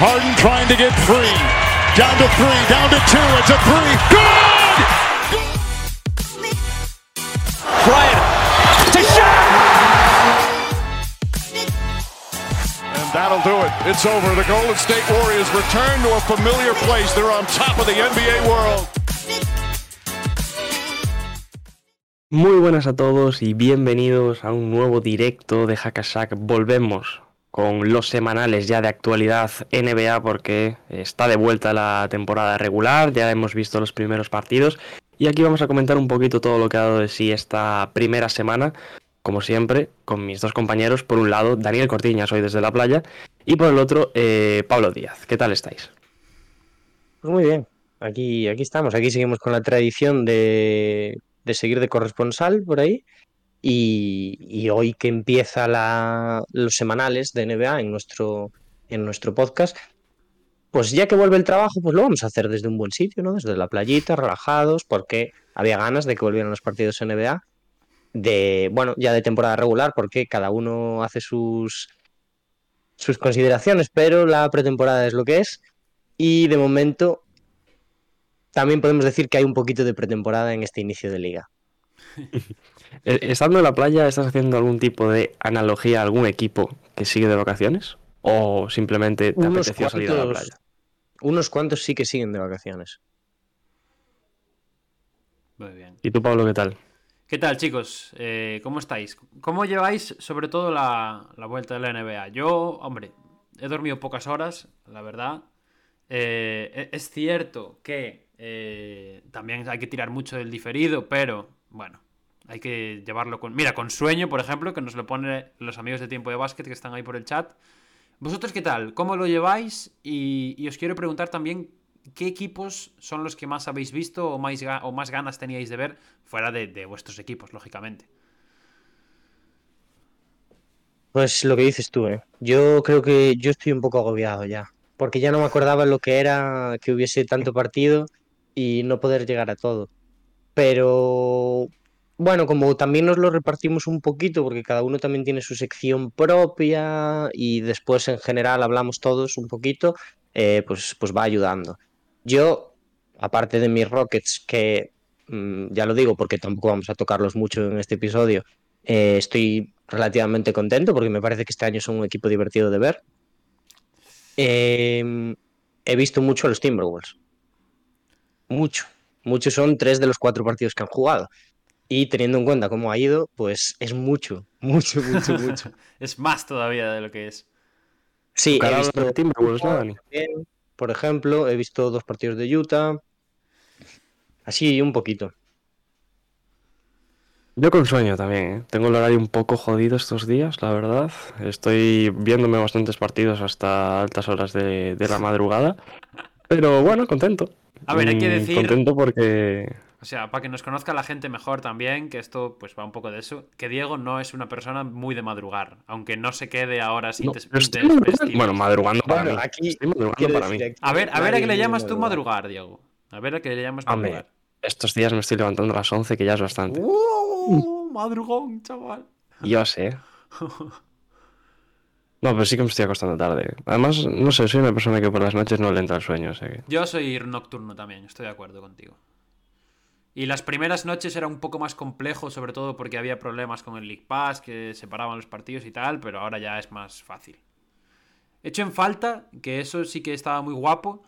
Harden trying to get free. Down to three, down to two. It's a three. Good! Bryant to shot. And that'll do it. It's over. The Golden State Warriors return to a familiar place. They're on top of the NBA world. Muy buenas a todos y bienvenidos a un nuevo directo de Hackashack. Volvemos con los semanales ya de actualidad NBA porque está de vuelta la temporada regular, ya hemos visto los primeros partidos y aquí vamos a comentar un poquito todo lo que ha dado de sí esta primera semana, como siempre, con mis dos compañeros, por un lado Daniel Cortiña, soy desde la playa, y por el otro eh, Pablo Díaz. ¿Qué tal estáis? Pues muy bien, aquí, aquí estamos, aquí seguimos con la tradición de, de seguir de corresponsal por ahí. Y, hoy que empieza la, los semanales de NBA en nuestro, en nuestro podcast, pues ya que vuelve el trabajo, pues lo vamos a hacer desde un buen sitio, ¿no? Desde la playita, relajados, porque había ganas de que volvieran los partidos NBA. De, bueno, ya de temporada regular, porque cada uno hace sus, sus consideraciones, pero la pretemporada es lo que es. Y de momento, también podemos decir que hay un poquito de pretemporada en este inicio de liga. Eh, Estando en la playa, ¿estás haciendo algún tipo de analogía a algún equipo que sigue de vacaciones? ¿O simplemente te Unos apeteció salir a la playa? Unos cuantos sí que siguen de vacaciones. Muy bien. ¿Y tú, Pablo, qué tal? ¿Qué tal, chicos? Eh, ¿Cómo estáis? ¿Cómo lleváis, sobre todo, la, la vuelta de la NBA? Yo, hombre, he dormido pocas horas, la verdad. Eh, e- es cierto que eh, también hay que tirar mucho del diferido, pero bueno, hay que llevarlo con. Mira, con sueño, por ejemplo, que nos lo ponen los amigos de tiempo de básquet que están ahí por el chat. ¿Vosotros qué tal? ¿Cómo lo lleváis? Y, os quiero preguntar también qué equipos son los que más habéis visto o más, o más ganas teníais de ver fuera de, de vuestros equipos, lógicamente. Pues lo que dices tú, ¿eh? Yo creo que yo estoy un poco agobiado ya, porque ya no me acordaba lo que era que hubiese tanto partido y no poder llegar a todo. Pero bueno, como también nos lo repartimos un poquito, porque cada uno también tiene su sección propia y después en general hablamos todos un poquito, eh, pues, pues va ayudando. Yo, aparte de mis Rockets, que mm, ya lo digo porque tampoco vamos a tocarlos mucho en este episodio, eh, estoy relativamente contento porque me parece que este año son un equipo divertido de ver. Eh, he visto mucho a los Timberwolves. Mucho. Muchos son tres de los cuatro partidos que han jugado. Y teniendo en cuenta cómo ha ido, pues es mucho, mucho, mucho, mucho. es más todavía de lo que es. Sí, he visto Timberwolves, ¿no, Dani? por ejemplo, he visto dos partidos de Utah. Así un poquito. Yo con sueño también, ¿eh? Tengo el horario un poco jodido estos días, la verdad. Estoy viéndome bastantes partidos hasta altas horas de, de la madrugada. Pero bueno, contento. A ver, hay que Mm, decir- Contento porque... O sea, para que nos conozca la gente mejor también, que esto pues va un poco de eso, que Diego no es una persona muy de madrugar, aunque no se quede ahora sin No. Bueno, madrugando para Bueno, mí. aquí Estoy madrugando para mí. A ver, a ver a qué le llamas tú madrugar. madrugar, Diego. A ver a qué le llamas Hombre, madrugar. Estos días me estoy levantando a las 11, que ya es bastante. ¡Uh! Madrugón, chaval. Yo sé. No, pero sí que me estoy acostando tarde. Además, no sé, soy una persona que por las noches no le entra el sueño, o sea que... Yo soy nocturno también, estoy de acuerdo contigo. Y las primeras noches era un poco más complejo, sobre todo porque había problemas con el League Pass, que separaban los partidos y tal, pero ahora ya es más fácil. Hecho en falta, que eso sí que estaba muy guapo,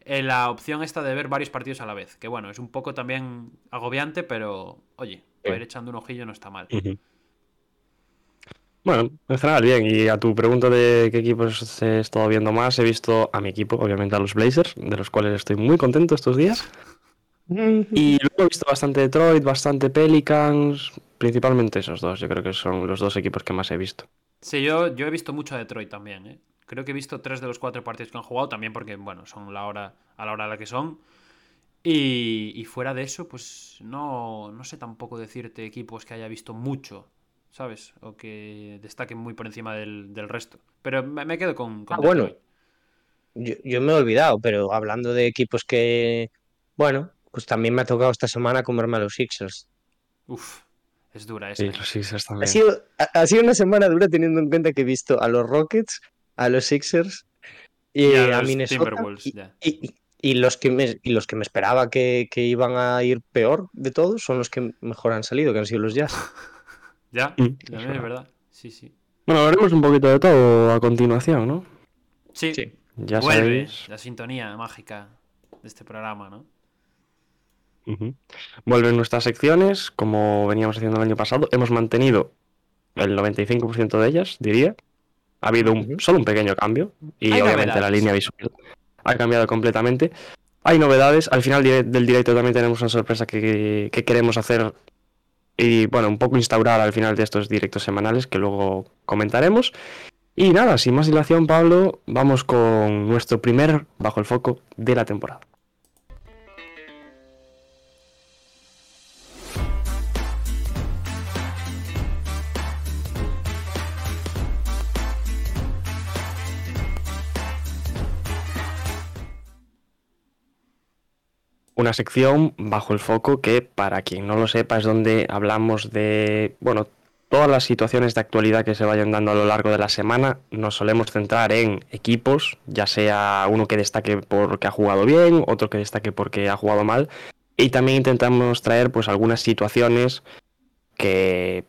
eh, la opción esta de ver varios partidos a la vez. Que bueno, es un poco también agobiante, pero oye, para ir echando un ojillo no está mal. Bueno, en general bien. Y a tu pregunta de qué equipos he estado viendo más, he visto a mi equipo, obviamente a los Blazers, de los cuales estoy muy contento estos días. Y luego he visto bastante Detroit, bastante Pelicans, principalmente esos dos. Yo creo que son los dos equipos que más he visto. Sí, yo, yo he visto mucho a Detroit también, ¿eh? Creo que he visto tres de los cuatro partidos que han jugado, también porque, bueno, son la hora, a la hora a la que son. Y, y fuera de eso, pues no, no sé tampoco decirte equipos que haya visto mucho, ¿sabes? O que destaquen muy por encima del, del resto. Pero me, me quedo con, con Ah, bueno. Yo, yo me he olvidado, pero hablando de equipos que, bueno, pues también me ha tocado esta semana comerme a los Sixers. Uf, es dura esa. Sí, ¿eh? los Sixers Ha también. sido, ha, ha sido una semana dura teniendo en cuenta que he visto a los Rockets, a los Sixers y, Y a a los Minnesota. Timberwolves, y, ya. y- y- y los que me, y los que me esperaba que, que iban a ir peor de todos son los que mejor han salido, que han sido los Jazz. Ya, Mm, también es es verdad. verdad. Sí, sí. Bueno, veremos un poquito de todo a continuación, ¿no? Sí, Sí. Ya vuelve sabéis. la sintonía mágica de este programa, ¿no? Vuelven nuestras secciones, como veníamos haciendo el año pasado. Hemos mantenido el 95% de ellas, diría. Ha habido un- solo un pequeño cambio y Hay obviamente la línea visual ha cambiado completamente. Hay novedades. Al final del directo también tenemos una sorpresa que, que queremos hacer y, bueno, un poco instaurar al final de estos directos semanales que luego comentaremos. Y nada, sin más dilación, Pablo, vamos con nuestro primer bajo el foco de la temporada. Una sección bajo el foco que, para quien no lo sepa, es donde hablamos de, bueno, todas las situaciones de actualidad que se vayan dando a lo largo de la semana. Nos solemos centrar en equipos, ya sea uno que destaque porque ha jugado bien, otro que destaque porque ha jugado mal. Y también intentamos traer pues algunas situaciones que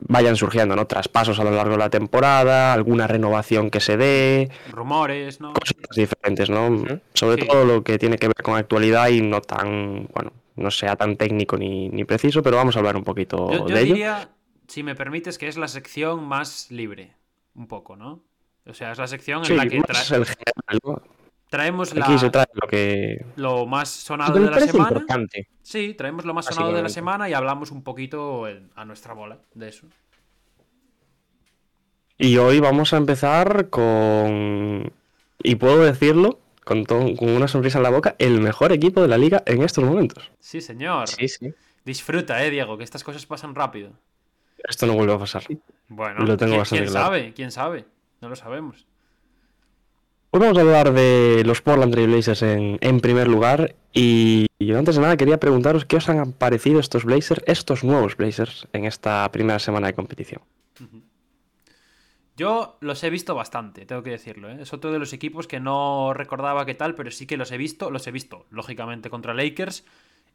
vayan surgiendo, ¿no? Traspasos a lo largo de la temporada, alguna renovación que se dé, Rumores, ¿no? cosas diferentes, ¿no? Sobre Sí. todo lo que tiene que ver con actualidad y no tan, bueno, no sea tan técnico ni, ni preciso, pero vamos a hablar un poquito Yo, yo de ello. diría, si me permites, que es la sección más libre, un poco, ¿no? O sea, es la sección Sí, en la que más tra- el general, ¿no? Traemos la- Aquí se trae lo que... lo más sonado de la semana. importante. Sí, traemos lo más sonado de la semana y hablamos un poquito a nuestra bola de eso. Y hoy vamos a empezar con... Y puedo decirlo, con, con una sonrisa en la boca, el mejor equipo de la liga en estos momentos. Sí, señor. Sí, sí. Disfruta, eh, Diego, que estas cosas pasan rápido. Esto no vuelve a pasar. Bueno, Lo tengo ¿quién, bastante quién claro. sabe? ¿Quién sabe? No lo sabemos. Hoy vamos a hablar de los Portland Trail Blazers en, en primer lugar. Y, y antes de nada quería preguntaros qué os han parecido estos Blazers, estos nuevos Blazers, en esta primera semana de competición. Yo los he visto bastante, tengo que decirlo. ¿eh? Es otro de los equipos que no recordaba qué tal, pero sí que los he visto. Los he visto, lógicamente, contra Lakers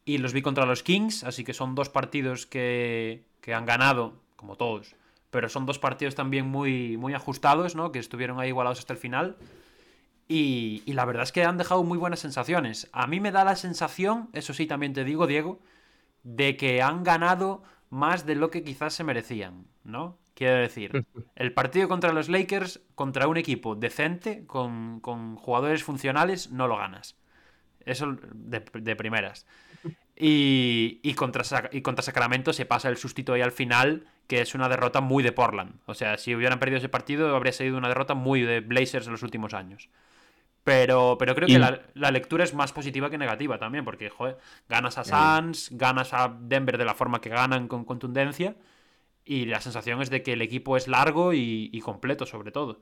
y los vi contra los Kings, así que son dos partidos que, que han ganado, como todos. Pero son dos partidos también muy, muy ajustados, ¿no? Que estuvieron ahí igualados hasta el final. Y, y la verdad es que han dejado muy buenas sensaciones. A mí me da la sensación, eso sí, también te digo, Diego, de que han ganado más de lo que quizás se merecían, ¿no? Quiero decir, el partido contra los Lakers, contra un equipo decente, con, con jugadores funcionales, no lo ganas. Eso de, de primeras. Y, y, contra, y contra Sacramento se pasa el sustito ahí al final, que es una derrota muy de Portland. O sea, si hubieran perdido ese partido, habría sido una derrota muy de Blazers en los últimos años. Pero, pero creo Y- que la, la lectura es más positiva que negativa también, porque, joder, ganas a Suns, ganas a Denver de la forma que ganan con contundencia, y la sensación es de que el equipo es largo y, y completo, sobre todo.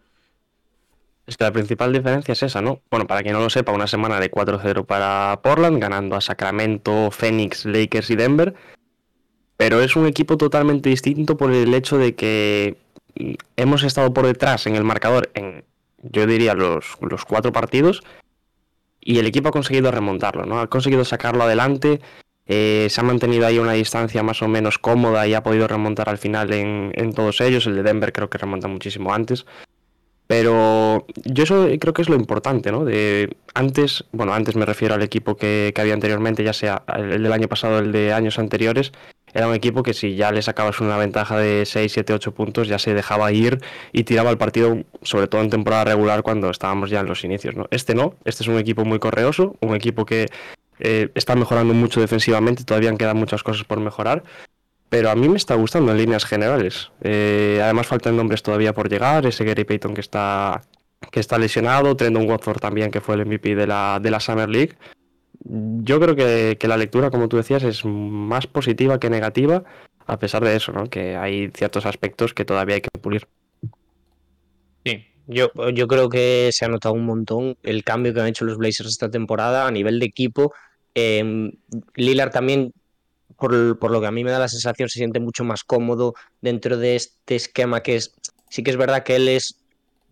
Es que la principal diferencia es esa, ¿no? Bueno, para quien no lo sepa, una semana de 4-0 para Portland, ganando a Sacramento, Phoenix, Lakers y Denver. Pero es un equipo totalmente distinto por el hecho de que mm, hemos estado por detrás en el marcador en, yo diría, los, los cuatro partidos. Y el equipo ha conseguido remontarlo, ¿no? Ha conseguido sacarlo adelante. eh, se ha mantenido ahí una distancia más o menos cómoda y ha podido remontar al final en, en todos ellos. El de Denver creo que remonta muchísimo antes. Pero yo eso creo que es lo importante, ¿no? De antes, bueno, antes me refiero al equipo que, que había anteriormente, ya sea el del año pasado o el de años anteriores, era un equipo que si ya le sacabas una ventaja de 6, 7, 8 puntos, ya se dejaba ir y tiraba el partido, sobre todo en temporada regular, cuando estábamos ya en los inicios, ¿no? Este no, este es un equipo muy correoso, un equipo que eh, está mejorando mucho defensivamente, todavía quedan muchas cosas por mejorar, pero a mí me está gustando en líneas generales. Eh, además faltan nombres todavía por llegar, ese Gary Payton que está, que está lesionado, Trendon Watford también, que fue el MVP de la, de la Summer League. Yo creo que, que la lectura, como tú decías, es más positiva que negativa, a pesar de eso, ¿no? que hay ciertos aspectos que todavía hay que pulir. Sí, yo, yo creo que se ha notado un montón el cambio que han hecho los Blazers esta temporada a nivel de equipo. Eh, Lillard también, por, por lo que a mí me da la sensación, se siente mucho más cómodo dentro de este esquema que es, sí que es verdad que él es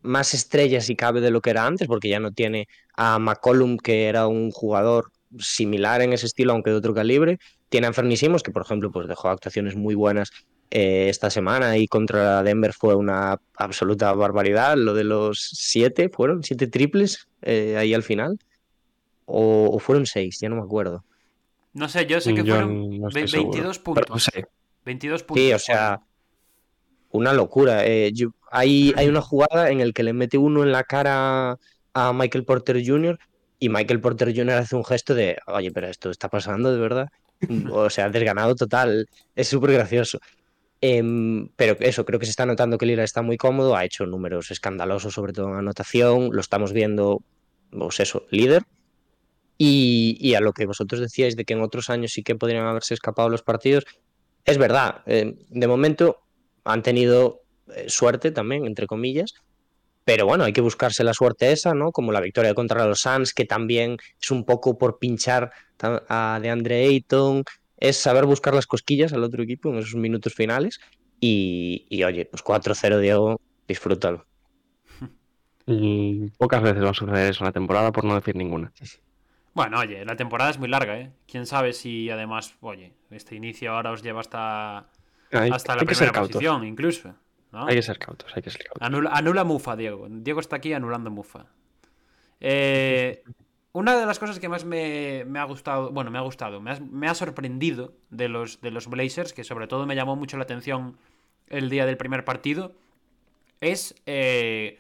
más estrella si cabe de lo que era antes, porque ya no tiene a McCollum, que era un jugador similar en ese estilo, aunque de otro calibre. Tiene a Fernisimos, que por ejemplo pues dejó actuaciones muy buenas eh, esta semana y contra Denver fue una absoluta barbaridad. Lo de los siete, ¿fueron siete triples eh, ahí al final? O, o, fueron seis, ya no me acuerdo. No sé, yo sé que Yo fueron no estoy 22 seguro. puntos. Pero sí. 22 puntos. Sí, o sea, una locura. Eh, yo- hay, hay una jugada en el que le mete uno en la cara a Michael Porter Jr. y Michael Porter Jr. hace un gesto de, oye, pero esto está pasando de verdad. O sea, desganado total. Es súper gracioso. Em, pero eso, creo que se está notando que Lillard está muy cómodo, ha hecho números escandalosos, sobre todo en anotación, lo estamos viendo, pues eso, líder. Y, y a lo que vosotros decíais de que en otros años sí que podrían haberse escapado los partidos, es verdad, eh, de momento han tenido eh, suerte también, entre comillas, pero bueno, hay que buscarse la suerte esa, ¿no? Como la victoria contra los Suns, que también es un poco por pinchar a DeAndre Ayton, es saber buscar las cosquillas al otro equipo en esos minutos finales. Y, y oye, pues 4-0, Diego, disfrútalo. Y pocas veces va a suceder eso en la temporada, por no decir ninguna. Bueno, oye, la temporada es muy larga, ¿eh? Quién sabe si además, oye, este inicio ahora os lleva hasta, Hay, hasta la primera posición, incluso. ¿No? Hay que ser cautos, hay que ser cautos. Anula, anula Mufa, Diego. Diego está aquí anulando Mufa. Eh, una de las cosas que más me, me ha gustado, bueno, me ha gustado, me ha, me ha sorprendido de los, de los Blazers, que sobre todo me llamó mucho la atención el día del primer partido, es eh,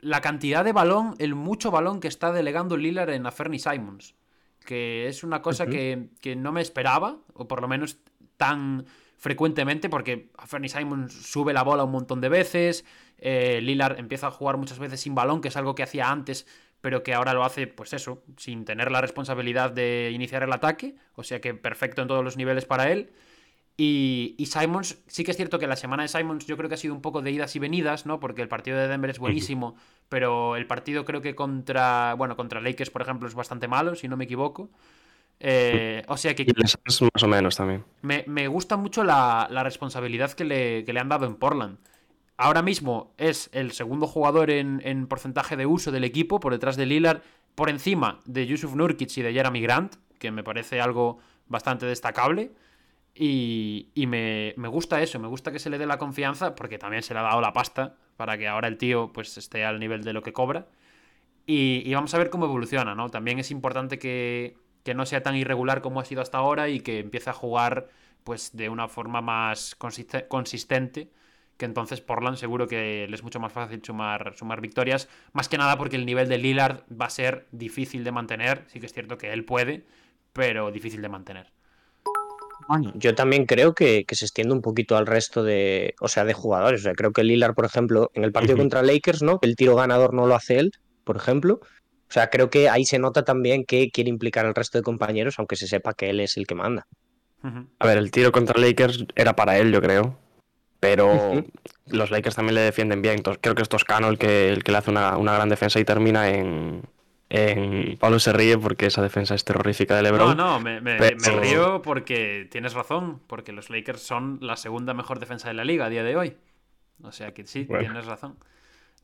la cantidad de balón, el mucho balón que está delegando Lillard en Fernie Simons. Que es una cosa que, que no me esperaba, o por lo menos tan frecuentemente, porque Fernie Simons sube la bola un montón de veces, eh, Lillard empieza a jugar muchas veces sin balón, que es algo que hacía antes, pero que ahora lo hace, pues eso, sin tener la responsabilidad de iniciar el ataque, o sea que perfecto en todos los niveles para él. Y, y Simons, sí que es cierto que la semana de Simons yo creo que ha sido un poco de idas y venidas, ¿no? Porque el partido de Denver es buenísimo, pero el partido creo que contra, bueno, contra Lakers, por ejemplo, es bastante malo, si no me equivoco. Eh, o sea que Y les más o menos también. me, me gusta mucho la, la responsabilidad que le, que le han dado en Portland. Ahora mismo es el segundo jugador en, en porcentaje de uso del equipo, por detrás de Lillard, por encima de Yusuf Nurkic y de Jeremy Grant, que me parece algo bastante destacable. Y, y me, me gusta eso, me gusta que se le dé la confianza, porque también se le ha dado la pasta para que ahora el tío pues esté al nivel de lo que cobra. Y, y vamos a ver cómo evoluciona, ¿no? También es importante que, que no sea tan irregular como ha sido hasta ahora y que empiece a jugar pues de una forma más consiste- consistente que entonces Portland seguro que le es mucho más fácil sumar, sumar victorias, más que nada porque el nivel de Lillard va a ser difícil de mantener, sí que es cierto que él puede, pero difícil de mantener. Yo también creo que, que se extiende un poquito al resto de, o sea, de jugadores. O sea, creo que Lillard, por ejemplo, en el partido Ujú. contra Lakers, ¿no? El tiro ganador no lo hace él, por ejemplo. O sea, creo que ahí se nota también que quiere implicar al resto de compañeros, aunque se sepa que él es el que manda. A ver, el tiro contra Lakers era para él, yo creo. Pero los Lakers también le defienden bien. Entonces, creo que es Toscano el que, el que le hace una, una gran defensa y termina en, en... Pablo se ríe porque esa defensa es terrorífica de No, LeBron. no, me, me- Pero- me río porque tienes razón, porque los Lakers son la segunda mejor defensa de la liga a día de hoy. O sea que sí, Bueno. tienes razón.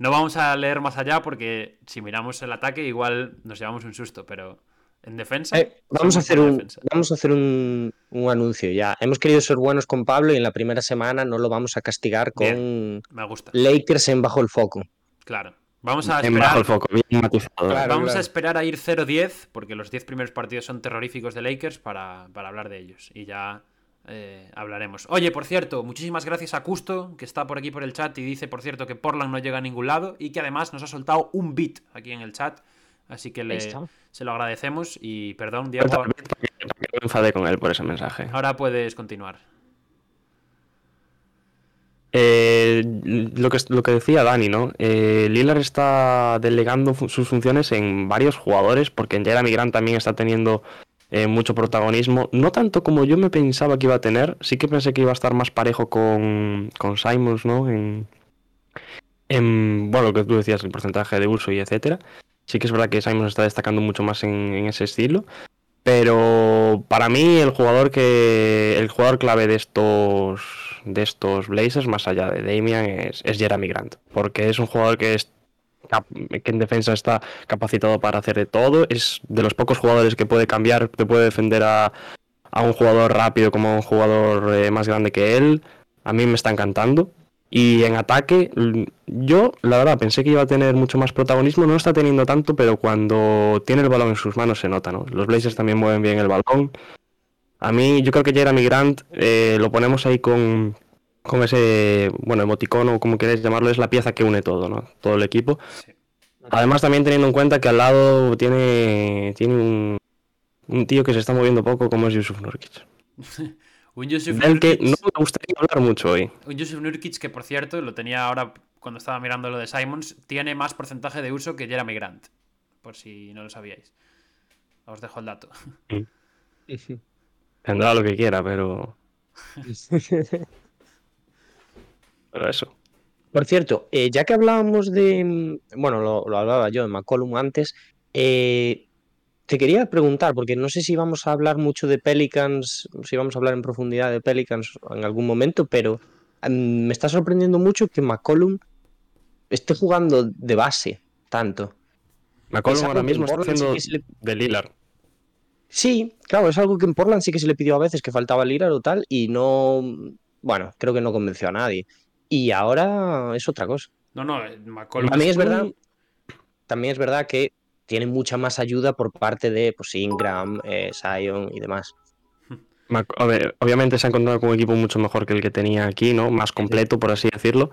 No vamos a leer más allá porque si miramos el ataque igual nos llevamos un susto, pero en defensa... Eh, vamos, a hacer un, defensa. vamos a hacer un, un anuncio ya. Hemos querido ser buenos con Pablo y en la primera semana no lo vamos a castigar con Me gusta, Lakers en bajo el foco. claro. Vamos a En bajo esperar, el foco, bien matizado. Claro. vamos a esperar a ir 0-10 porque los 10 primeros partidos son terroríficos de Lakers para, para hablar de ellos y ya eh, hablaremos. Oye, por cierto, muchísimas gracias a Custo que está por aquí por el chat y dice, por cierto, que Portland no llega a ningún lado y que además nos ha soltado un beat aquí en el chat. Así que le, se lo agradecemos y perdón, Diego, porque- porque me enfadé con él por ese mensaje. ahora puedes continuar. Eh, lo, que, lo que decía Dani, ¿no? Eh, Lillard está delegando fu- sus funciones en varios jugadores, porque en Jeremy Grant también está teniendo eh, mucho protagonismo. No tanto como yo me pensaba que iba a tener, sí que pensé que iba a estar más parejo con, con Simons, ¿no? En, en, bueno, lo que tú decías, el porcentaje de uso y etcétera. Sí que es verdad que Simons está destacando mucho más en, en ese estilo. Pero para mí el jugador que. el jugador clave de estos. de estos Blazers, más allá de Damian, es, es Jeremy Grant. Porque es un jugador que es que en defensa está capacitado para hacer de todo. Es de los pocos jugadores que puede cambiar, que puede defender a, a un jugador rápido como a un jugador eh, más grande que él. A mí me está encantando. Y en ataque, yo la verdad pensé que iba a tener mucho más protagonismo, no está teniendo tanto, pero cuando tiene el balón en sus manos se nota, ¿no? Los Blazers también mueven bien el balón. A mí, yo creo que Jeremy Grant eh, lo ponemos ahí con, con ese, bueno, emoticono, como queréis llamarlo, es la pieza que une todo, ¿no? Todo el equipo. Además, también teniendo en cuenta que al lado tiene, tiene un, un tío que se está moviendo poco, como es Yusuf Nurkic. Un Yusuf Del que no me gustaría hablar mucho hoy. un Yusuf Nurkic que, por cierto, lo tenía ahora cuando estaba mirando lo de Simons, tiene más porcentaje de uso que Jeremy Grant. Por si no lo sabíais. Os dejo el dato. Tendrá lo que quiera, pero, pero eso. Por cierto, eh, ya que hablábamos de. Bueno, lo, lo hablaba yo de McCollum antes. eh, te quería preguntar, porque no sé si vamos a hablar mucho de Pelicans, si vamos a hablar en profundidad de Pelicans en algún momento, pero mm, me está sorprendiendo mucho que McCollum esté jugando de base tanto. McCollum ahora mismo está sí haciendo le- de Lillard. Sí, claro, es algo que en Portland sí que se le pidió a veces que faltaba Lillard o tal, y no. Bueno, creo que no convenció a nadie. Y ahora es otra cosa. No, no, eh, McCollum. También es verdad, también es verdad que tiene mucha más ayuda por parte de pues, Ingram, eh, Zion y demás. Mac- a ver, obviamente se ha encontrado con un equipo mucho mejor que el que tenía aquí, ¿no? Más completo, por así decirlo.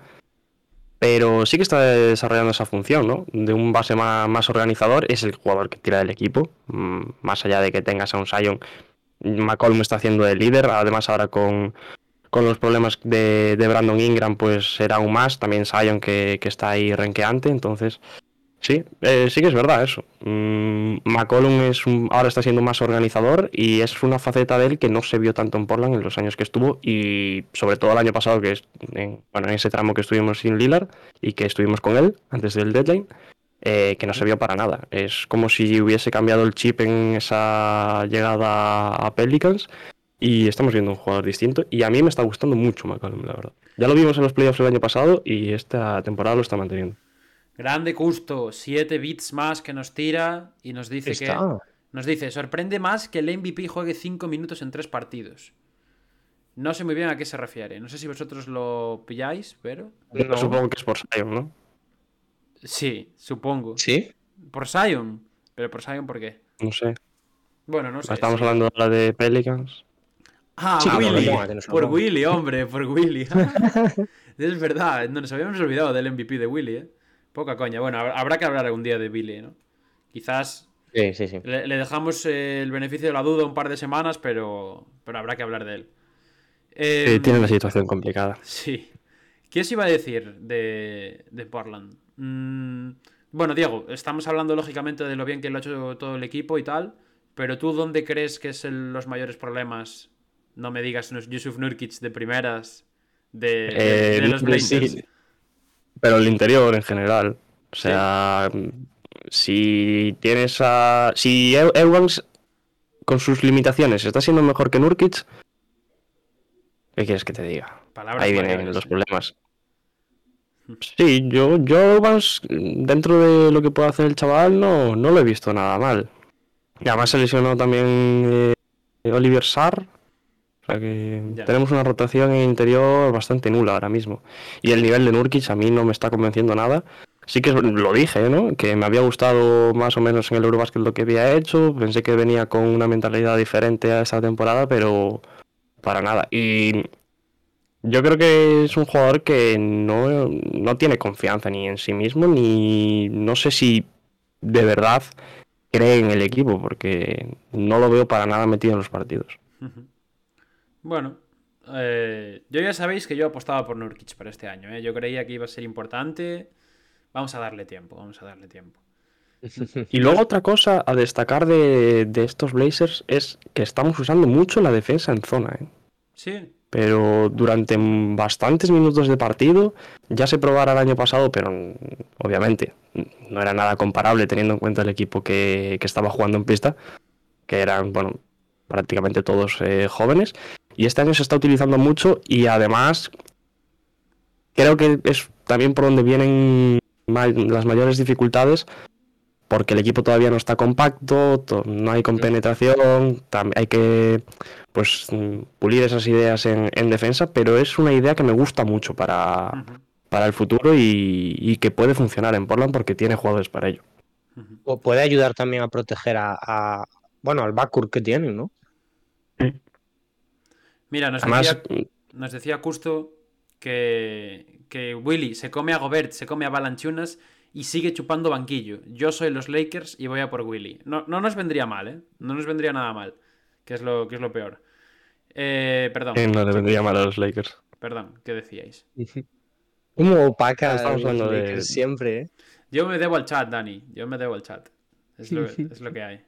Pero sí que está desarrollando esa función, ¿no? De un base más, más organizador, es el jugador que tira del equipo. Mm, Más allá de que tengas a un Sion, McCollum está haciendo de líder. Además, ahora con, con los problemas de, de Brandon Ingram, pues será aún más. También Sion que, está ahí renqueante. Entonces, sí, eh, sí que es verdad eso. Mm, McCollum es un- ahora está siendo más organizador y es una faceta de él que no se vio tanto en Portland en los años que estuvo y sobre todo el año pasado que es en, bueno, en ese tramo que estuvimos sin Lillard y que estuvimos con él antes del deadline eh, que no se vio para nada. Es como si hubiese cambiado el chip en esa llegada a Pelicans y estamos viendo un jugador distinto y a mí me está gustando mucho McCollum, la verdad. Ya lo vimos en los playoffs el año pasado y esta temporada lo está manteniendo. Grande Custo, 7 bits más que nos tira y nos dice que. Nos dice, sorprende más que el MVP juegue 5 minutos en 3 partidos. No sé muy bien a qué se refiere. No sé si vosotros lo pilláis, pero. No. Supongo que es por Zion, ¿no? Sí, supongo. ¿Sí? Por Zion. Pero por Zion, ¿por qué? No sé. Bueno, no sé. Estamos sí. hablando ahora de Pelicans. Ah, Sí, Willy. por. Willy, hombre, por Willy. es verdad, no nos habíamos olvidado del MVP de Willy, ¿eh? Poca coña. Bueno, hab- habrá que hablar algún día de Willy, ¿no? Quizás Sí, sí, sí. le, le dejamos eh, el beneficio de la duda un par de semanas, pero, pero habrá que hablar de él. Eh, Sí, tiene una situación complicada. Sí. ¿Qué os iba a decir de, de Portland? Mm, bueno, Diego, estamos hablando lógicamente de lo bien que lo ha hecho todo el equipo y tal, pero tú dónde crees que es el- los mayores problemas? No me digas no es Yusuf Nurkic de primeras de, de- Eh, de los sí, Blazers. Pero el interior en general. O sea, si tienes a. Si Evans, con sus limitaciones, está siendo mejor que Nurkic, ¿qué quieres que te diga? Palabras Ahí vienen los ¿eh? problemas. Sí, yo, yo Evans, dentro de lo que puede hacer el chaval, no, no lo he visto nada mal. Y además se lesionó también eh, Oliver Sarr. Sea que Ya. tenemos una rotación en interior bastante nula ahora mismo. Y el nivel de Nurkic a mí no me está convenciendo nada. Sí que lo dije, ¿no? Que me había gustado más o menos en el Eurobasket lo que había hecho. Pensé que venía con una mentalidad diferente a esta temporada, pero para nada. Y yo creo que es un jugador que no, no tiene confianza ni en sí mismo, ni no sé si de verdad cree en el equipo, porque no lo veo para nada metido en los partidos. Ujú. Bueno, eh, yo ya sabéis que yo apostaba por Nurkic para este año. ¿eh? Yo creía que iba a ser importante. Vamos a darle tiempo, vamos a darle tiempo. Y luego otra cosa a destacar de, de estos Blazers es que estamos usando mucho la defensa en zona, ¿eh? Sí, pero durante bastantes minutos de partido ya se probara el año pasado, pero obviamente no era nada comparable teniendo en cuenta el equipo que, que estaba jugando en pista, que eran, bueno, prácticamente todos eh, jóvenes. Y este año se está utilizando mucho y además creo que es también por donde vienen las mayores dificultades porque el equipo todavía no está compacto, no hay compenetración, hay que pues pulir esas ideas en, defensa, pero es una idea que me gusta mucho para, para el futuro y, que puede funcionar en Portland porque tiene jugadores para ello. O puede ayudar también a proteger a, bueno, al backcourt que tienen, ¿no? Mira, nos, decía, nos decía Justo que, que Willy se come a Gobert, se come a Balanchunas y sigue chupando banquillo. Yo soy los Lakers y voy a por Willy. No, no nos vendría mal, ¿eh? No nos vendría nada mal, que es lo, que es lo peor. Eh, perdón. no le vendría mal a los Lakers. Perdón, ¿qué decíais? Como opaca estamos hablando de siempre, ¿eh? Yo me debo al chat, Dani. Yo me debo al chat. Es lo, es lo que hay.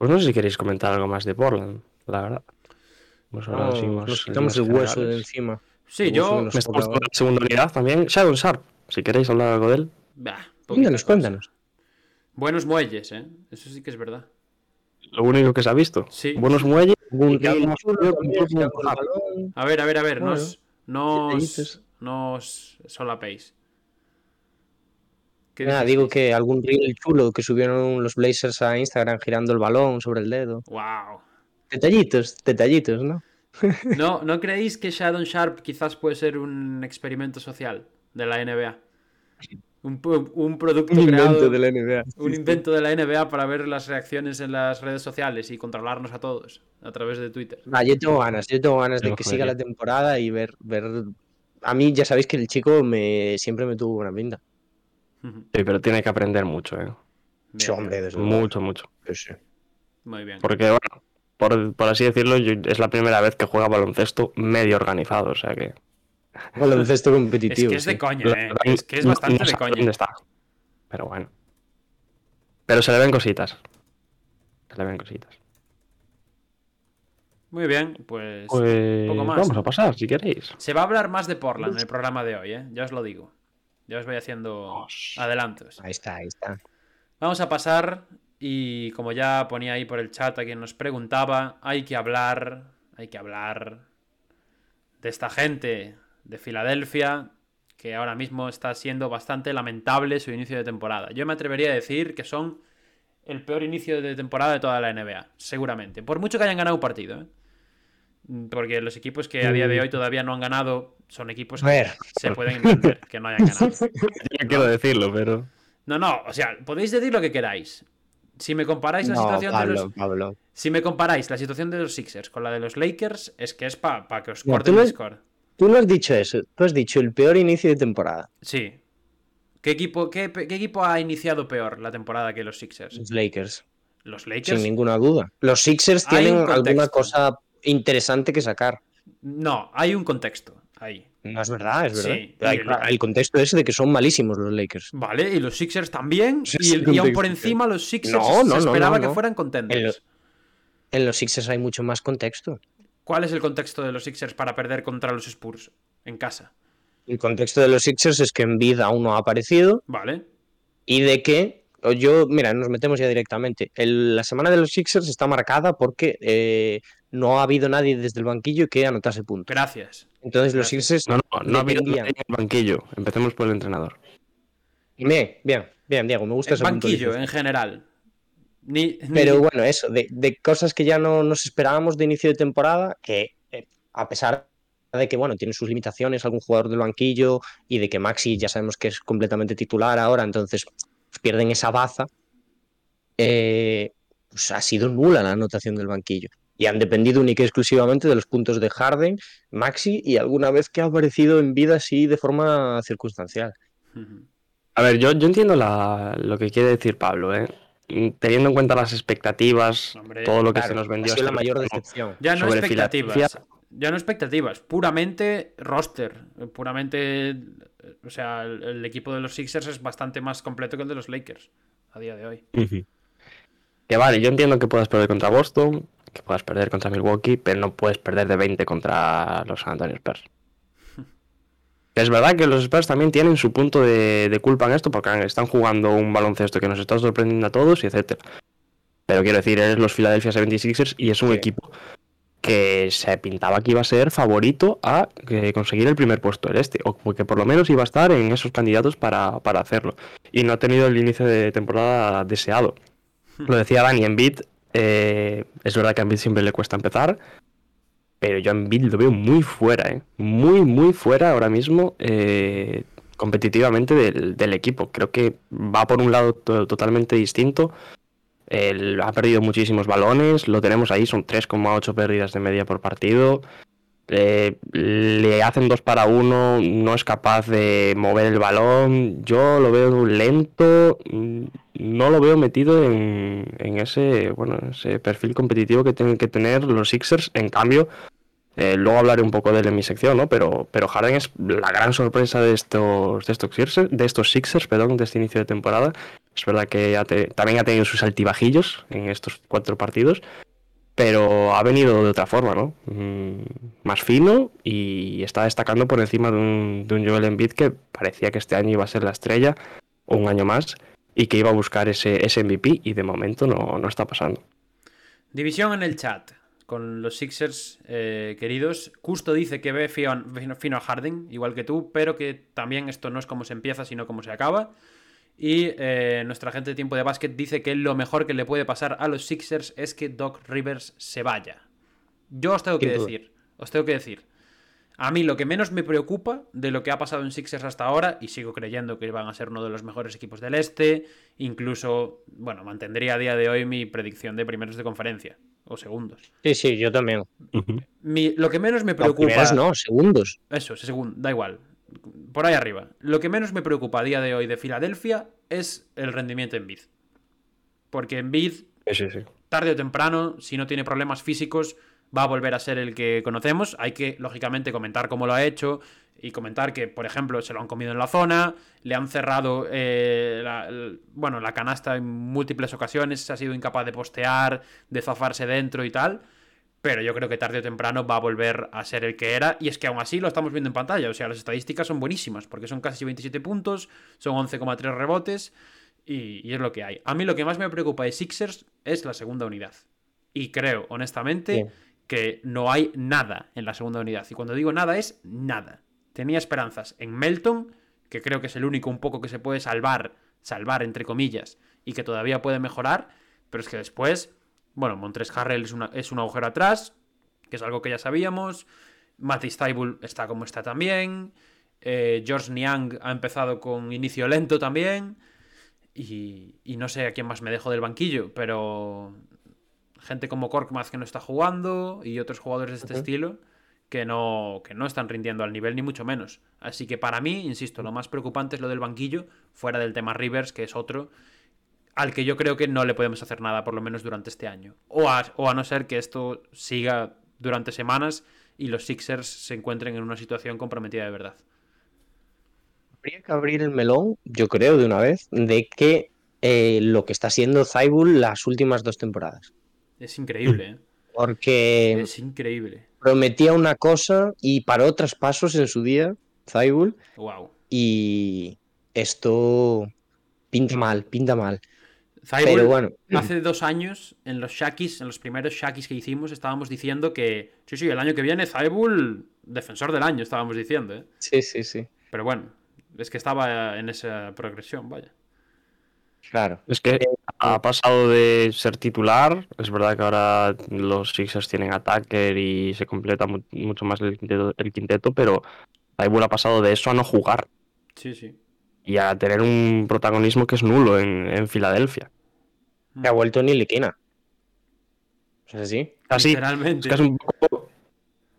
Pues no sé si queréis comentar algo más de Portland, la verdad. Pues nos quitamos el hueso de encima. Sí, yo. Me estamos la segunda unidad también. Shadow Sharp, si queréis hablar algo de él. Bah, cuéntanos, cuéntanos. Buenos muelles, ¿eh? Eso sí que es verdad. Lo único que se ha visto. Sí. Buenos muelles. a ver, a ver, a ver. Nos, nos, nos solapéis. Nada, digo que algún reel chulo que subieron los Blazers a Instagram girando el balón sobre el dedo. ¡Wow! Detallitos, detallitos, ¿no? ¿No, ¿No creéis que Shadow Sharp quizás puede ser un experimento social de la NBA? Un, producto un creado, de la NBA. Un invento de la NBA para ver las reacciones en las redes sociales y controlarnos a todos a través de Twitter. Ah, yo tengo ganas, yo tengo ganas de que siga la temporada y ver, ver. A mí ya sabéis que el chico me siempre me tuvo buena pinta. Sí, pero tiene que aprender mucho, ¿eh? hombre, mucho, mucho. Muy bien. Porque, bueno, por, así decirlo, es la primera vez que juega baloncesto medio organizado, o sea que. Baloncesto competitivo. Es que es de coña, ¿eh? Es que es bastante de coña. ¿Dónde está? Pero bueno. Pero se le ven cositas. Se le ven cositas. Muy bien, pues, pues poco más. Vamos a pasar, si queréis. Se va a hablar más de Portland en el programa de hoy, ¿eh? Ya os lo digo. Ya os voy haciendo adelantos. Ahí está, ahí está. Vamos a pasar y como ya ponía ahí por el chat a quien nos preguntaba, hay que hablar, hay que hablar de esta gente de Filadelfia que ahora mismo está siendo bastante lamentable su inicio de temporada. Yo me atrevería a decir que son el peor inicio de temporada de toda la NBA, seguramente. Por mucho que hayan ganado un partido, ¿eh? Porque los equipos que a día de hoy mm. todavía no han ganado son equipos que se pueden entender que no hayan ganado. Yo quiero decirlo, pero. No, no, o sea, podéis decir lo que queráis. Si me comparáis la situación de los. Si me comparáis la situación de los Sixers con la de los Lakers, es que es para que os corten el score. Tú no has dicho eso. Tú has dicho el peor inicio de temporada. Sí. ¿Qué equipo, qué, equipo ha iniciado peor la temporada que los Sixers? Los Lakers. Los Lakers. Sin ninguna duda. Los Sixers tienen alguna cosa interesante que sacar. No, hay un contexto ahí. No es verdad, es verdad. hay, el... contexto es de que son malísimos los Lakers. Vale, y los Sixers también. y, aún por encima los Sixers se esperaba que fueran contenders. En, los Sixers hay mucho más contexto. ¿Cuál es el contexto de los Sixers para perder contra los Spurs en casa? El contexto de los Sixers es que en vida aún no ha aparecido. Vale. Y de que yo, mira, nos metemos ya directamente. la semana de los Sixers está marcada porque eh, no ha habido nadie desde el banquillo que anotase puntos. Gracias. Entonces los Sixers no, no, no ha habido nadie en el banquillo. Empecemos por el entrenador. Bien, bien, bien, Diego, me gusta el banquillo en general. Pero bueno, eso, de, cosas que ya no nos esperábamos de inicio de temporada, que eh, a pesar de que, bueno, tiene sus limitaciones algún jugador del banquillo y de que Maxi ya sabemos que es completamente titular ahora, entonces pierden esa baza, eh, pues ha sido nula la anotación del banquillo y han dependido única y exclusivamente de los puntos de Harden, Maxi y alguna vez que ha aparecido en vida así de forma circunstancial. A ver, yo, yo entiendo lo que quiere decir Pablo, ¿eh? teniendo en cuenta las expectativas, todo lo que se nos vendió. Ha la mayor decepción. Ya no expectativas. Ya no expectativas, puramente roster, puramente, o sea, el, equipo de los Sixers es bastante más completo que el de los Lakers a día de hoy. Que vale, yo entiendo que puedas perder contra Boston, que puedas perder contra Milwaukee, pero no puedes perder de 20 contra los San Antonio Spurs. Es verdad que los Spurs también tienen su punto de, culpa en esto porque están jugando un baloncesto que nos está sorprendiendo a todos y etcétera. Pero quiero decir, eres los Philadelphia 76ers y es un equipo que se pintaba que iba a ser favorito a eh, conseguir el primer puesto del este, o que por lo menos iba a estar en esos candidatos para, hacerlo. Y no ha tenido el inicio de temporada deseado. Lo decía Dani, en Beat, eh, es verdad que a Embiid siempre le cuesta empezar, pero yo en Beat lo veo muy fuera, ¿eh? muy, muy fuera ahora mismo eh, competitivamente del, equipo. Creo que va por un lado totalmente distinto. Ha perdido muchísimos balones, lo tenemos ahí, son 3,8 pérdidas de media por partido. Eh, le hacen dos para uno, no es capaz de mover el balón. Yo lo veo lento, mm, no lo veo metido en, ese, bueno, ese perfil competitivo que tienen que tener los Sixers. En cambio, eh, luego hablaré un poco de él en mi sección, ¿no? Pero, pero Harden es la gran sorpresa de estos, de estos Sixers, de estos Sixers, perdón, de este inicio de temporada. Es verdad que también ha tenido sus altibajillos en estos cuatro partidos, pero ha venido de otra forma, ¿no? Mm, más fino y está destacando por encima de un, de un Joel Embiid que parecía que este año iba a ser la estrella, o un año más, y que iba a buscar ese, MVP y de momento no, no está pasando. División en el chat con los Sixers eh, queridos. Custo dice que ve fino a Harden, igual que tú, pero que también esto no es como se empieza, sino como se acaba. Y eh, nuestra gente de tiempo de básquet dice que lo mejor que le puede pasar a los Sixers es que Doc Rivers se vaya. Yo os tengo que decir, os tengo que decir, a mí lo que menos me preocupa de lo que ha pasado en Sixers hasta ahora, y sigo creyendo que van a ser uno de los mejores equipos del este, incluso, bueno, mantendría a día de hoy mi predicción de primeros de conferencia, o segundos. Sí, sí, yo también. lo que menos me preocupa... No, no, segundos. Eso, segundo, da igual por ahí arriba. Lo que menos me preocupa a día de hoy de Filadelfia es el rendimiento en Bid. Porque en Bid, tarde o temprano, si no tiene problemas físicos, va a volver a ser el que conocemos. Hay que, lógicamente, comentar cómo lo ha hecho y comentar que, por ejemplo, se lo han comido en la zona, le han cerrado eh, la, bueno, la canasta en múltiples ocasiones, se ha sido incapaz de postear, de zafarse dentro y tal pero yo creo que tarde o temprano va a volver a ser el que era. Y es que aún así lo estamos viendo en pantalla. O sea, las estadísticas son buenísimas, porque son casi 27 puntos, son 11,3 rebotes, y, es lo que hay. A mí lo que más me preocupa de Sixers es la segunda unidad. Y creo, honestamente, que no hay nada en la segunda unidad. Y cuando digo nada es nada. Tenía esperanzas en Melton, que creo que es el único un poco que se puede salvar, salvar entre comillas, y que todavía puede mejorar, pero es que después bueno, Montres Harrell es, una, es un agujero atrás, que es algo que ya sabíamos. Matty Staibul está como está también. Eh, George Niang ha empezado con inicio lento también. Y, no sé a quién más me dejo del banquillo, pero gente como Korkmaz que no está jugando y otros jugadores de este estilo que no, que no están rindiendo al nivel ni mucho menos. Así que para mí, insisto, lo más preocupante es lo del banquillo, fuera del tema Rivers, que es otro, al que yo creo que no le podemos hacer nada, por lo menos durante este año. O a, o a no ser que esto siga durante semanas y los Sixers se encuentren en una situación comprometida de verdad. Habría que abrir el melón, yo creo, de una vez, de que eh, lo que está haciendo Zaibul las últimas dos temporadas. Es increíble, ¿eh? Porque. Es increíble. Prometía una cosa y paró pasos en su día, Zaibul. Wow. Y esto pinta mal, pinta mal. Pero bueno. Hace dos años, en los Shakis, en los primeros Shakis que hicimos, estábamos diciendo que. Sí, sí, el año que viene, Zaibul, defensor del año, estábamos diciendo. ¿eh? Sí, sí, sí. Pero bueno, es que estaba en esa progresión, vaya. Claro. Es que ha pasado de ser titular. Es verdad que ahora los Sixers tienen attacker y se completa mucho más el quinteto, el quinteto pero Zaibul ha pasado de eso a no jugar. Sí, sí y a tener un protagonismo que es nulo en, Filadelfia. Que ha vuelto ni liquina. ¿Es así? Así. Es casi un poco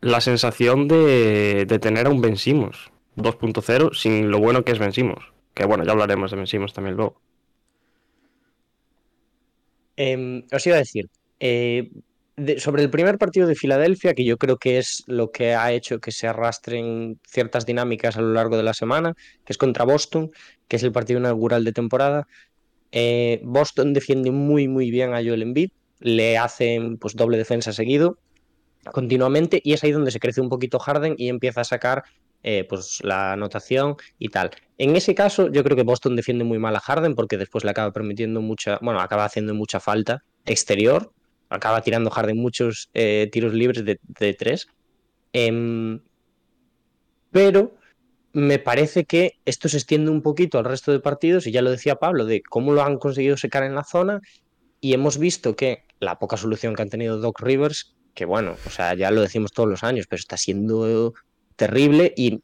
la sensación de, tener a un Vencimos 2.0 sin lo bueno que es Vencimos. Que bueno, ya hablaremos de Vencimos también luego. Em, os iba a decir, eh, sobre el primer partido de Filadelfia, que yo creo que es lo que ha hecho que se arrastren ciertas dinámicas a lo largo de la semana, que es contra Boston, que es el partido inaugural de temporada. Eh, Boston defiende muy, muy bien a Joel Embiid, le hacen pues doble defensa seguido continuamente y es ahí donde se crece un poquito Harden y empieza a sacar eh, pues la anotación y tal. En ese caso, yo creo que Boston defiende muy mal a Harden porque después le acaba permitiendo mucha, bueno, acaba haciendo mucha falta exterior, acaba tirando Harden muchos eh, tiros libres de, tres. Em, pero me parece que esto se extiende un poquito al resto de partidos, y ya lo decía Pablo, de cómo lo han conseguido secar en la zona, y hemos visto que la poca solución que han tenido Doc Rivers, que bueno, o sea, ya lo decimos todos los años, pero está siendo terrible, y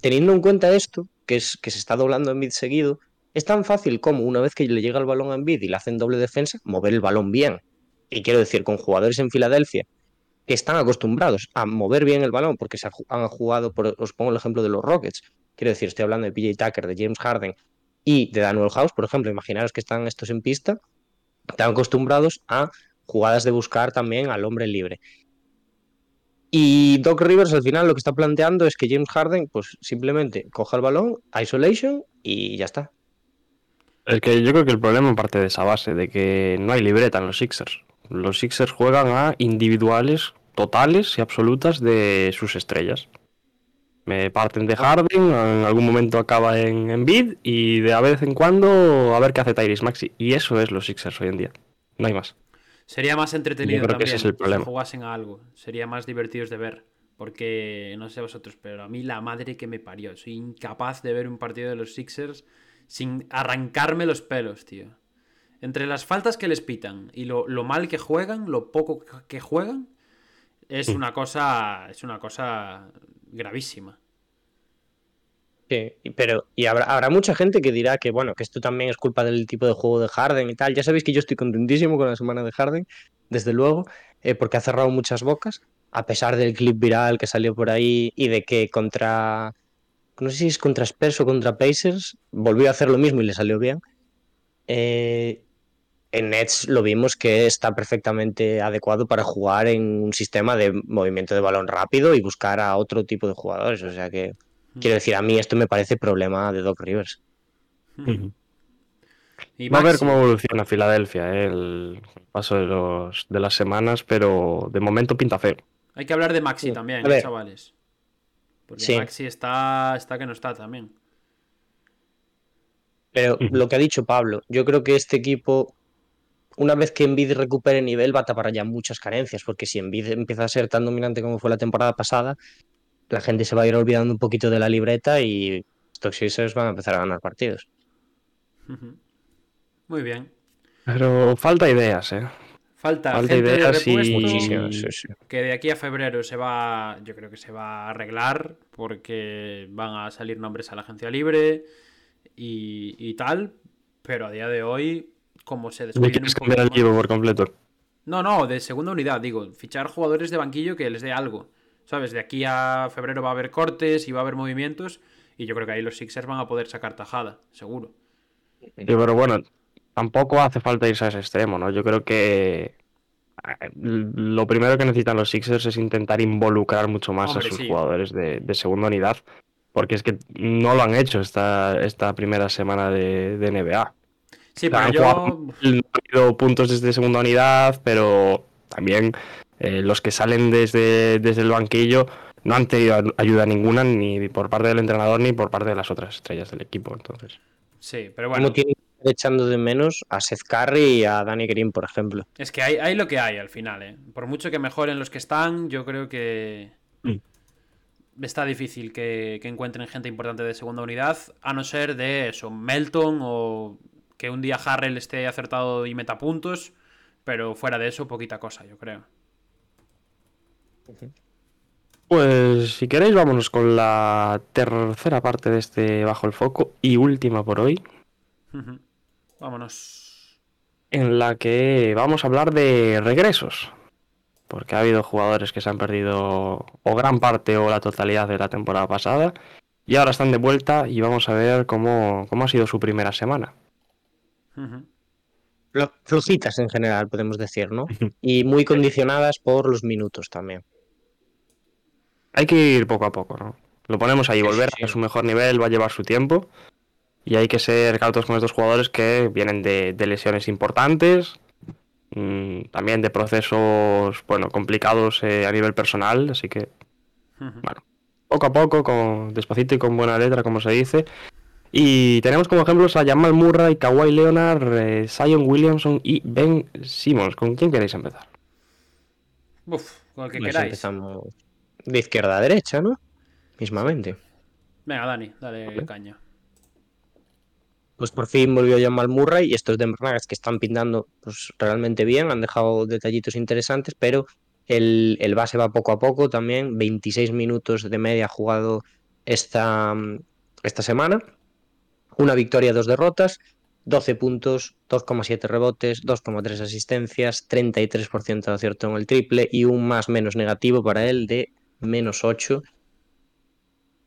teniendo en cuenta esto, que es que se está doblando en mid seguido, es tan fácil como una vez que le llega el balón a Embiid y le hacen doble defensa, mover el balón bien. Y quiero decir, con jugadores en Filadelfia que están acostumbrados a mover bien el balón porque se han jugado, por, os pongo el ejemplo de los Rockets, quiero decir, estoy hablando de PJ Tucker, de James Harden y de Daniel House, por ejemplo, imaginaros que están estos en pista, están acostumbrados a jugadas de buscar también al hombre libre. Y Doc Rivers al final lo que está planteando es que James Harden pues simplemente coja el balón, isolation y ya está. Es que yo creo que el problema parte de esa base, de que no hay libreta en los Sixers. Los Sixers juegan a individuales totales y absolutas de sus estrellas. Me parten de Harden, en algún momento acaba en, en bid y de a vez en cuando a ver qué hace Tyrese Maxi. Y eso es los Sixers hoy en día. No hay más. Sería más entretenido también si jugasen a algo. Sería más divertidos de ver. Porque no sé vosotros, pero a mí la madre que me parió. Soy incapaz de ver un partido de los Sixers sin arrancarme los pelos, tío. Entre las faltas que les pitan y lo, lo mal que juegan, lo poco que juegan, es una cosa. Es una cosa gravísima. Sí, pero y habrá, habrá, mucha gente que dirá que bueno, que esto también es culpa del tipo de juego de Harden y tal. Ya sabéis que yo estoy contentísimo con la semana de Harden, desde luego, eh, porque ha cerrado muchas bocas, a pesar del clip viral que salió por ahí y de que contra no sé si es contra Spurs o contra Pacers, volvió a hacer lo mismo y le salió bien. Eh, en Nets lo vimos que está perfectamente adecuado para jugar en un sistema de movimiento de balón rápido y buscar a otro tipo de jugadores. O sea que, quiero decir, a mí esto me parece problema de Doc Rivers. Va a ver cómo evoluciona Filadelfia ¿eh? el paso de, los, de las semanas, pero de momento pinta feo. Hay que hablar de Maxi también, ¿eh, chavales. Porque Maxi está, está que no está también. Pero lo que ha dicho Pablo, yo creo que este equipo una vez que Envid recupere nivel va a tapar ya muchas carencias, porque si Envid empieza a ser tan dominante como fue la temporada pasada, la gente se va a ir olvidando un poquito de la libreta y estos Sixers van a empezar a ganar partidos. Muy bien. Pero falta ideas, ¿eh? Falta, falta ideas y... que de aquí a febrero se va, yo creo que se va a arreglar porque van a salir nombres a la agencia libre y, y tal, pero a día de hoy como se ¿De quieres cambiar el equipo por completo? No, no, de segunda unidad, digo, fichar jugadores de banquillo que les dé algo. ¿Sabes? De aquí a febrero va a haber cortes y va a haber movimientos. Y yo creo que ahí los Sixers van a poder sacar tajada, seguro. pero bueno, tampoco hace falta irse a ese extremo, ¿no? Yo creo que eh, lo primero que necesitan los Sixers es intentar involucrar mucho más a sus jugadores de, segunda unidad. Porque es que no lo han hecho esta, esta primera semana de NBA. Sí, pero yo... Han puntos desde segunda unidad, pero también eh, los que salen desde, desde el banquillo no han tenido ayuda ninguna ni por parte del entrenador ni por parte de las otras estrellas del equipo. Entonces. Sí, pero bueno. tiene echando de menos a Seth Curry y a Danny Green, por ejemplo. Es que hay, hay lo que hay al final, ¿eh? Por mucho que mejoren los que están, yo creo que. Mm. Está difícil que, que, encuentren gente importante de segunda unidad, a no ser de eso, Melton o que un día Harrell esté acertado y meta puntos, pero fuera de eso, poquita cosa, yo creo. Pues si queréis, vámonos con la tercera parte de este Bajo el Foco y última por hoy. Vámonos. En la que vamos a hablar de regresos. Porque ha habido jugadores que se han perdido o gran parte o la totalidad de la temporada pasada. Y ahora están de vuelta y vamos a ver cómo, cómo ha sido su primera semana. Flojitas en general, podemos decir, ¿no? Y muy condicionadas por los minutos también. Hay que ir poco a poco, ¿no? Lo ponemos ahí, volver a su mejor nivel va a llevar su tiempo. Y hay que ser cautos con estos jugadores que vienen de, lesiones importantes, mm, también de procesos, bueno, complicados eh, a nivel personal, así que, bueno, poco a poco, con despacito y con buena letra, como se dice. Y tenemos como ejemplos a Jamal Murray, Kawhi Leonard, eh, Zion Williamson y Ben Simmons. ¿Con quién queréis empezar? Uf, con el que Pues queráis. empezamos de izquierda a derecha, ¿no? Mismamente. Venga, Dani, dale caña. Pues por fin volvió Jamal Murray y estos Denver Nuggets que están pintando pues, realmente bien, han dejado detallitos interesantes, pero el, el base va poco a poco también, 26 minutos de media jugado esta, esta semana, una victoria, dos derrotas, 12 puntos, 2,7 rebotes, 2,3 asistencias, 33% de acierto en el triple y un más menos negativo para él de menos 8.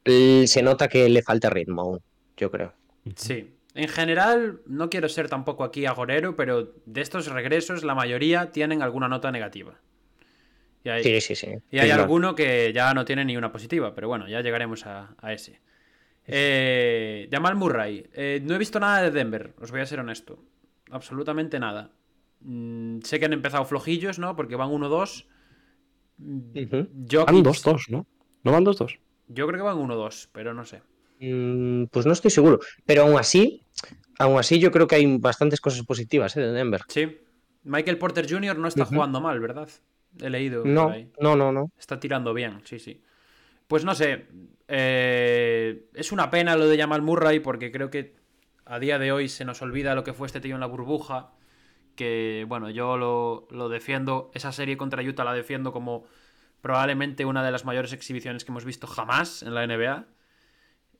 El- Se nota que le falta ritmo aún, yo creo. Sí. En general, no quiero ser tampoco aquí agorero, pero de estos regresos la mayoría tienen alguna nota negativa. Y hay, Sí, sí, sí. y hay claro. alguno que ya no tiene ni una positiva, pero bueno, ya llegaremos a, a ese. Eh, Jamal Murray. eh, no he visto nada de Denver, os voy a ser honesto. Absolutamente nada. Mm, sé que han empezado flojillos, ¿no? Porque van 1-2. Ujú. Jokic- Van 2-2, ¿no? ¿No van 2-2? Yo creo que van 1-2, pero no sé. Mm, Pues no estoy seguro. Pero aún así, aún así yo creo que hay bastantes cosas positivas ¿eh? de Denver. Sí. Michael Porter Jr. no está Ujú. jugando mal, ¿verdad? He leído. No, ahí. no, no, no. Está tirando bien, sí, sí. Pues no sé. Eh, es una pena lo de Jamal Murray porque creo que a día de hoy se nos olvida lo que fue este tío en la burbuja. Que bueno, yo lo, lo defiendo. Esa serie contra Utah la defiendo como probablemente una de las mayores exhibiciones que hemos visto jamás en la NBA.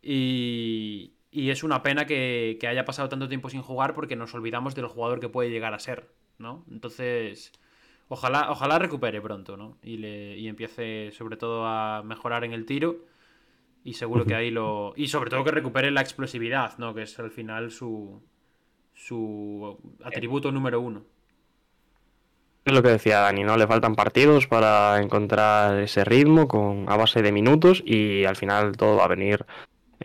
Y, y es una pena que, que haya pasado tanto tiempo sin jugar porque nos olvidamos del jugador que puede llegar a ser, ¿no? Entonces, ojalá, ojalá recupere pronto, ¿no? Y, le, y empiece sobre todo a mejorar en el tiro. Y seguro que ahí lo... Y sobre todo que recupere la explosividad, ¿no? Que es al final su, su atributo número uno. Es lo que decía Dani, ¿no? Le faltan partidos para encontrar ese ritmo con, a base de minutos y al final todo va a venir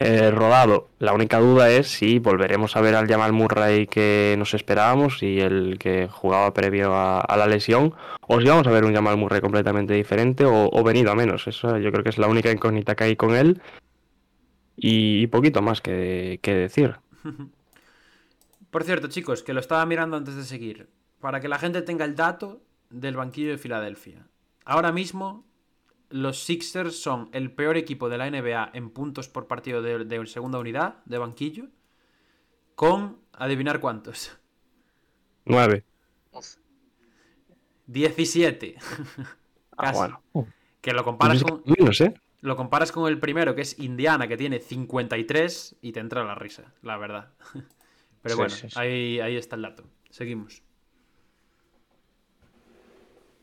eh, rodado. La única duda es si volveremos a ver al Jamal Murray que nos esperábamos y el que jugaba previo a, la lesión, o si vamos a ver un Jamal Murray completamente diferente o, venido a menos. Eso yo creo que es la única incógnita que hay con él y, y poquito más que, que decir. Por cierto, chicos, que lo estaba mirando antes de seguir. Para que la gente tenga el dato del banquillo de Filadelfia. Ahora mismo, los Sixers son el peor equipo de la NBA en puntos por partido de, de segunda unidad de banquillo. Con, adivinar cuántos. 9. 17. Ah, Casi. bueno. Que lo comparas, con, menos, ¿eh? lo comparas con el primero, que es Indiana, que tiene 53, y te entra la risa, la verdad. Pero Sí, bueno, sí, sí. Ahí, ahí está el dato. Seguimos.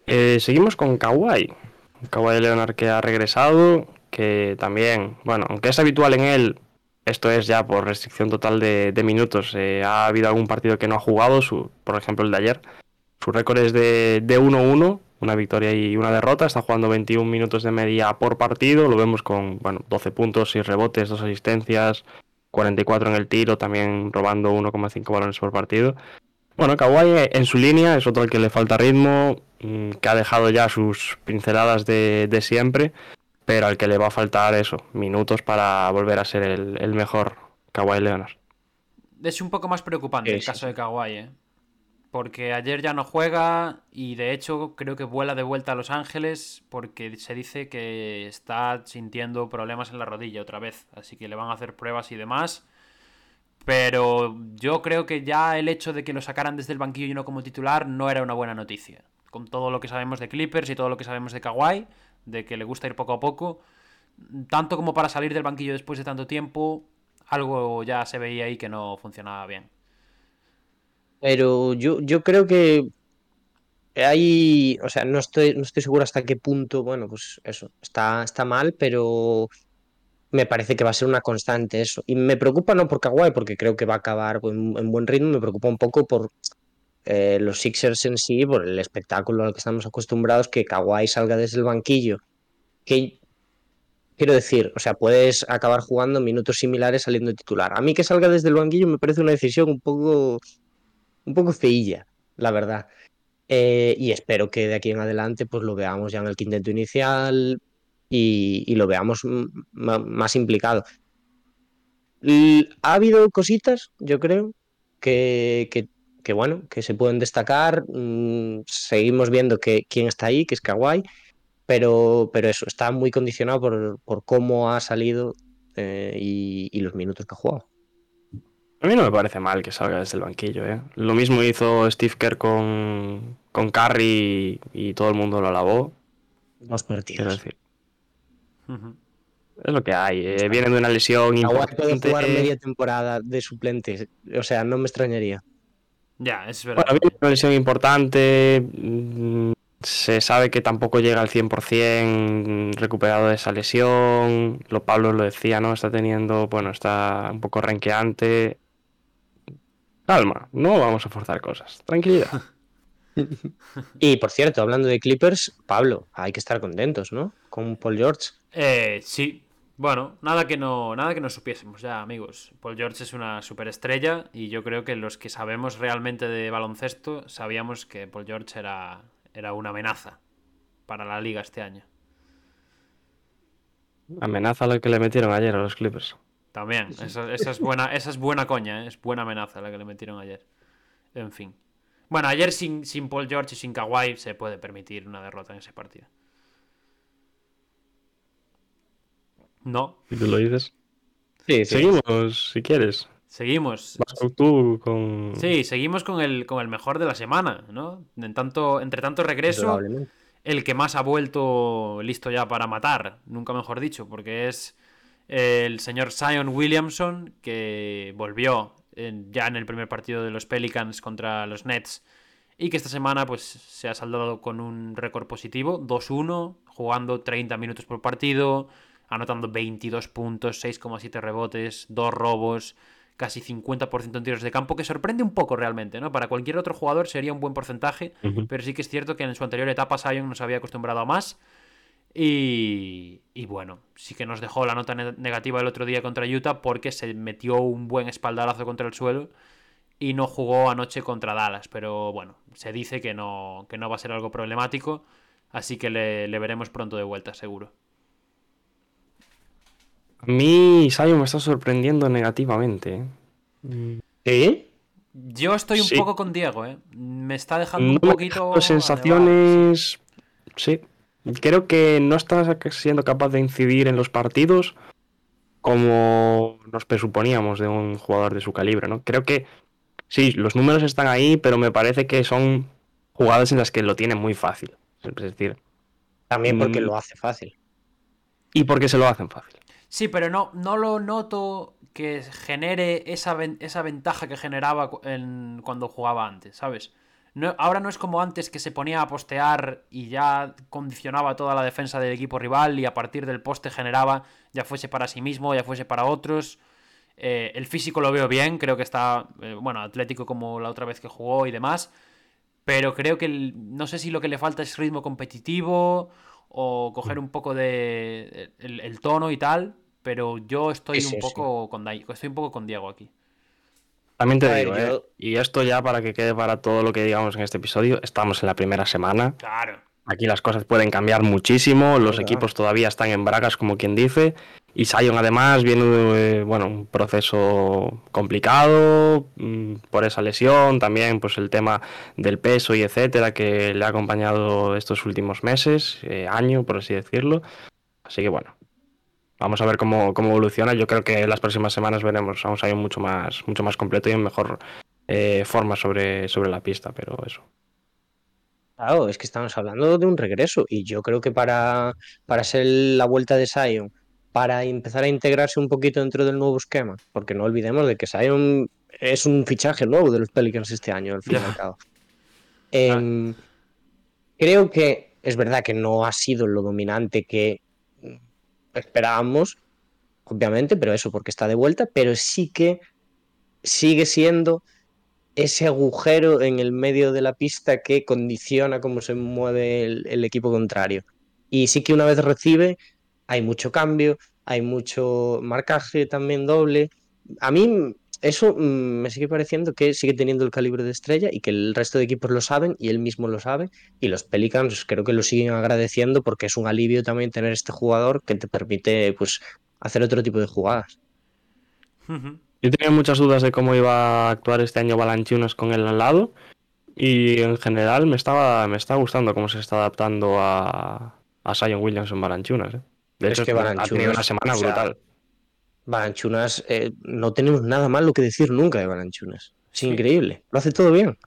Eh, seguimos con Kawhi. Kawhi Leonard que ha regresado, que también, bueno, aunque es habitual en él, esto es ya por restricción total de, de minutos. eh, ha habido algún partido que no ha jugado, su, por ejemplo el de ayer. Su récord es de de 1-1, una victoria y una derrota. Está jugando 21 minutos de media por partido. Lo vemos con bueno, 12 puntos, 6 rebotes, 2 asistencias, 44 en el tiro, también robando 1,5 balones por partido. Bueno, Kawhi eh, en su línea es otro al que le falta ritmo, mm, que ha dejado ya sus pinceladas de, de siempre, pero al que le va a faltar eso, minutos para volver a ser el, el mejor Kawhi Leonard. Es un poco más preocupante el caso de Kawhi, ¿eh? Porque ayer ya no juega y de hecho creo que vuela de vuelta a Los Ángeles porque se dice que está sintiendo problemas en la rodilla otra vez. Así que le van a hacer pruebas y demás. Pero yo creo que ya el hecho de que lo sacaran desde el banquillo y no como titular no era una buena noticia. Con todo lo que sabemos de Clippers y todo lo que sabemos de Kawhi, de que le gusta ir poco a poco, tanto como para salir del banquillo después de tanto tiempo, algo ya se veía ahí que no funcionaba bien. Pero yo, yo creo que hay, o sea, no estoy, no estoy seguro hasta qué punto, bueno, pues eso, está, está mal, pero me parece que va a ser una constante eso. Y me preocupa no por Kawhi, porque creo que va a acabar en, en buen ritmo, me preocupa un poco por eh, los Sixers en sí, por el espectáculo al que estamos acostumbrados, que Kawhi salga desde el banquillo, quiero decir, o sea, puedes acabar jugando minutos similares saliendo titular. A mí que salga desde el banquillo me parece una decisión un poco, un poco feilla, la verdad. Eh, y espero que de aquí en adelante pues lo veamos ya en el quinteto inicial, y, lo veamos más implicado. ha habido cositas, yo creo, que, que, bueno, que se pueden destacar. Mm, seguimos viendo que quién está ahí, que es Kawhi, pero, pero eso, está muy condicionado por, por cómo ha salido eh, y, los minutos que ha jugado. A mí no me parece mal que salga desde el banquillo. ¿eh? Lo mismo hizo Steve Kerr con, con Curry y, todo el mundo lo alabó. Dos partidos. Decir. Es lo que hay. Eh. Viene de una lesión importante. puede jugar media temporada de suplente. O sea, no me extrañaría. Ya, es verdad. viene de una lesión importante. Mm, se sabe que tampoco llega al 100% recuperado de esa lesión. Lo Pablo lo decía, ¿no? Está teniendo, bueno, está un poco renqueante. Calma, no vamos a forzar cosas. Tranquilidad. y por cierto, hablando de Clippers, Pablo, hay que estar contentos, ¿no? Con Paul George. Eh, sí. Bueno, nada que no, nada que no supiésemos ya, amigos. Paul George es una superestrella y yo creo que los que sabemos realmente de baloncesto sabíamos que Paul George era era una amenaza para la liga este año. Amenaza la que le metieron ayer a los Clippers. También, esa, es, buena, esa es buena coña, ¿eh? es buena amenaza la que le metieron ayer. En fin. Bueno, ayer sin, sin Paul George y sin Kawhi se puede permitir una derrota en ese partido. No. ¿Y tú lo dices? Sí, Seguimos, si quieres. Seguimos. tú con... Sí, seguimos con el, con el mejor de la semana, ¿no? En tanto, entre tanto regreso, el que más ha vuelto listo ya para matar, nunca mejor dicho, porque es el señor Zion Williamson, que volvió ya en el primer partido de los Pelicans contra los Nets y que esta semana pues se ha saldado con un récord positivo, 2-1, jugando 30 minutos por partido, anotando 22 puntos, 6,7 rebotes, 2 robos, casi 50% en tiros de campo, que sorprende un poco realmente, ¿no? Para cualquier otro jugador sería un buen porcentaje, pero sí que es cierto que en su anterior etapa Sion nos había acostumbrado a más. Y, y, bueno, sí que nos dejó la nota negativa el otro día contra Utah porque se metió un buen espaldarazo contra el suelo y no jugó anoche contra Dallas. Pero bueno, se dice que no, que no va a ser algo problemático, así que le, le veremos pronto de vuelta, seguro. A mí Sion me está sorprendiendo negativamente. ¿Eh? Yo estoy un poco con Diego, ¿eh? Me está dejando un poquito. sensaciones. Sí. Creo que no está siendo capaz de incidir en los partidos como nos presuponíamos de un jugador de su calibre, ¿no? Creo que sí, los números están ahí, pero me parece que son jugadas en las que lo tiene muy fácil. Es decir. También porque mm, lo hace fácil. Y porque se lo hacen fácil. Sí, pero no, no lo noto que genere esa, esa ventaja que generaba en, cuando jugaba antes, ¿sabes? No, ahora no es como antes que se ponía a postear y ya condicionaba toda la defensa del equipo rival y a partir del poste generaba, ya fuese para sí mismo, ya fuese para otros. Eh, el físico lo veo bien, creo que está, eh, bueno, atlético como la otra vez que jugó y demás. Pero creo que no sé si lo que le falta es ritmo competitivo o coger un poco de el tono y tal pero yo estoy un poco con estoy un poco con Diego aquí. También te digo, ¿eh? y esto ya para que quede para todo lo que digamos en este episodio, estamos en la primera semana. Claro. Aquí las cosas pueden cambiar muchísimo, los equipos todavía están en bragas, como quien dice, y Sion además viene de bueno, un proceso complicado mm, por esa lesión, también pues el tema del peso y etcétera que le ha acompañado estos últimos meses, eh, año por así decirlo. Así que bueno, Vamos a ver cómo, evoluciona. Yo creo que en las próximas semanas veremos a ir mucho más, mucho más completo y en mejor eh, forma sobre, sobre la pista, pero eso. Claro, es que estamos hablando de un regreso y yo creo que para, para ser la vuelta de Sion, para empezar a integrarse un poquito dentro del nuevo esquema, porque no olvidemos de que Sion es un fichaje nuevo de los Pelicans este año, al fin y al cabo. Em, creo que es verdad que no ha sido lo dominante que esperábamos, obviamente, pero eso porque está de vuelta, pero sí que sigue siendo ese agujero en el medio de la pista que condiciona cómo se mueve el, equipo contrario. Y sí que una vez recibe, hay mucho cambio, hay mucho marcaje también doble. A mí eso mm, me sigue pareciendo que sigue teniendo el calibre de estrella y que el resto de equipos lo saben y él mismo lo sabe. Y los Pelicans creo que lo siguen agradeciendo porque es un alivio también tener este jugador que te permite pues hacer otro tipo de jugadas. Yo tenía muchas dudas de cómo iba a actuar este año Balanchunas con él al lado. Y en general me estaba, me está gustando cómo se está adaptando a, a Sion Williams en Balanchunas. ¿eh? De Es hecho, que ha tenido una semana o sea, brutal. Balanchunas, eh, no tenemos nada malo que decir nunca de Balanchunas. Es Sí. increíble, lo hace todo bien.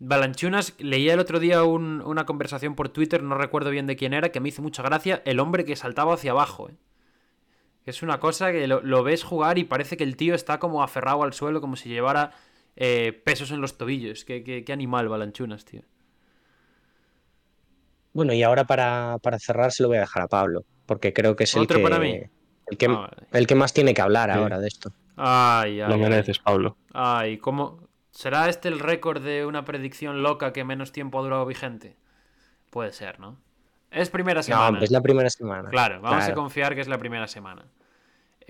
Balanchunas, leía el otro día un- una conversación por Twitter, no recuerdo bien de quién era, que me hizo mucha gracia, el hombre que saltaba hacia abajo. ¿eh? Es una cosa que lo, lo ves jugar y parece que el tío está como aferrado al suelo, como si llevara eh, pesos en los tobillos. Qué, qué- qué animal Balanchunas, tío. Bueno, y ahora para, para cerrar se lo voy a dejar a Pablo, porque creo que es el ¿Otro que, para mí? El que, Ah, vale. el que más tiene que hablar Sí. ahora de esto. Ay, ay, Lo mereces, Pablo. Ay, ¿cómo? ¿Será este el récord de una predicción loca que menos tiempo ha durado vigente? Puede ser, ¿no? Es primera semana. es la primera semana. Claro, vamos a confiar que es la primera semana.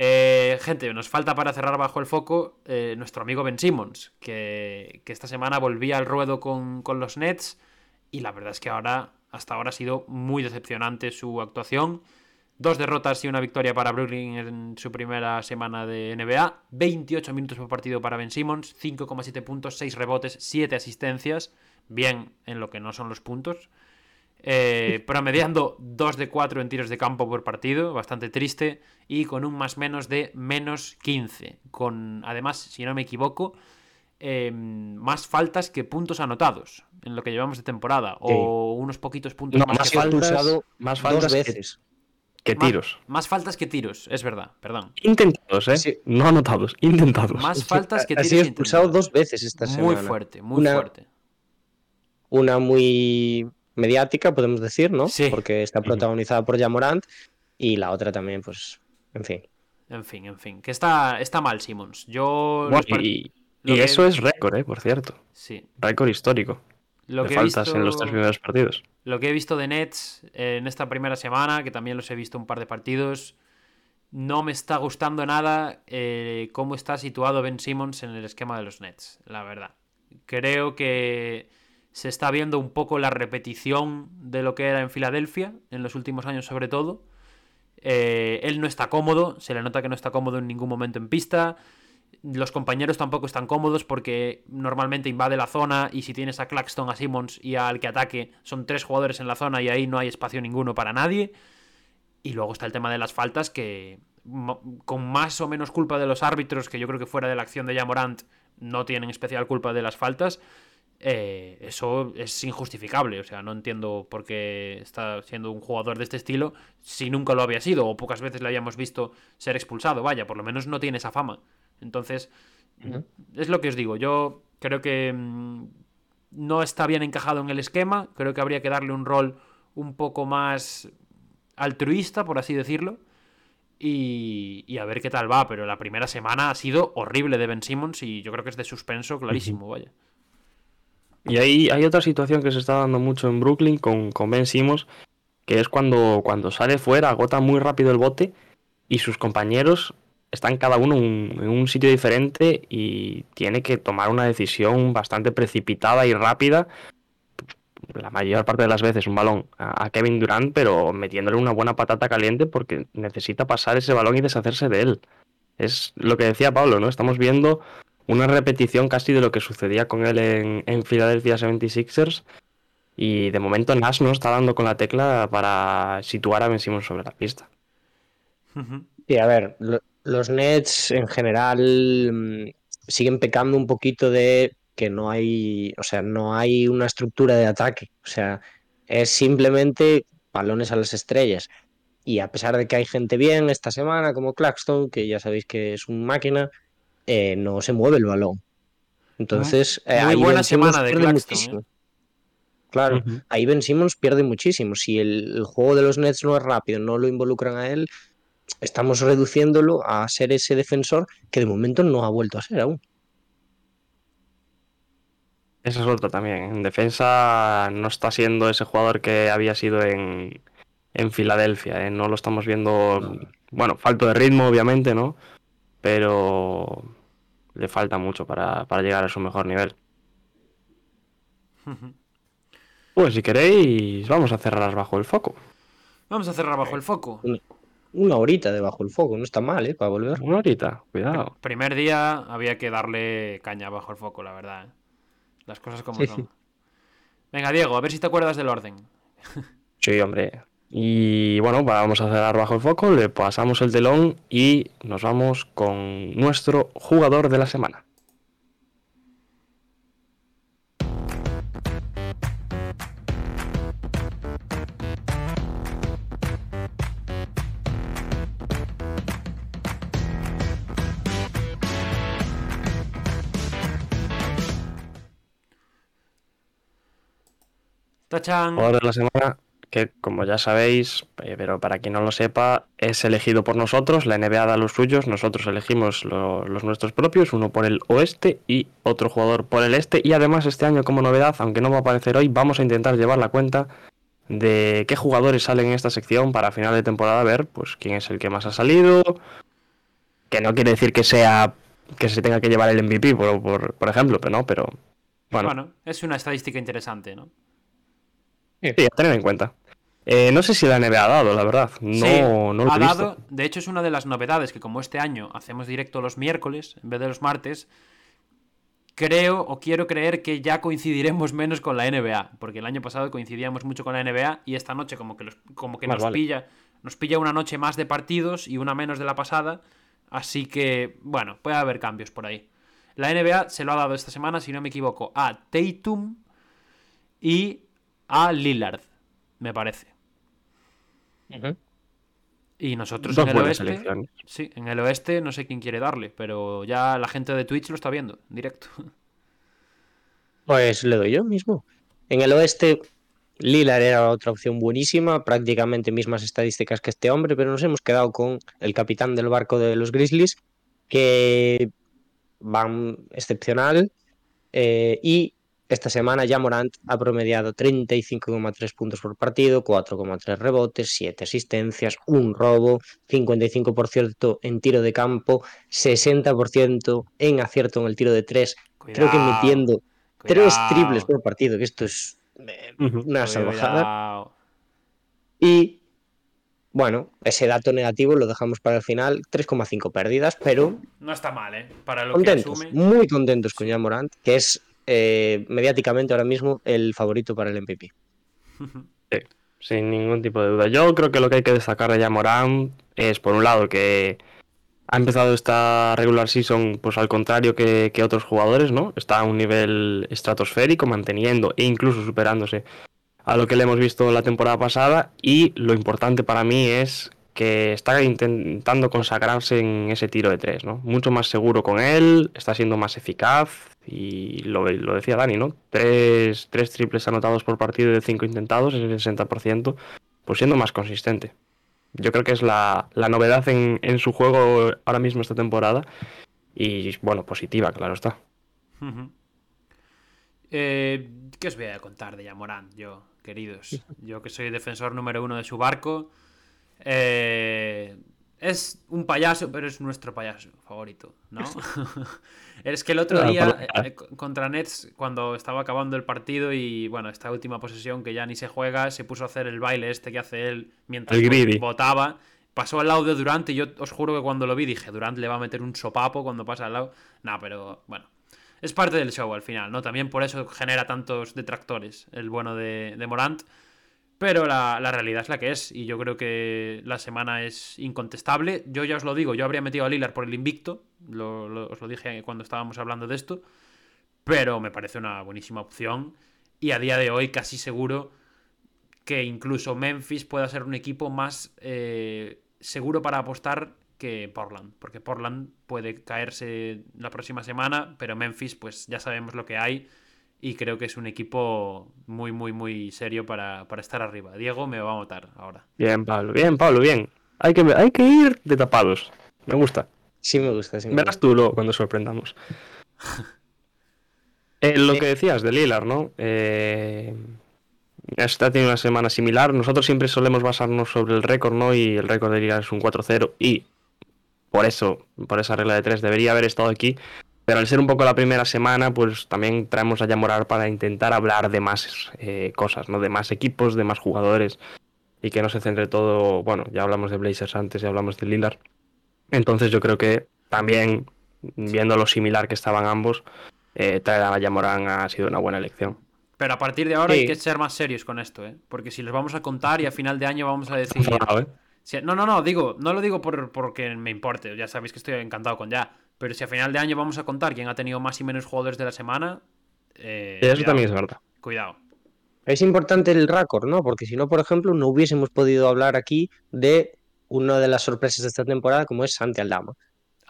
Eh, gente, nos falta para cerrar bajo el foco eh, nuestro amigo Ben Simmons, que, que esta semana volvía al ruedo con, con los Nets y la verdad es que ahora, hasta ahora ha sido muy decepcionante su actuación. Dos derrotas y una victoria para Brooklyn en su primera semana de NBA. 28 minutos por partido para Ben Simmons, 5,7 puntos, 6 rebotes, 7 asistencias. Bien en lo que no son los puntos. Eh, promediando 2 de 4 en tiros de campo por partido, bastante triste, y con un más menos de menos 15. Con, además, si no me equivoco, eh, más faltas que puntos anotados en lo que llevamos de temporada, o unos poquitos puntos No, más, más que faltas, más Dos faltas que, veces. Que más- tiros. más faltas que tiros, es verdad, perdón. Intentados, ¿eh? Sí. No anotados, intentados. Más faltas que ha tiros. sido expulsado intentados. dos veces esta Muy semana. fuerte, muy Una- fuerte. Una muy mediática, podemos decir, ¿no? Sí. Porque está protagonizada por Jamorant y la otra también, pues, en fin. En fin, en fin. Que está, está mal, Simmons. Yo. Bueno, par- y lo y que- eso es récord, ¿eh? Por cierto. Sí. Récord histórico. Lo de que, faltas visto, en los tres primeros partidos. Lo que he visto de Nets eh, en esta primera semana, que también los he visto un par de partidos, no me está gustando nada eh, cómo está situado Ben Simmons en el esquema de los Nets, la verdad. Creo que se está viendo un poco la repetición de lo que era en Filadelfia, en los últimos años sobre todo. Eh, él no está cómodo, se le nota que no está cómodo en ningún momento en pista. Los compañeros tampoco están cómodos porque normalmente invade la zona y si tienes a Claxton, a Simmons y al que ataque son tres jugadores en la zona y ahí no hay espacio ninguno para nadie. Y luego está el tema de las faltas que con más o menos culpa de los árbitros, que yo creo que fuera de la acción de Jamorant no tienen especial culpa de las faltas, eh, eso es injustificable. O sea, no entiendo por qué está siendo un jugador de este estilo si nunca lo había sido o pocas veces le habíamos visto ser expulsado. Vaya, por lo menos no tiene esa fama. Entonces, es lo que os digo. Yo creo que mm, no está bien encajado en el esquema. Creo que habría que darle un rol un poco más altruista, por así decirlo. Y, y a ver qué tal va. Pero la primera semana ha sido horrible de Ben Simmons y yo creo que es de suspenso clarísimo, vaya. Y ahí hay otra situación que se está dando mucho en Brooklyn con, con Ben Simmons, que es cuando, cuando sale fuera, agota muy rápido el bote y sus compañeros están cada uno un- en un sitio diferente y tiene que tomar una decisión bastante precipitada y rápida. La mayor parte de las veces un balón a, a Kevin Durant, pero metiéndole una buena patata caliente porque necesita pasar ese balón y deshacerse de él. Es lo que decía Pablo, ¿no? Estamos viendo una repetición casi de lo que sucedía con él en, en Philadelphia 76ers. Y de momento Nash no está dando con la tecla para situar a Ben Simmons sobre la pista. Sí, a ver, lo- los Nets en general mm, siguen pecando un poquito de que no hay, o sea, no hay una estructura de ataque. O sea, es simplemente balones a las estrellas. Y a pesar de que hay gente bien esta semana, como Claxton, que ya sabéis que es un máquina, eh, no se mueve el balón. Entonces, eh, Muy ahí buena Ben semana de Claxton, muchísimo. ¿eh? Claro, ahí Ben Simmons pierde muchísimo. Si el, el juego de los Nets no es rápido, no lo involucran a él, estamos reduciéndolo a ser ese defensor que de momento no ha vuelto a ser aún. Esa es otra también. En defensa no está siendo ese jugador que había sido en, en Filadelfia. ¿eh? No lo estamos viendo. Bueno, falto de ritmo, obviamente, ¿no? pero le falta mucho para, para llegar a su mejor nivel. Pues si queréis, vamos a cerrar bajo el foco. Vamos a cerrar bajo el foco. Una horita debajo del foco, no está mal, ¿eh? Para volver. Una horita, cuidado. Primer día había que darle caña bajo el foco, la verdad. ¿eh? Las cosas como Sí, son. sí. Venga, Diego, a ver si te acuerdas del orden. Sí, hombre. Y bueno, vamos a cerrar bajo el foco, le pasamos el telón y nos vamos con nuestro jugador de la semana. Tachan. Jugador de la semana que, como ya sabéis, eh, pero para quien no lo sepa, es elegido por nosotros. La NBA da los suyos, nosotros elegimos lo- los nuestros propios, uno por el oeste y otro jugador por el este. Y además, este año, como novedad, aunque no va a aparecer hoy, vamos a intentar llevar la cuenta de qué jugadores salen en esta sección para final de temporada, ver pues quién es el que más ha salido. Que no quiere decir que sea que se tenga que llevar el MVP, por, por, por ejemplo, pero no, pero bueno, Bueno, es una estadística interesante, ¿no? Sí, a tener en cuenta. Eh, no sé si la NBA ha dado, la verdad. No, Sí, no lo ha he visto. dado, de hecho es una de las novedades que como este año hacemos directo los miércoles en vez de los martes, creo o quiero creer que ya coincidiremos menos con la NBA, porque el año pasado coincidíamos mucho con la NBA y esta noche como que, los- como que Más nos vale. pilla nos pilla una noche más de partidos y una menos de la pasada, así que bueno, puede haber cambios por ahí. La NBA se lo ha dado esta semana, si no me equivoco, a Tatum y a Lillard, me parece. Y nosotros Dos en el oeste. elecciones. Sí, en el oeste no sé quién quiere darle, pero ya la gente de Twitch lo está viendo en directo. Pues le doy yo mismo. En el oeste, Lillard era otra opción buenísima, prácticamente mismas estadísticas que este hombre, pero nos hemos quedado con el capitán del barco de los Grizzlies, que van excepcional. eh, y esta semana ya Morant ha promediado 35,3 puntos por partido, 4,3 rebotes, 7 asistencias, un robo, 55% en tiro de campo, 60% en acierto en el tiro de 3. Creo que metiendo tres cuidado, triples por partido, que esto es eh, una salvajada. Y bueno, ese dato negativo lo dejamos para el final, 3,5 pérdidas, pero No está mal, ¿eh? Para lo contentos, que asume. muy contentos con Jan Morant, que es eh, mediáticamente ahora mismo el favorito para el MVP. Sí, sin ningún tipo de duda. Yo creo que lo que hay que destacar de Morán es, por un lado, que ha empezado esta regular season, pues al contrario que otros jugadores, ¿no? Está a un nivel estratosférico, manteniendo e incluso superándose a lo que le hemos visto la temporada pasada. Y lo importante para mí es que está intentando consagrarse en ese tiro de tres, ¿no? Mucho más seguro con él, está siendo más eficaz y lo, lo decía Dani, ¿no? Tres, tres triples anotados por partido de cinco intentados, es el 60%, pues siendo más consistente. Yo creo que es la, la novedad en, en su juego ahora mismo esta temporada y, bueno, positiva, claro está. Eh, ¿Qué os voy a contar de Yamorán, yo, queridos? Yo que soy defensor número uno de su barco. Eh, es un payaso, pero es nuestro payaso favorito, ¿no? es que el otro día eh, contra Nets, cuando estaba acabando el partido y bueno, esta última posesión que ya ni se juega, se puso a hacer el baile este que hace él mientras votaba. Pasó al lado de Durant y yo os juro que cuando lo vi dije, Durant le va a meter un sopapo cuando pasa al lado. No, pero bueno, es parte del show al final, ¿no? También por eso genera tantos detractores el bueno de, de Morant. Pero la, la realidad es la que es. Y yo creo que la semana es incontestable. Yo ya os lo digo, yo habría metido a Lillard por el invicto. Lo- lo- os lo dije cuando estábamos hablando de esto. Pero me parece una buenísima opción. Y a día de hoy casi seguro que incluso Memphis pueda ser un equipo más eh, seguro para apostar que Portland. Porque Portland puede caerse la próxima semana, pero Memphis pues ya sabemos lo que hay y creo que es un equipo muy, muy, muy serio para, para estar arriba. Diego me va a votar ahora. Bien, Pablo, bien, Pablo, bien. Hay que, hay que ir de tapados. Me gusta. Sí me gusta, sí me Verás tú luego cuando sorprendamos. Eh, lo Sí. que decías de Lillard, ¿no? Eh, está teniendo una semana similar. Nosotros siempre solemos basarnos sobre el récord, ¿no? Y el récord de Lillard es un 4-0 y por eso, por esa regla de tres, debería haber estado aquí. Pero al ser un poco la primera semana, pues también traemos a Yamorar para intentar hablar de más eh, cosas, ¿no? De más equipos, de más jugadores. Y que no se centre todo. Bueno, ya hablamos de Blazers antes y hablamos de Lillard. Entonces yo creo que también, viendo lo similar que estaban ambos, eh, traer a Yamorán ha sido una buena elección. Pero a partir de ahora Sí. hay que ser más serios con esto, ¿eh? Porque si los vamos a contar y a final de año vamos a decir. ¿eh? No, no, no, digo, no lo digo por, porque me importe, ya sabéis que estoy encantado con ya. Pero si a final de año vamos a contar quién ha tenido más y menos jugadores de la semana. Eh, Eso cuidado, también es verdad. Cuidado. Es importante el récord, ¿no? Porque si no, por ejemplo, no hubiésemos podido hablar aquí de una de las sorpresas de esta temporada, como es Santi Aldama,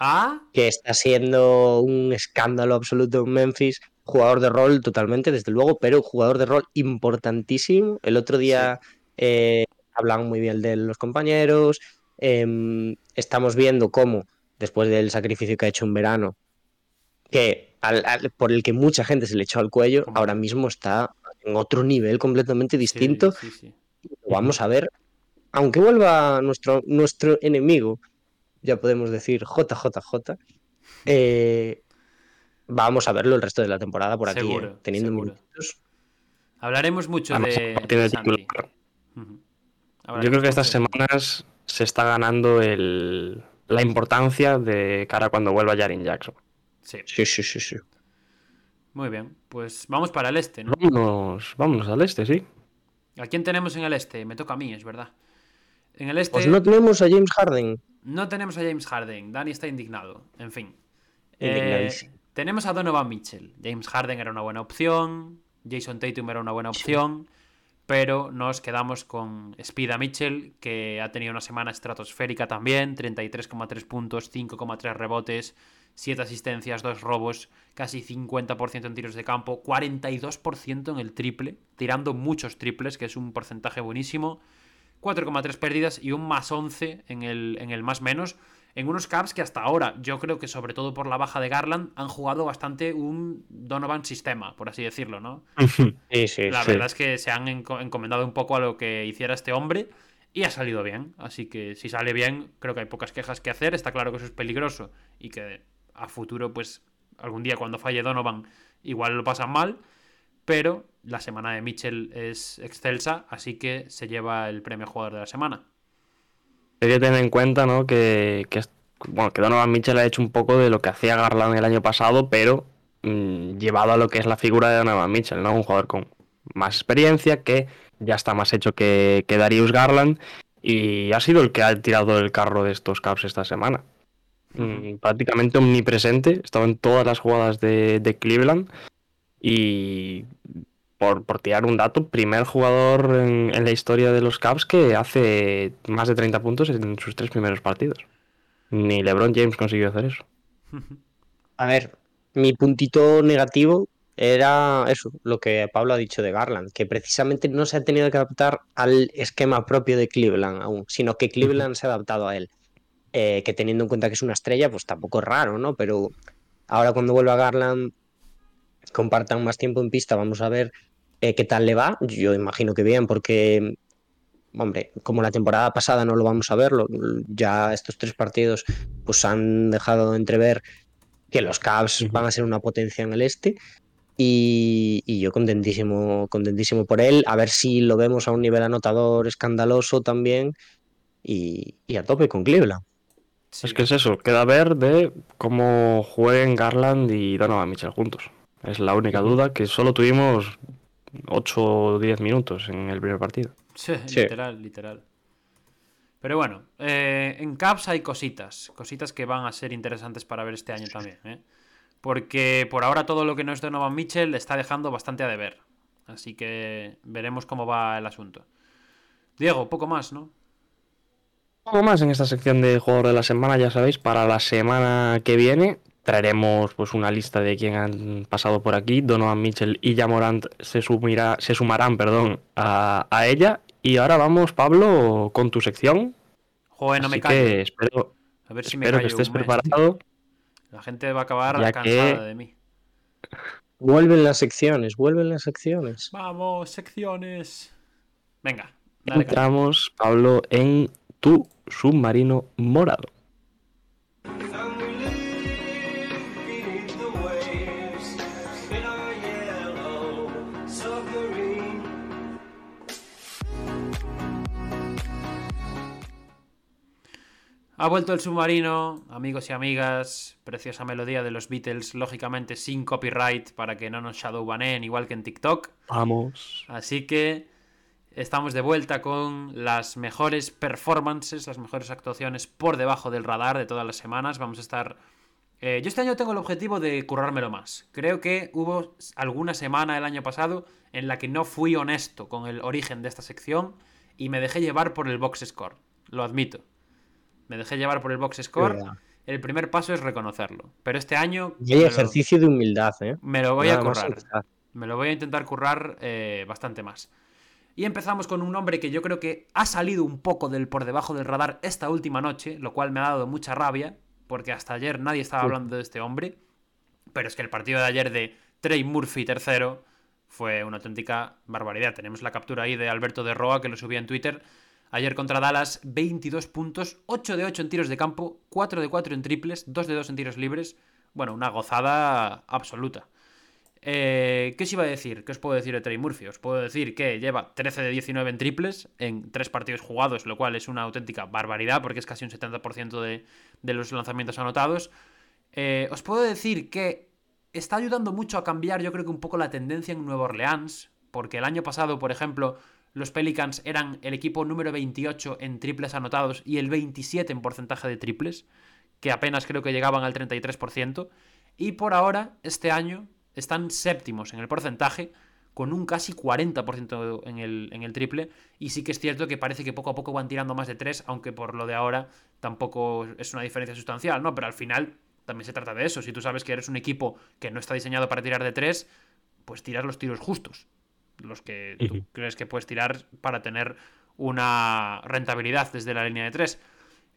Ah, que está siendo un escándalo absoluto en Memphis. Jugador de rol totalmente, desde luego, pero jugador de rol importantísimo. El otro día eh, hablan muy bien de los compañeros. em, estamos viendo cómo, después del sacrificio que ha hecho en verano, que al- al- por el que mucha gente se le echó al cuello, ahora mismo está en otro nivel completamente distinto. sí, sí. Lo vamos a ver. Aunque vuelva nuestro, nuestro enemigo, ya podemos decir JJJ, eh, vamos a verlo el resto de la temporada por aquí, Seguro, eh, teniendo seguro. minutos. Hablaremos mucho Además, de, Santi. Yo creo que estas semanas se está ganando el, la importancia de cara a cuando vuelva Jaren Jackson. Sí, Sí, sí, sí, sí. muy bien. Pues vamos para el este, ¿no? Vámonos, vámonos al este, sí. ¿A quién tenemos en el este? Me toca a mí, es verdad. En el este Pues no tenemos a James Harden. no tenemos a James Harden. Dani está indignado. En fin. Eh, Indignadísimo. tenemos a Donovan Mitchell. James Harden era una buena opción. Jason Tatum era una buena opción. Pero nos quedamos con Spida Mitchell, que ha tenido una semana estratosférica también. 33,3 puntos, 5,3 rebotes, 7 asistencias, 2 robos, casi 50% en tiros de campo, 42% en el triple, tirando muchos triples, que es un porcentaje buenísimo. 4,3 pérdidas y un más 11 en el, en el más menos. En unos Caps que hasta ahora, yo creo que sobre todo por la baja de Garland, han jugado bastante un Donovan sistema, por así decirlo, ¿no? Sí, sí, La sí. verdad es que se han enco- encomendado un poco a lo que hiciera este hombre y ha salido bien. Así que si sale bien, creo que hay pocas quejas que hacer. Está claro que eso es peligroso y que a futuro, pues algún día cuando falle Donovan, igual lo pasan mal. Pero la semana de Mitchell es excelsa, así que se lleva el premio jugador de la semana. Hay que tener en cuenta, ¿no? Que, bueno, que Donovan Mitchell ha hecho un poco de lo que hacía Garland el año pasado, pero mm, llevado a lo que es la figura de Donovan Mitchell, ¿no? Un jugador con más experiencia, que ya está más hecho que, que Darius Garland, y ha sido el que ha tirado el carro de estos Caps esta semana. Mm, prácticamente omnipresente, estaba en todas las jugadas de, de Cleveland, y por, por tirar un dato, primer jugador en, la historia de los Cavs que hace más de 30 puntos en sus tres primeros partidos. Ni LeBron James consiguió hacer eso. A ver, mi puntito negativo era eso, lo que Pablo ha dicho de Garland, que precisamente no se ha tenido que adaptar al esquema propio de Cleveland aún, sino que Cleveland se ha adaptado a él. Eh, que teniendo en cuenta que es una estrella, pues tampoco es raro, ¿no? Pero ahora cuando vuelva Garland, compartan más tiempo en pista, vamos a ver eh, qué tal le va. Yo imagino que bien, porque, hombre, como la temporada pasada no lo vamos a ver, lo- ya estos tres partidos pues han dejado entrever que los Cavs van a ser una potencia en el este. Y, y yo contentísimo, contentísimo por él. A ver si lo vemos a un nivel anotador escandaloso también. Y, y a tope con Cleveland. Sí. Es que es eso, queda ver de cómo jueguen Garland y Donovan Mitchell juntos. Es la única duda, que solo tuvimos 8 o 10 minutos en el primer partido. Sí, Sí. literal, literal. Pero bueno, eh, en Caps hay cositas, cositas que van a ser interesantes para ver este año también, ¿eh? Porque por ahora todo lo que no es Donovan Mitchell está dejando bastante a deber. Así que veremos cómo va el asunto. Diego, poco más, ¿no? Algo más en esta sección de jugador de la semana, ya sabéis, para la semana que viene traeremos pues una lista de quién han pasado por aquí. Donovan Mitchell y Jamorant se, sumirá, se sumarán perdón, a, a ella. Y ahora vamos, Pablo, con tu sección. Joder, no me callo. que espero, A ver si me espero que estés preparado. La gente va a acabar ya cansada que- de mí. Vuelven las secciones, vuelven las secciones. Vamos, secciones. Venga, dale. Entramos, Pablo, en tu submarino morado. Ha vuelto el submarino, amigos y amigas, preciosa melodía de los Beatles, lógicamente sin copyright para que no nos shadowbaneen igual que en TikTok. Vamos. Así que estamos de vuelta con las mejores performances, las mejores actuaciones por debajo del radar de todas las semanas. Vamos a estar... Eh, yo este año tengo el objetivo de currármelo más. Creo que hubo alguna semana el año pasado en la que no fui honesto con el origen de esta sección y me dejé llevar por el box score. Lo admito. Me dejé llevar por el box score. Verdad. El primer paso es reconocerlo. Pero este año Y hay lo- ejercicio de humildad, ¿eh? me lo voy a Nada currar. Me lo voy a intentar currar eh, bastante más. Y empezamos con un nombre que yo creo que ha salido un poco del por debajo del radar esta última noche, lo cual me ha dado mucha rabia, porque hasta ayer nadie estaba Sí. hablando de este hombre. Pero es que el partido de ayer de Trey Murphy tercero fue una auténtica barbaridad. Tenemos la captura ahí de Alberto de Roa que lo subía en Twitter. Ayer contra Dallas, 22 puntos, 8 de 8 en tiros de campo, 4 de 4 en triples, 2 de 2 en tiros libres. Bueno, una gozada absoluta. Eh, ¿Qué os iba a decir? ¿Qué os puedo decir de Trey Murphy? Os puedo decir que lleva 13 de 19 en triples en 3 partidos jugados, lo cual es una auténtica barbaridad porque es casi un 70% de, los lanzamientos anotados. Eh, os puedo decir que está ayudando mucho a cambiar yo creo que un poco la tendencia en Nueva Orleans, porque el año pasado, por ejemplo, los Pelicans eran el equipo número 28 en triples anotados y el 27 en porcentaje de triples, que apenas creo que llegaban al 33%, y por ahora, este año, están séptimos en el porcentaje, con un casi 40% en el, en el triple, y sí que es cierto que parece que poco a poco van tirando más de 3, aunque por lo de ahora tampoco es una diferencia sustancial, ¿no? Pero al final también se trata de eso, si tú sabes que eres un equipo que no está diseñado para tirar de 3, pues tirar los tiros justos, los que tú crees que puedes tirar para tener una rentabilidad desde la línea de 3.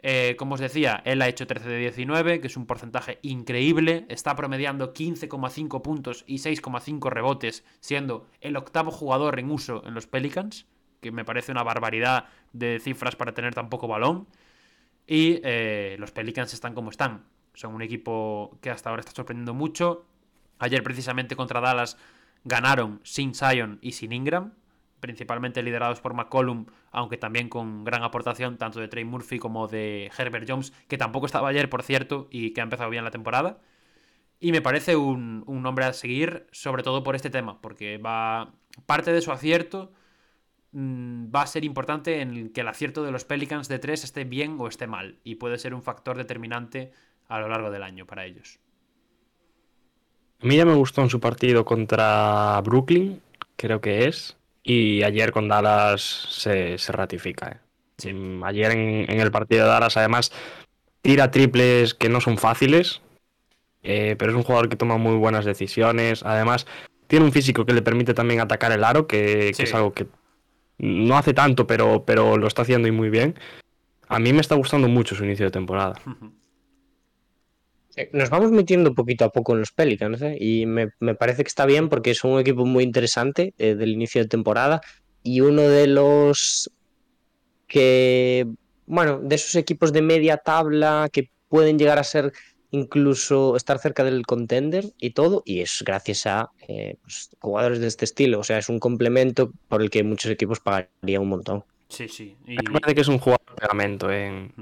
Eh, como os decía, él ha hecho 13 de 19, que es un porcentaje increíble. Está promediando 15,5 puntos y 6,5 rebotes, siendo el octavo jugador en uso en los Pelicans, que me parece una barbaridad de cifras para tener tan poco balón. Y eh, los Pelicans están como están. Son un equipo que hasta ahora está sorprendiendo mucho. Ayer, precisamente contra Dallas, ganaron sin Zion y sin Ingram, principalmente liderados por McCollum, aunque también con gran aportación tanto de Trey Murphy como de Herbert Jones, que tampoco estaba ayer, por cierto, y que ha empezado bien la temporada. Y me parece un, un nombre a seguir, sobre todo por este tema, porque va parte de su acierto mm, va a ser importante en que el acierto de los Pelicans de 3 esté bien o esté mal, y puede ser un factor determinante a lo largo del año para ellos. A mí ya me gustó en su partido contra Brooklyn, creo que es. Y ayer con Dallas se, se ratifica. ¿eh? Mm, Ayer en, en el partido de Dallas, además, tira triples que no son fáciles. eh, pero es un jugador que toma muy buenas decisiones. Además, tiene un físico que le permite también atacar el aro, que, que es algo que no hace tanto, pero, pero lo está haciendo y muy bien. A mí me está gustando mucho su inicio de temporada. Nos vamos metiendo poquito a poco en los Pelicans, ¿eh? y me, me parece que está bien porque son un equipo muy interesante eh, del inicio de temporada y uno de los que, bueno, de esos equipos de media tabla que pueden llegar a ser incluso estar cerca del contender y todo, y es gracias a eh, pues, jugadores de este estilo, o sea, es un complemento por el que muchos equipos pagarían un montón. Sí, sí. y- Me parece que es un jugador de pegamento en,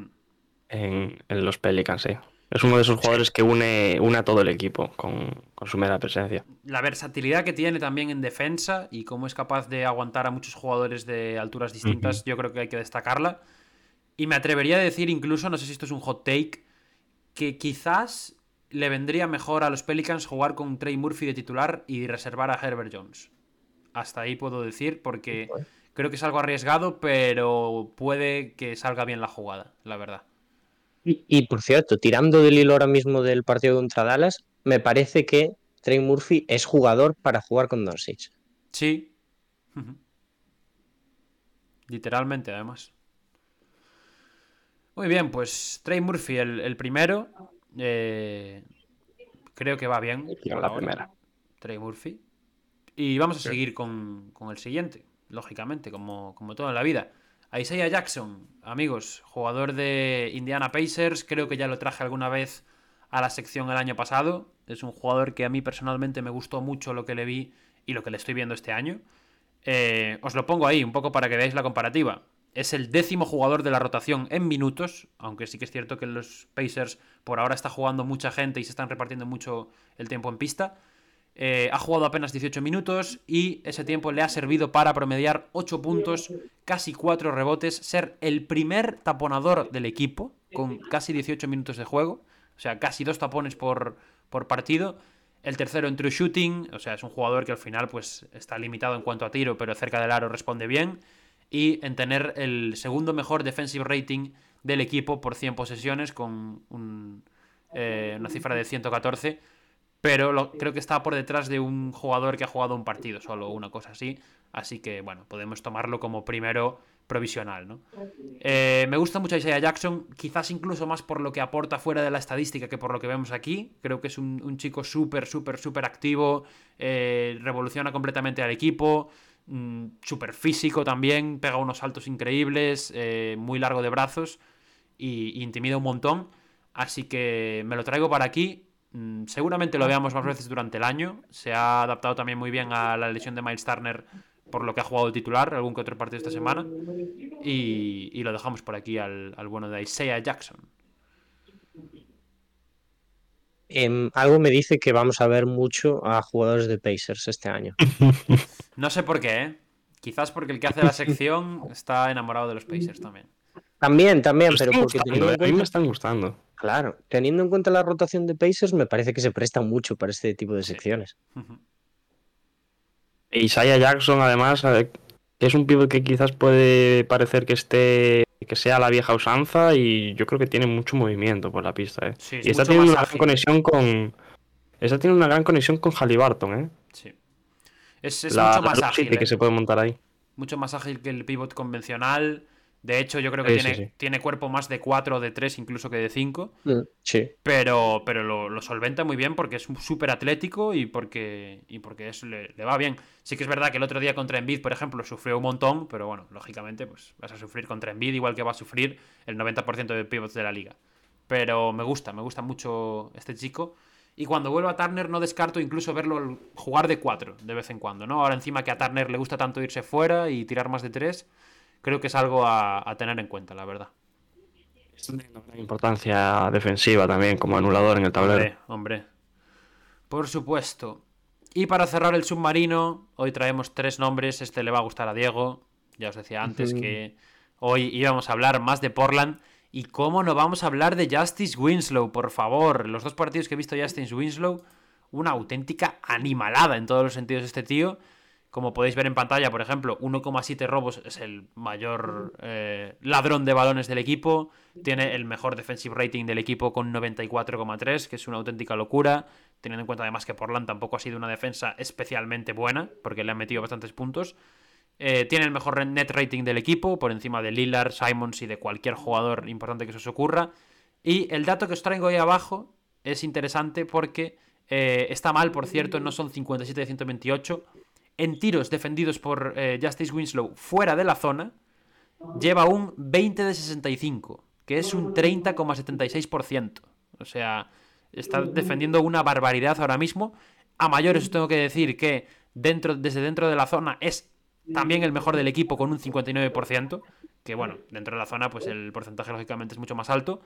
en, en los Pelicans, sí. Es uno de esos jugadores que une, une a todo el equipo con, con su mera presencia. la versatilidad que tiene también en defensa y cómo es capaz de aguantar a muchos jugadores de alturas distintas, yo creo que hay que destacarla. Y me atrevería a decir incluso, no sé si esto es un hot take, que quizás le vendría mejor a los Pelicans jugar con Trey Murphy de titular y reservar a Herbert Jones. Hasta ahí puedo decir porque creo que es algo arriesgado, pero puede que salga bien la jugada, la verdad. Y, y, por cierto, tirando del hilo ahora mismo del partido contra Dallas, me parece que Trey Murphy es jugador para jugar con Doncic. Sí. Literalmente, además. Muy bien, pues Trey Murphy, el, el primero. eh, creo que va bien. Por la primera. Trey Murphy. Y vamos a seguir con, con el siguiente, lógicamente, como, como todo en la vida. Isaiah Jackson, amigos, jugador de Indiana Pacers, creo que ya lo traje alguna vez a la sección el año pasado. Es un jugador que a mí personalmente me gustó mucho lo que le vi y lo que le estoy viendo este año. Eh, os lo pongo ahí, un poco para que veáis la comparativa. es el décimo jugador de la rotación en minutos, aunque sí que es cierto que los Pacers por ahora está jugando mucha gente y se están repartiendo mucho el tiempo en pista. Eh, ha jugado apenas 18 minutos y ese tiempo le ha servido para promediar 8 puntos, casi 4 rebotes, ser el primer taponador del equipo con casi 18 minutos de juego, o sea, casi dos tapones por, por partido. El tercero en true shooting, o sea, es un jugador que al final pues está limitado en cuanto a tiro, pero cerca del aro responde bien. Y en tener el segundo mejor defensive rating del equipo por 100 posesiones con eh, una cifra de 114 pero creo que está por detrás de un jugador que ha jugado un partido solo, una cosa así. Así que, bueno, podemos tomarlo como primero provisional, ¿no? Eh, me gusta mucho Isaiah Jackson, quizás incluso más por lo que aporta fuera de la estadística que por lo que vemos aquí. Creo que es un, chico súper, súper, súper activo, eh, revoluciona completamente al equipo, mm, súper físico también, pega unos saltos increíbles, eh, muy largo de brazos y intimida un montón. Así que me lo traigo para aquí seguramente lo veamos más veces durante el año. Se ha adaptado también muy bien a la lesión de Miles Turner por lo que ha jugado titular, algún que otro partido esta semana. Y, lo dejamos por aquí al, bueno de Isaiah Jackson. Em, algo me dice que vamos a ver mucho a jugadores de Pacers este año. No sé por qué, ¿eh? Quizás porque el que hace la sección está enamorado de los Pacers también. También, también, pero porque a mí me están gustando. Claro, teniendo en cuenta la rotación de Pacers, me parece que se presta mucho para este tipo de secciones. Isaiah Jackson, además, es un pivot que quizás puede parecer que esté que sea la vieja usanza y yo creo que tiene mucho movimiento por la pista, ¿eh? y está teniendo una gran conexión con está teniendo una gran conexión con Halliburton, ¿eh? Sí. Es, mucho más ágil. que ¿eh? se puede montar ahí. Mucho más ágil que el pivot convencional. De hecho, yo creo que tiene, tiene, cuerpo más de 4 o de 3 incluso que de 5. Mm, sí. Pero, pero lo, solventa muy bien porque es súper atlético y porque, y porque eso le, va bien. Sí que es verdad que el otro día contra Envid, por ejemplo, sufrió un montón, pero bueno, lógicamente pues vas a sufrir contra Envid igual que va a sufrir el 90% de pivots de la liga. Pero me gusta, me gusta mucho este chico. Y cuando vuelva a Turner no descarto incluso verlo jugar de 4 de vez en cuando, ¿no? Ahora encima que a Turner le gusta tanto irse fuera y tirar más de 3 creo que es algo a, tener en cuenta, la verdad. Tiene una gran importancia defensiva también como anulador en el tablero. Hombre, Por supuesto. Y para cerrar el submarino, hoy traemos tres nombres. Este le va a gustar a Diego. Ya os decía antes que hoy íbamos a hablar más de Portland. ¿Y cómo no vamos a hablar de Justice Winslow? Por favor, los dos partidos que he visto Justice Winslow, una auténtica animalada en todos los sentidos este tío. Como podéis ver en pantalla, por ejemplo, 1,7 robos es el mayor eh, ladrón de balones del equipo. Tiene el mejor defensive rating del equipo con 94,3, que es una auténtica locura. Teniendo en cuenta además que Portland tampoco ha sido una defensa especialmente buena, porque le han metido bastantes puntos. Eh, tiene el mejor net rating del equipo, por encima de Lillard, Simons y de cualquier jugador importante que se os ocurra. Y el dato que os traigo ahí abajo es interesante porque eh, está mal, por cierto, no son 57 de 128 en tiros defendidos por eh, Justice Winslow fuera de la zona, lleva un 20 de 65, que es un 30,76%. O sea, está defendiendo una barbaridad ahora mismo. A mayores os tengo que decir que dentro, desde dentro de la zona es también el mejor del equipo con un 59%, que bueno, dentro de la zona pues el porcentaje lógicamente es mucho más alto.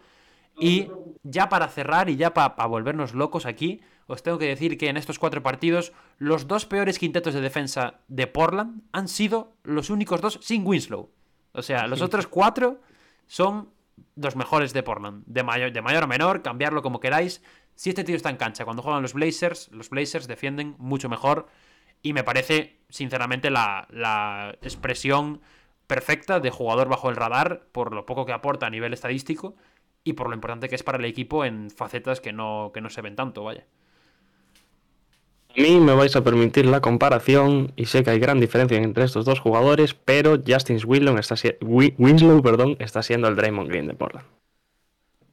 Y ya para cerrar y ya para volvernos locos aquí, os tengo que decir que en estos cuatro partidos, los dos peores quintetos de defensa de Portland han sido los únicos dos sin Winslow. O sea, los otros cuatro son los mejores de Portland. De mayor, de mayor a menor, cambiarlo como queráis. Si este tío está en cancha cuando juegan los Blazers, los Blazers defienden mucho mejor. Y me parece, sinceramente, la, la expresión perfecta de jugador bajo el radar por lo poco que aporta a nivel estadístico y por lo importante que es para el equipo en facetas que no, que no se ven tanto, vaya. A mí me vais a permitir la comparación y sé que hay gran diferencia entre estos dos jugadores, pero Justin Winslow está, Winslow, perdón, está siendo el Draymond Green de Portland.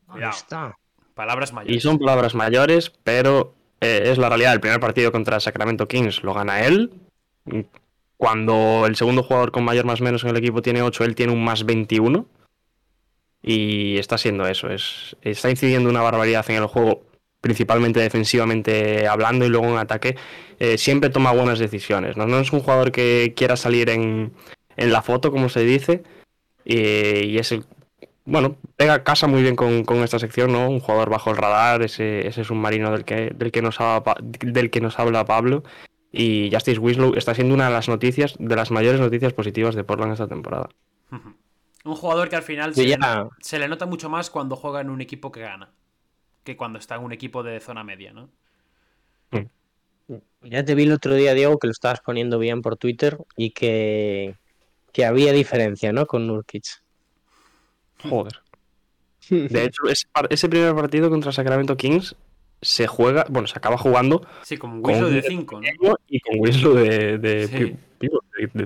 Ahí está. Palabras mayores. Y son palabras mayores, pero eh, es la realidad. El primer partido contra Sacramento Kings lo gana él. Cuando el segundo jugador con mayor más menos en el equipo tiene 8, él tiene un más 21. Y está siendo eso. Es, está incidiendo una barbaridad en el juego principalmente defensivamente hablando y luego en ataque, eh, siempre toma buenas decisiones. ¿no? es un jugador que quiera salir en, en, la foto, como se dice, y es el. Bueno, pega casa muy bien con, con esta sección, ¿no? Un jugador bajo el radar, ese, ese submarino del que, del, que nos habla, del que nos habla Pablo. Y Justice Winslow está siendo una de las noticias, de las mayores noticias positivas de Portland esta temporada. Un jugador que al final se, ya... se, le nota mucho más cuando juega en un equipo que gana que cuando está en un equipo de zona media, ¿no? Mm. Ya te vi el otro día, Diego, que lo estabas poniendo bien por Twitter y que, que había diferencia, ¿no? Con Nurkic. Joder. De hecho, ese primer partido contra Sacramento Kings se juega, bueno, se acaba jugando. Sí, con Winslow de 5, ¿no? Y con Winslow de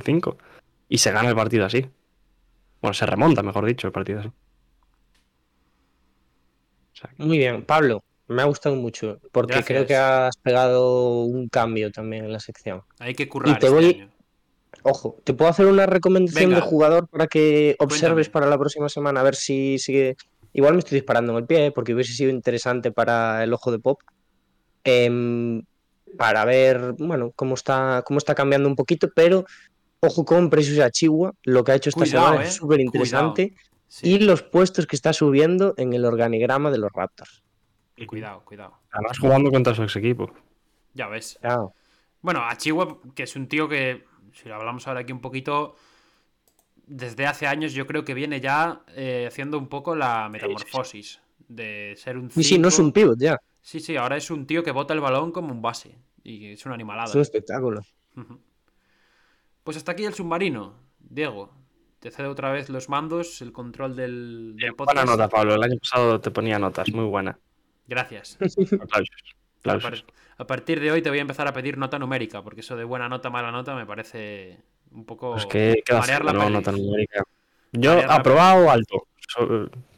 5. Y se gana el partido así. Bueno, se remonta, mejor dicho, el partido así. Muy bien, Pablo, me ha gustado mucho, porque creo que has pegado un cambio también en la sección. Hay que currar. Y te este voy... Ojo, te puedo hacer una recomendación de jugador para que observes para la próxima semana, a ver si sigue. Igual me estoy disparando en el pie, ¿eh? porque hubiese sido interesante para el ojo de pop. Em, para ver, bueno, cómo está, cómo está cambiando un poquito, pero ojo con Precious Chihuahua, lo que ha hecho esta semana es eh. súper interesante. Y los puestos que está subiendo en el organigrama de los Raptors. Cuidado, cuidado. Además jugando contra su ex equipo. Ya ves. Bueno, a Chihuahua, que es un tío que, si lo hablamos ahora aquí un poquito, desde hace años yo creo que viene ya eh, haciendo un poco la metamorfosis de ser un Sí, sí, no es un pivot ya. Sí, sí, ahora es un tío que bota el balón como un base. Y es un animalado. Es un espectáculo. Pues hasta aquí el submarino, Diego te cedo otra vez los mandos, el control del, podcast. Buena nota, Pablo. El año pasado te ponía notas, muy buena. Gracias. Aplausos. A partir de hoy te voy a empezar a pedir nota numérica, porque eso de buena nota, mala nota me parece un poco pues que marear la nota numérica. Yo aprobado alto.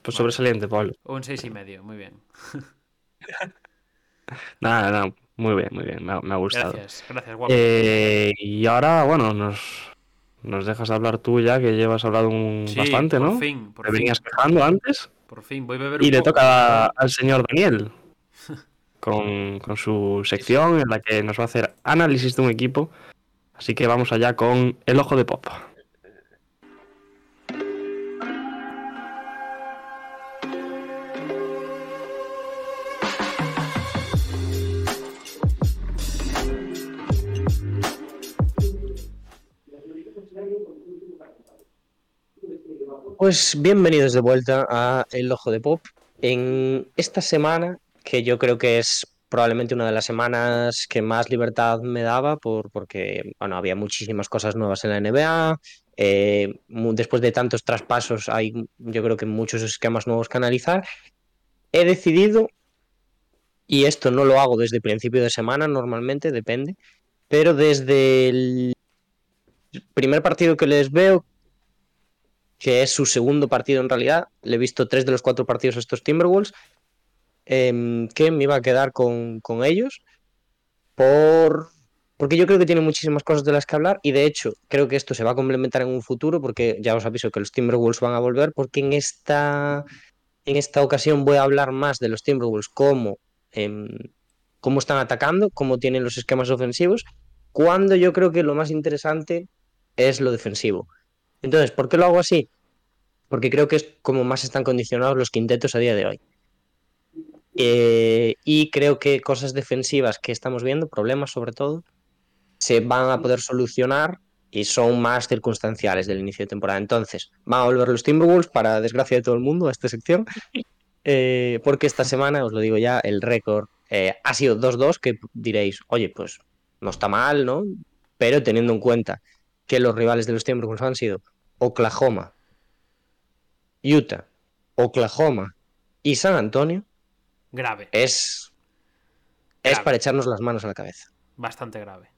pues sobresaliente, Pablo. Un seis y medio, muy bien. nada, nada, muy bien, muy bien, me ha, gustado. Gracias, gracias, guapo. Eh, y ahora, bueno, nos, nos dejas hablar tú ya, que llevas hablado un bastante, ¿no? Por fin, por Te venías quejando antes. Por fin, voy a beber Y le toca al señor Daniel. con, con su sección en la que nos va a hacer análisis de un equipo. Así que vamos allá con el ojo de pop. Pues bienvenidos de vuelta a El Ojo de Pop. En esta semana, que yo creo que es probablemente una de las semanas que más libertad me daba, por, porque bueno, había muchísimas cosas nuevas en la NBA. Eh, después de tantos traspasos, hay yo creo que muchos esquemas nuevos que analizar. He decidido, y esto no lo hago desde principio de semana, normalmente, depende, pero desde el primer partido que les veo, que es su segundo partido en realidad. Le he visto tres de los cuatro partidos a estos Timberwolves, em, que me iba a quedar con, ellos por... Porque yo creo que tiene muchísimas cosas de las que hablar y de hecho creo que esto se va a complementar en un futuro porque ya os aviso que los Timberwolves van a volver porque en esta, en esta ocasión voy a hablar más de los Timberwolves como em, cómo están atacando, cómo tienen los esquemas ofensivos, cuando yo creo que lo más interesante es lo defensivo. Entonces, ¿por qué lo hago así? Porque creo que es como más están condicionados los quintetos a día de hoy. Eh, y creo que cosas defensivas que estamos viendo, problemas sobre todo, se van a poder solucionar y son más circunstanciales del inicio de temporada. Entonces, van a volver los Timberwolves, para desgracia de todo el mundo, a esta sección, eh, porque esta semana, os lo digo ya, el récord eh, ha sido 2-2, que diréis, oye, pues no está mal, ¿no? Pero teniendo en cuenta que los rivales de los Timberwolves han sido Oklahoma, Utah, Oklahoma y San Antonio. Grave. Es, es para echarnos las manos a la cabeza. Bastante grave.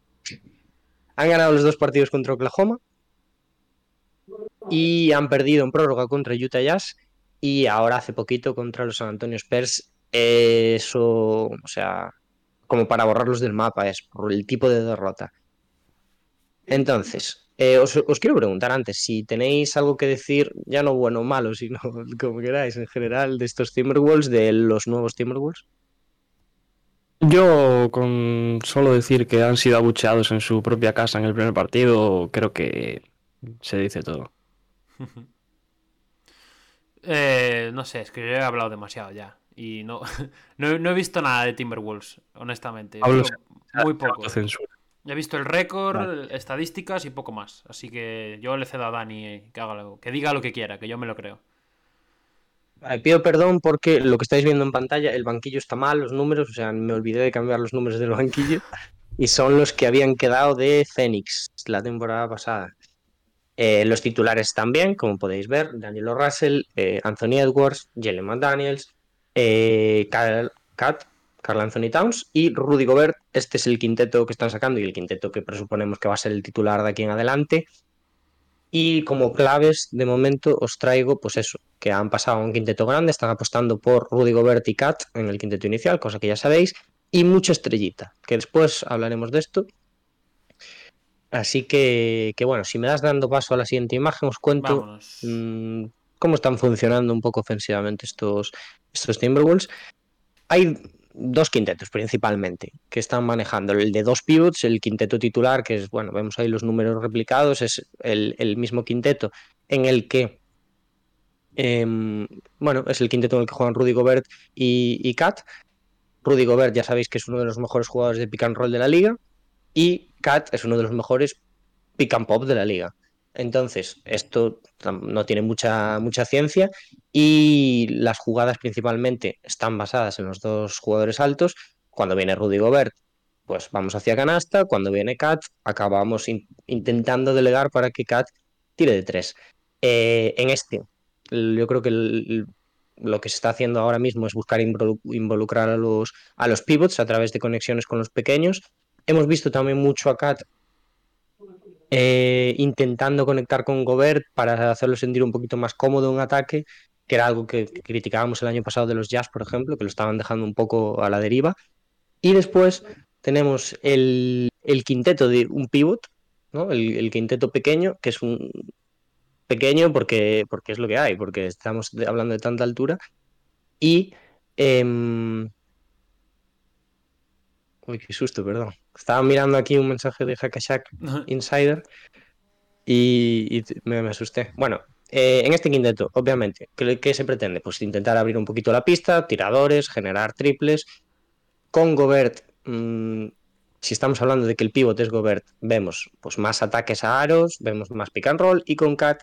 Han ganado los dos partidos contra Oklahoma y han perdido en prórroga contra Utah Jazz y ahora hace poquito contra los San Antonio Spurs. Eso, o sea, como para borrarlos del mapa, es por el tipo de derrota. Entonces, eh, os, quiero preguntar antes si tenéis algo que decir, ya no bueno o malo, sino como queráis en general, de estos Timberwolves, de los nuevos Timberwolves. Yo, con solo decir que han sido abucheados en su propia casa en el primer partido, creo que se dice todo. Eh, no sé, es que yo he hablado demasiado ya. Y no, no, no he visto nada de Timberwolves, honestamente. Hablo muy poco. Censura. He visto el récord, estadísticas y poco más. Así que yo le cedo a Dani que, haga lo- que diga lo que quiera, que yo me lo creo. Vale, pido perdón porque lo que estáis viendo en pantalla, el banquillo está mal, los números, o sea, me olvidé de cambiar los números del banquillo y son los que habían quedado de Phoenix la temporada pasada. Eh, los titulares también, como podéis ver, Daniel Russell, eh, Anthony Edwards, Jalen McDaniels, eh, Cat, Carl Anthony Towns y Rudy Gobert. Este es el quinteto que están sacando y el quinteto que presuponemos que va a ser el titular de aquí en adelante. Y como claves, de momento os traigo, pues eso, que han pasado a un quinteto grande, están apostando por Rudy Gobert y Cat en el quinteto inicial, cosa que ya sabéis, y mucha estrellita, que después hablaremos de esto. Así que, que bueno, si me das dando paso a la siguiente imagen, os cuento mm, cómo están funcionando un poco ofensivamente estos, estos Timberwolves. Hay dos quintetos principalmente que están manejando. El de dos pivots, el quinteto titular, que es, bueno, vemos ahí los números replicados, es el, mismo quinteto en el que, em, bueno, es el quinteto en el que juegan Rudy Gobert y, y Kat. Rudy Gobert ya sabéis que es uno de los mejores jugadores de pick and roll de la liga y Kat es uno de los mejores pick and pop de la liga. Entonces, esto no tiene mucha, mucha ciencia y las jugadas principalmente están basadas en los dos jugadores altos. Cuando viene Rudy Gobert, pues vamos hacia canasta. Cuando viene Kat, acabamos in- intentando delegar para que Kat tire de tres. Eh, en este, yo creo que lo que se está haciendo ahora mismo es buscar involu- involucrar a los, a los pivots a través de conexiones con los pequeños. Hemos visto también mucho a Kat eh, intentando conectar con Gobert para hacerlo sentir un poquito más cómodo en ataque, que era algo que criticábamos el año pasado de los Jazz, por ejemplo, que lo estaban dejando un poco a la deriva. Y después tenemos el, quinteto de un pivot, ¿no? El, quinteto pequeño, que es un pequeño porque, porque es lo que hay, porque estamos hablando de tanta altura. Y em, Uy, qué susto, perdón. Estaba mirando aquí un mensaje de Hackashack Insider y, me, me asusté. Bueno, eh, en este quinteto, obviamente, ¿qué, qué se pretende? Pues intentar abrir un poquito la pista, tiradores, generar triples. Con Gobert, mm, si estamos hablando de que el pivot es Gobert, vemos pues más ataques a aros, vemos más pick and roll y con Cat,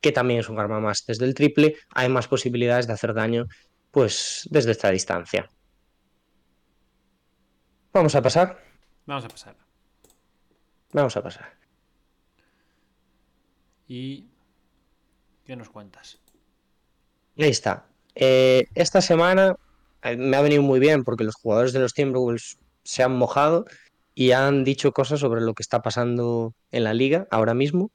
que también es un arma más desde el triple, hay más posibilidades de hacer daño pues desde esta distancia. Vamos a pasar, Vamos a pasar. vamos a pasar. ¿Y qué nos cuentas? Ahí está. Eh, esta semana eh, me ha venido muy bien porque los jugadores de los Timberwolves se han mojado y han dicho cosas sobre lo que está pasando en la liga ahora mismo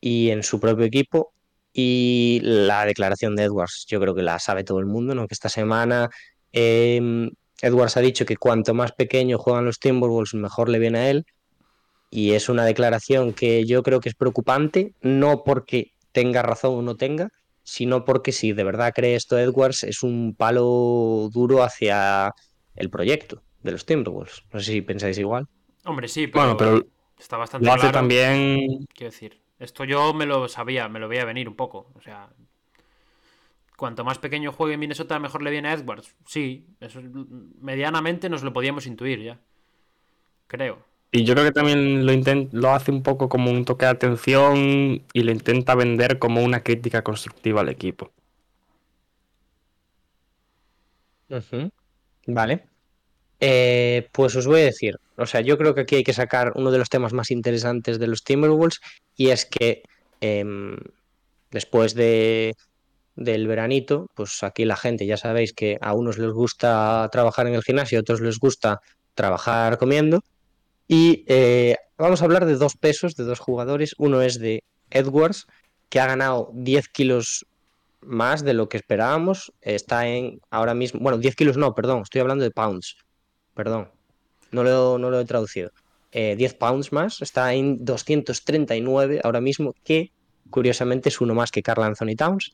y en su propio equipo. Y la declaración de Edwards, yo creo que la sabe todo el mundo, ¿no? Que esta semana eh, Edwards ha dicho que cuanto más pequeño juegan los Timberwolves, mejor le viene a él. Y es una declaración que yo creo que es preocupante, no porque tenga razón o no tenga, sino porque si de verdad cree esto Edwards, es un palo duro hacia el proyecto de los Timberwolves. No sé si pensáis igual. Hombre, sí, pero, Bueno, pero está bastante Lo hace claro. también. Quiero decir, esto yo me lo sabía, me lo veía venir un poco. O sea, cuanto más pequeño juegue Minnesota, mejor le viene a Edwards. Sí, eso es- medianamente nos lo podíamos intuir ya. Creo. Y yo creo que también lo, hace un poco como un toque de atención y lo intenta vender como una crítica constructiva al equipo. Vale. Eh, pues os voy a decir, o sea, yo creo que aquí hay que sacar uno de los temas más interesantes de los Timberwolves y es que em, después de, del veranito, pues aquí la gente ya sabéis que a unos les gusta trabajar en el gimnasio, a otros les gusta trabajar comiendo y eh, vamos a hablar de dos pesos, de dos jugadores. Uno es de Edwards, que ha ganado 10 kilos más de lo que esperábamos. Está en ahora mismo, bueno, 10 kilos no, perdón, estoy hablando de pounds. Perdón, no lo, no lo he traducido. Eh, 10 pounds más, está en 239 ahora mismo, que curiosamente es uno más que Carl Anthony Towns.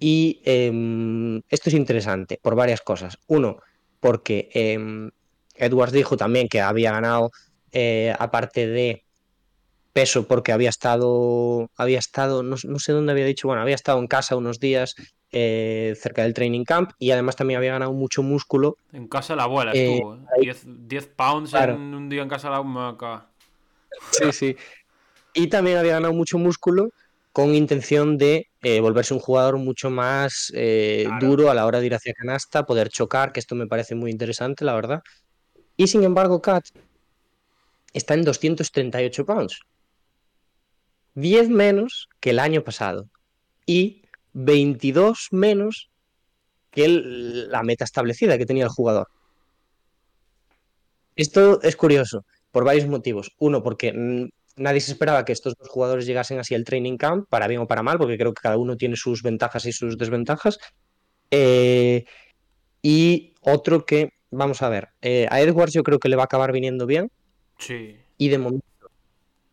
Y em, esto es interesante por varias cosas. Uno, porque em, Edwards dijo también que había ganado, eh, aparte de peso porque había estado, había estado, no, no sé dónde había dicho, bueno, había estado en casa unos días eh, cerca del training camp y además también había ganado mucho músculo. En casa de la abuela Eh, estuvo, ¿eh? ahí- 10, 10 pounds Claro. en un día en casa de la abuela. Sí, sí. Y también había ganado mucho músculo con intención de eh, volverse un jugador mucho más eh, Claro. duro a la hora de ir hacia canasta, poder chocar, que esto me parece muy interesante, la verdad. Y sin embargo, Kat está en 238 pounds. 10 menos que el año pasado. Y 22 menos que el- la meta establecida que tenía el jugador. Esto es curioso por varios motivos. Uno, porque mm, nadie se esperaba que estos dos jugadores llegasen así al training camp, para bien o para mal, porque creo que cada uno tiene sus ventajas y sus desventajas. Eh, y otro que, vamos a ver, eh, a Edwards yo creo que le va a acabar viniendo bien Sí. y de momento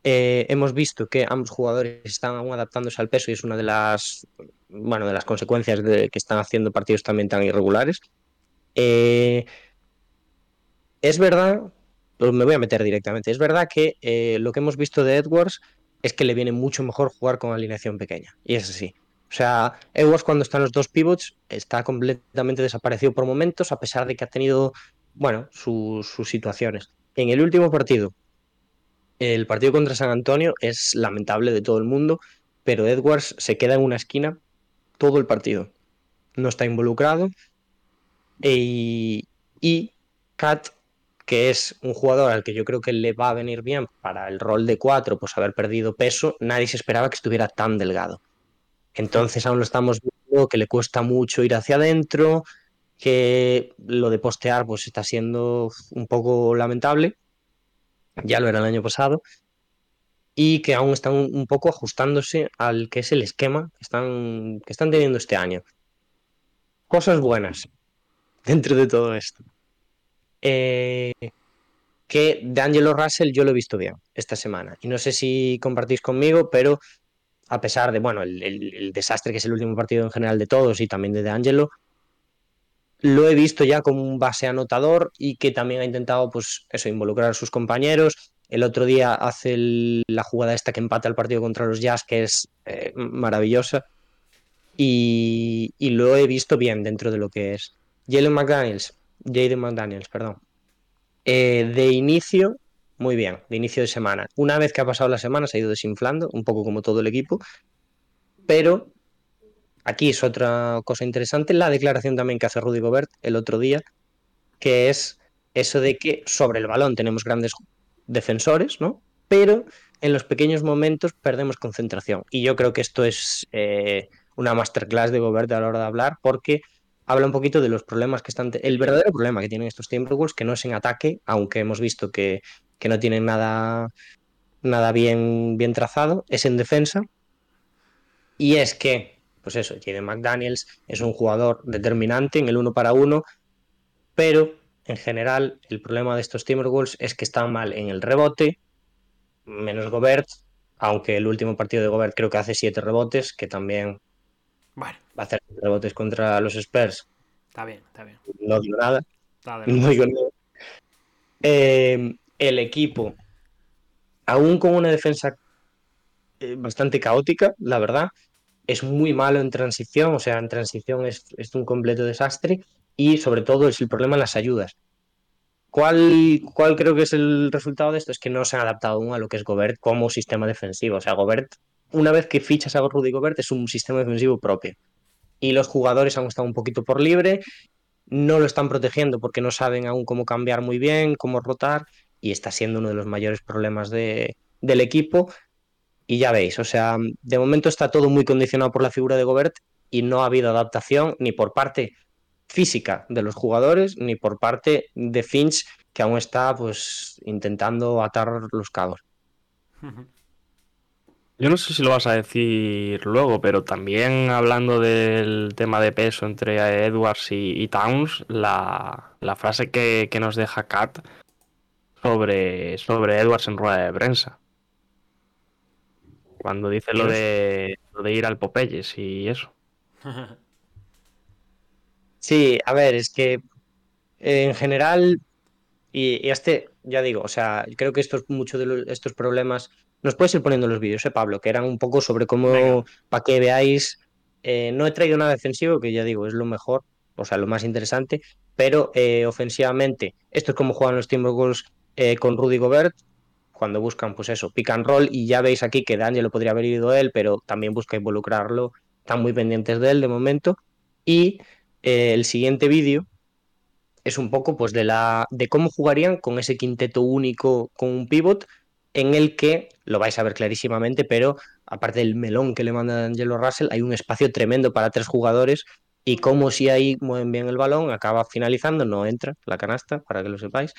eh, hemos visto que ambos jugadores están aún adaptándose al peso y es una de las, bueno, de las consecuencias de que están haciendo partidos también tan irregulares. Es verdad, pues me voy a meter directamente, es verdad que eh, lo que hemos visto de Edwards es que le viene mucho mejor jugar con alineación pequeña, y es así. O sea, Edwards cuando están los dos pivots está completamente desaparecido por momentos, a pesar de que ha tenido, bueno, sus- situaciones. En el último partido, el partido contra San Antonio es lamentable de todo el mundo, pero Edwards se queda en una esquina todo el partido. No está involucrado. E- y Kat, que es un jugador al que yo creo que le va a venir bien para el rol de 4, pues haber perdido peso, nadie se esperaba que estuviera tan delgado. Entonces aún lo estamos viendo, que le cuesta mucho ir hacia adentro, que lo de postear pues está siendo un poco lamentable ya lo era el año pasado, y que aún están un, poco ajustándose al que es el esquema que están, que están teniendo este año. Cosas buenas dentro de todo esto. Eh, que de Angelo Russell yo lo he visto bien esta semana, y no sé si compartís conmigo, pero a pesar de, bueno, el, desastre que es el último partido en general de todos y también de De Angelo, lo he visto ya como un base anotador y que también ha intentado, pues, eso, involucrar a sus compañeros. El otro día hace la jugada esta que empata el partido contra los Jazz, que es eh, maravillosa. Y, y lo he visto bien dentro de lo que es. Jalen McDaniels, Jaden McDaniels, perdón. Eh, de inicio, muy bien, de inicio de semana. Una vez que ha pasado la semana se ha ido desinflando, un poco como todo el equipo. Pero aquí es otra cosa interesante, la declaración también que hace Rudy Gobert el otro día, que es eso de que sobre el balón tenemos grandes defensores, ¿no? Pero en los pequeños momentos perdemos concentración. Y yo creo que esto es eh, una masterclass de Gobert a la hora de hablar, porque habla un poquito de los problemas que están. El verdadero problema que tienen estos Timberwolves, que no es en ataque, aunque hemos visto que, que no tienen nada, nada bien, bien trazado, es en defensa. Y es que, pues eso, Jaden McDaniels es un jugador determinante en el uno para uno, pero en general el problema de estos Timberwolves es que están mal en el rebote, menos Gobert, aunque el último partido de Gobert creo que hace siete rebotes, que también Bueno, va a hacer rebotes contra los Spurs, está bien, está bien. no digo nada. Está de No digo nada. Eh, el equipo, aún con una defensa eh, bastante caótica, la verdad, es muy malo en transición, o sea, en transición es, es un completo desastre y sobre todo es el problema en las ayudas. ¿Cuál, ¿Cuál creo que es el resultado de esto? Es que no se han adaptado aún a lo que es Gobert como sistema defensivo. O sea, Gobert, una vez que fichas a Rudy Gobert, es un sistema defensivo propio. Y los jugadores han estado un poquito por libre, no lo están protegiendo porque no saben aún cómo cambiar muy bien, cómo rotar, y está siendo uno de los mayores problemas de, del equipo. Y ya veis, o sea, de momento está todo muy condicionado por la figura de Gobert y no ha habido adaptación ni por parte física de los jugadores ni por parte de Finch, que aún está pues intentando atar los cabos. Yo no sé si lo vas a decir luego, pero también hablando del tema de peso entre Edwards y, y Towns, la, la frase que, que nos deja Kat sobre, sobre Edwards en rueda de prensa. Cuando dice lo de, lo de ir al Popeyes y eso. Sí, a ver, es que eh, en general, y, y este, ya digo, o sea, creo que estos, muchos de los- estos problemas nos puedes ir poniendo los vídeos, ¿eh, Pablo? Que eran un poco sobre cómo, para que veáis, eh, no he traído nada defensivo, que ya digo, es lo mejor, o sea, lo más interesante, pero eh, ofensivamente, esto es como juegan los Timberwolves eh, con Rudy Gobert, cuando buscan, pues eso, pick and roll, y ya veis aquí que Daniel lo podría haber ido él, pero también busca involucrarlo, están muy pendientes de él de momento, y el siguiente vídeo es un poco pues de la de cómo jugarían con ese quinteto único con un pivot en el que lo vais a ver clarísimamente, pero aparte del melón que le manda Angelo Russell, hay un espacio tremendo para tres jugadores y como si ahí mueven bien el balón, acaba finalizando, no entra la canasta, para que lo sepáis,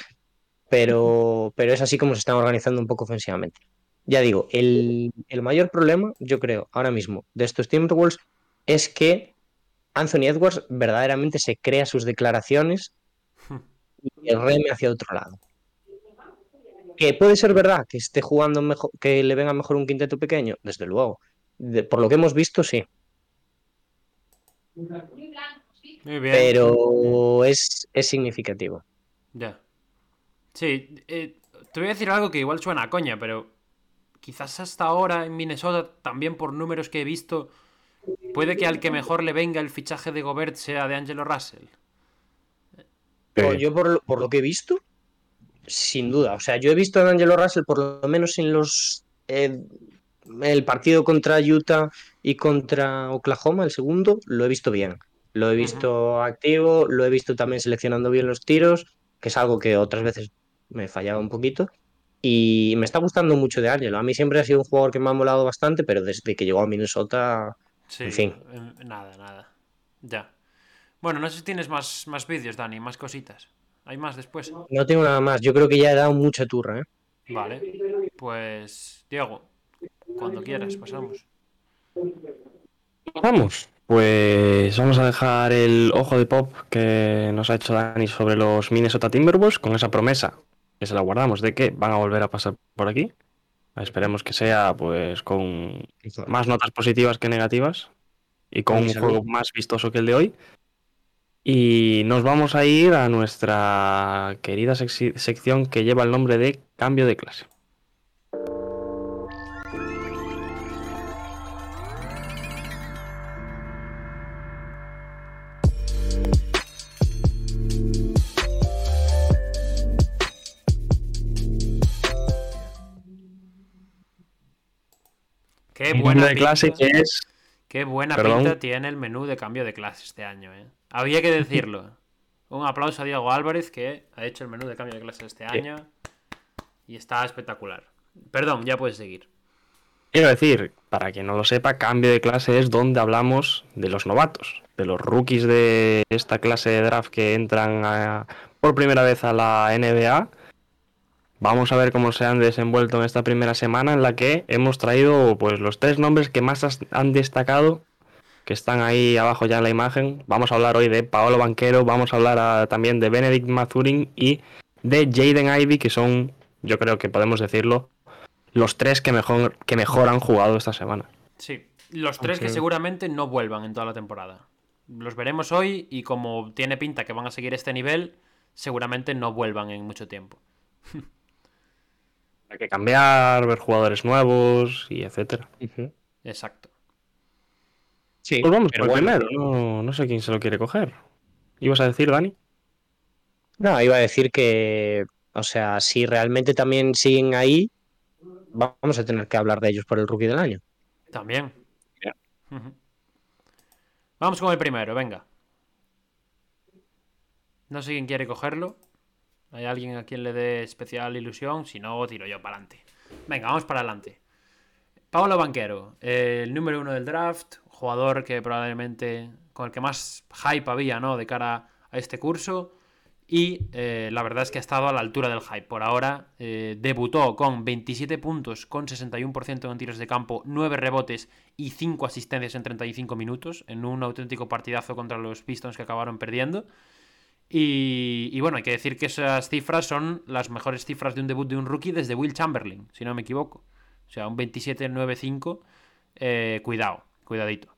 pero, pero es así como se están organizando un poco ofensivamente. Ya digo, el, el mayor problema, yo creo, ahora mismo, de estos Timberwolves es que Anthony Edwards verdaderamente se crea sus declaraciones y reme hacia otro lado. Que puede ser verdad que esté jugando mejor, que le venga mejor un quinteto pequeño, desde luego. por lo que hemos visto, sí. Muy bien. Pero es, es significativo. Ya. Sí, eh, te voy a decir algo que igual suena a coña, pero quizás hasta ahora en Minnesota, también por números que he visto, puede que al que mejor le venga el fichaje de Gobert sea de Angelo Russell. Pues yo por, por, lo que he visto, sin duda. O sea, yo he visto a Angelo Russell por lo menos en los eh, el partido contra Utah y contra Oklahoma, el segundo, lo he visto bien. Lo he visto activo, lo he visto también seleccionando bien los tiros, que es algo que otras veces me fallaba un poquito. Y me está gustando mucho de Angelo. A mí siempre ha sido un jugador que me ha molado bastante, pero desde que llegó a Minnesota, Sí, en fin. Nada, nada. Ya. Bueno, no sé si tienes más, más vídeos, Dani, más cositas. ¿Hay más después? No tengo nada más. Yo creo que ya he dado mucha turra, ¿eh? Vale. Pues, Diego, cuando quieras, pasamos. Vamos. Pues vamos a dejar el ojo de pop que nos ha hecho Dani sobre los Minnesota Timberwolves con esa promesa que se la guardamos de que van a volver a pasar por aquí. Esperemos que sea pues con más notas positivas que negativas y con un juego más vistoso que el de hoy. Y nos vamos a ir a nuestra querida sección que lleva el nombre de cambio de clase. Qué buena de clase pinta, que es Qué buena Perdón. pinta tiene el menú de cambio de clase este año, ¿eh? Había que decirlo. Un aplauso a Diego Álvarez que ha hecho el menú de cambio de clase este año y está espectacular. Perdón, ya puedes seguir. Quiero decir, para quien no lo sepa, cambio de clase es donde hablamos de los novatos, de los rookies de esta clase de draft que entran a- por primera vez a la NBA. Vamos a ver cómo se han desenvuelto en esta primera semana en la que hemos traído pues los tres nombres que más han destacado, que están ahí abajo ya en la imagen. Vamos a hablar hoy de Paolo Banquero, vamos a hablar ah, también de Benedict Mathurin y de Jaden Ivey, que son, yo creo que podemos decirlo, los tres que mejor, que mejor han jugado esta semana. Sí, los tres que seguramente no vuelvan en toda la temporada. Los veremos hoy y como tiene pinta que van a seguir este nivel, seguramente no vuelvan en mucho tiempo. Hay que cambiar, ver jugadores nuevos y etcétera. Exacto. Sí, Pues vamos pero por el bueno. primero, no, no sé quién se lo quiere coger. ¿Ibas a decir, Dani? No, iba a decir que, o sea, si realmente también siguen ahí, vamos a tener que hablar de ellos por el rookie del año. También. Vamos con el primero, venga. No sé quién quiere cogerlo. ¿Hay alguien a quien le dé especial ilusión? Si no, tiro yo para adelante. Venga, vamos para adelante. Pablo Banquero, el número uno del draft, jugador que probablemente con el que más hype había, ¿no? De cara a este curso. Y eh, la verdad es que ha estado a la altura del hype. Por ahora eh, debutó con 27 puntos, con 61% en tiros de campo, 9 rebotes y 5 asistencias en 35 minutos, en un auténtico partidazo contra los Pistons que acabaron perdiendo. Y, bueno, hay que decir que esas cifras son las mejores cifras de un debut de un rookie desde Will Chamberlain, si no me equivoco. O sea, un 27-9-5. eh, cuidado, cuidadito.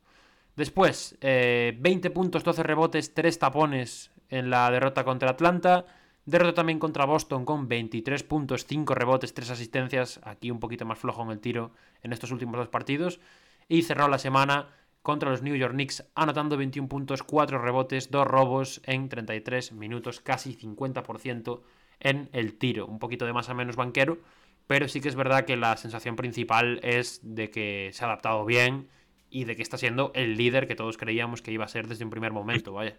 Después, eh, 20 puntos, 12 rebotes, 3 tapones en la derrota contra Atlanta. Derrota también contra Boston con 23 puntos, 5 rebotes, 3 asistencias. Aquí un poquito más flojo en el tiro en estos últimos dos partidos. Y cerró la semana contra los New York Knicks, anotando 21 puntos, 4 rebotes, 2 robos en 33 minutos, casi 50% en el tiro. Un poquito de más a menos banquero, pero sí que es verdad que la sensación principal es de que se ha adaptado bien y de que está siendo el líder que todos creíamos que iba a ser desde un primer momento, vaya.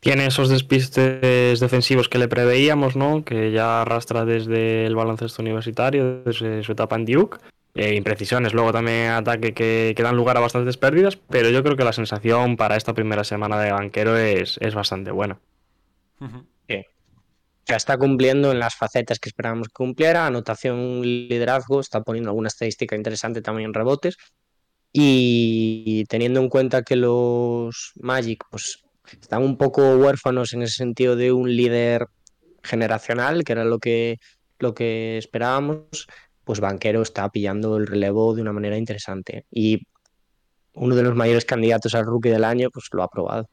Tiene esos despistes defensivos que le preveíamos, ¿no? Que ya arrastra desde el baloncesto universitario, desde su etapa en Duke. Eh, imprecisiones, luego también ataque que, que, dan lugar a bastantes pérdidas, pero yo creo que la sensación para esta primera semana de banquero es, es bastante buena. Sí. Ya está cumpliendo en las facetas que esperábamos que cumpliera, anotación, liderazgo, está poniendo alguna estadística interesante también en rebotes. Y teniendo en cuenta que los Magic pues, están un poco huérfanos en ese sentido de un líder generacional, que era lo que, lo que esperábamos, pues Banquero está pillando el relevo de una manera interesante. Y uno de los mayores candidatos al rookie del año, pues lo ha aprobado.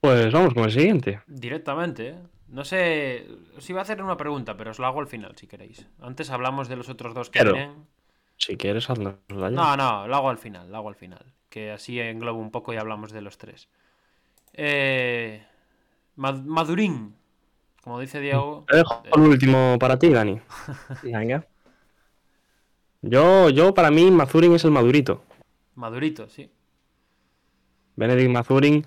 Pues vamos con el siguiente. Directamente, ¿eh? No sé, os iba a hacer una pregunta, pero os la hago al final si queréis. Antes hablamos de los otros dos que Pero, vienen. Si quieres, hazlo. ya. No, no, lo hago al final, lo hago al final. Que así englobo un poco y hablamos de los tres. Eh, Mad- Madurín, como dice Diego. Te dejo el último para ti, Dani. Venga. Yo, yo para mí, Mazurin es el madurito. Madurito, sí. Benedict Mazurin,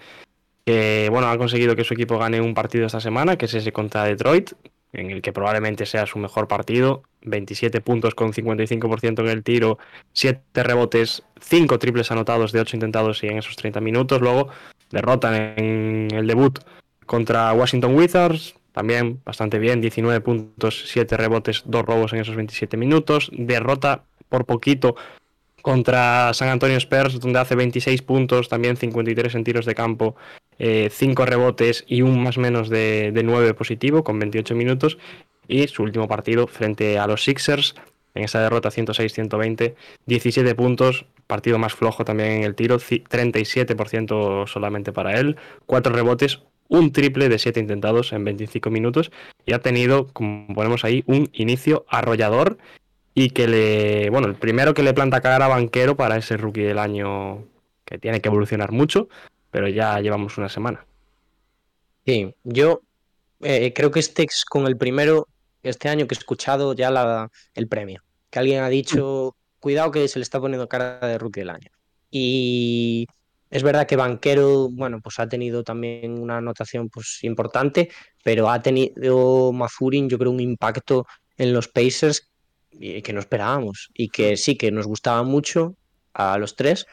que bueno, ha conseguido que su equipo gane un partido esta semana, que es ese contra Detroit, en el que probablemente sea su mejor partido. 27 puntos con 55% en el tiro, 7 rebotes, 5 triples anotados de 8 intentados y en esos 30 minutos. Luego derrotan en el debut contra Washington Wizards, también bastante bien, 19 puntos, 7 rebotes, 2 robos en esos 27 minutos. Derrota por poquito contra San Antonio Spurs, donde hace 26 puntos, también 53 en tiros de campo, 5 rebotes y un más menos de, de 9 positivo, con 28 minutos. Y su último partido frente a los Sixers, en esa derrota 106-120, 17 puntos, partido más flojo también en el tiro, ci- 37% solamente para él, 4 rebotes, un triple de 7 intentados en 25 minutos y ha tenido, como ponemos ahí, un inicio arrollador y que le, bueno, el primero que le planta cara a Banquero para ese rookie del año que tiene que evolucionar mucho, pero ya llevamos una semana. Sí, yo eh, creo que este es con el primero este año que he escuchado ya la, el premio. Que alguien ha dicho, cuidado que se le está poniendo cara de rookie del año. Y es verdad que Banquero, bueno, pues ha tenido también una anotación pues, importante, pero ha tenido Mazurin, yo creo, un impacto en los Pacers eh, que no esperábamos y que sí, que nos gustaba mucho a los tres,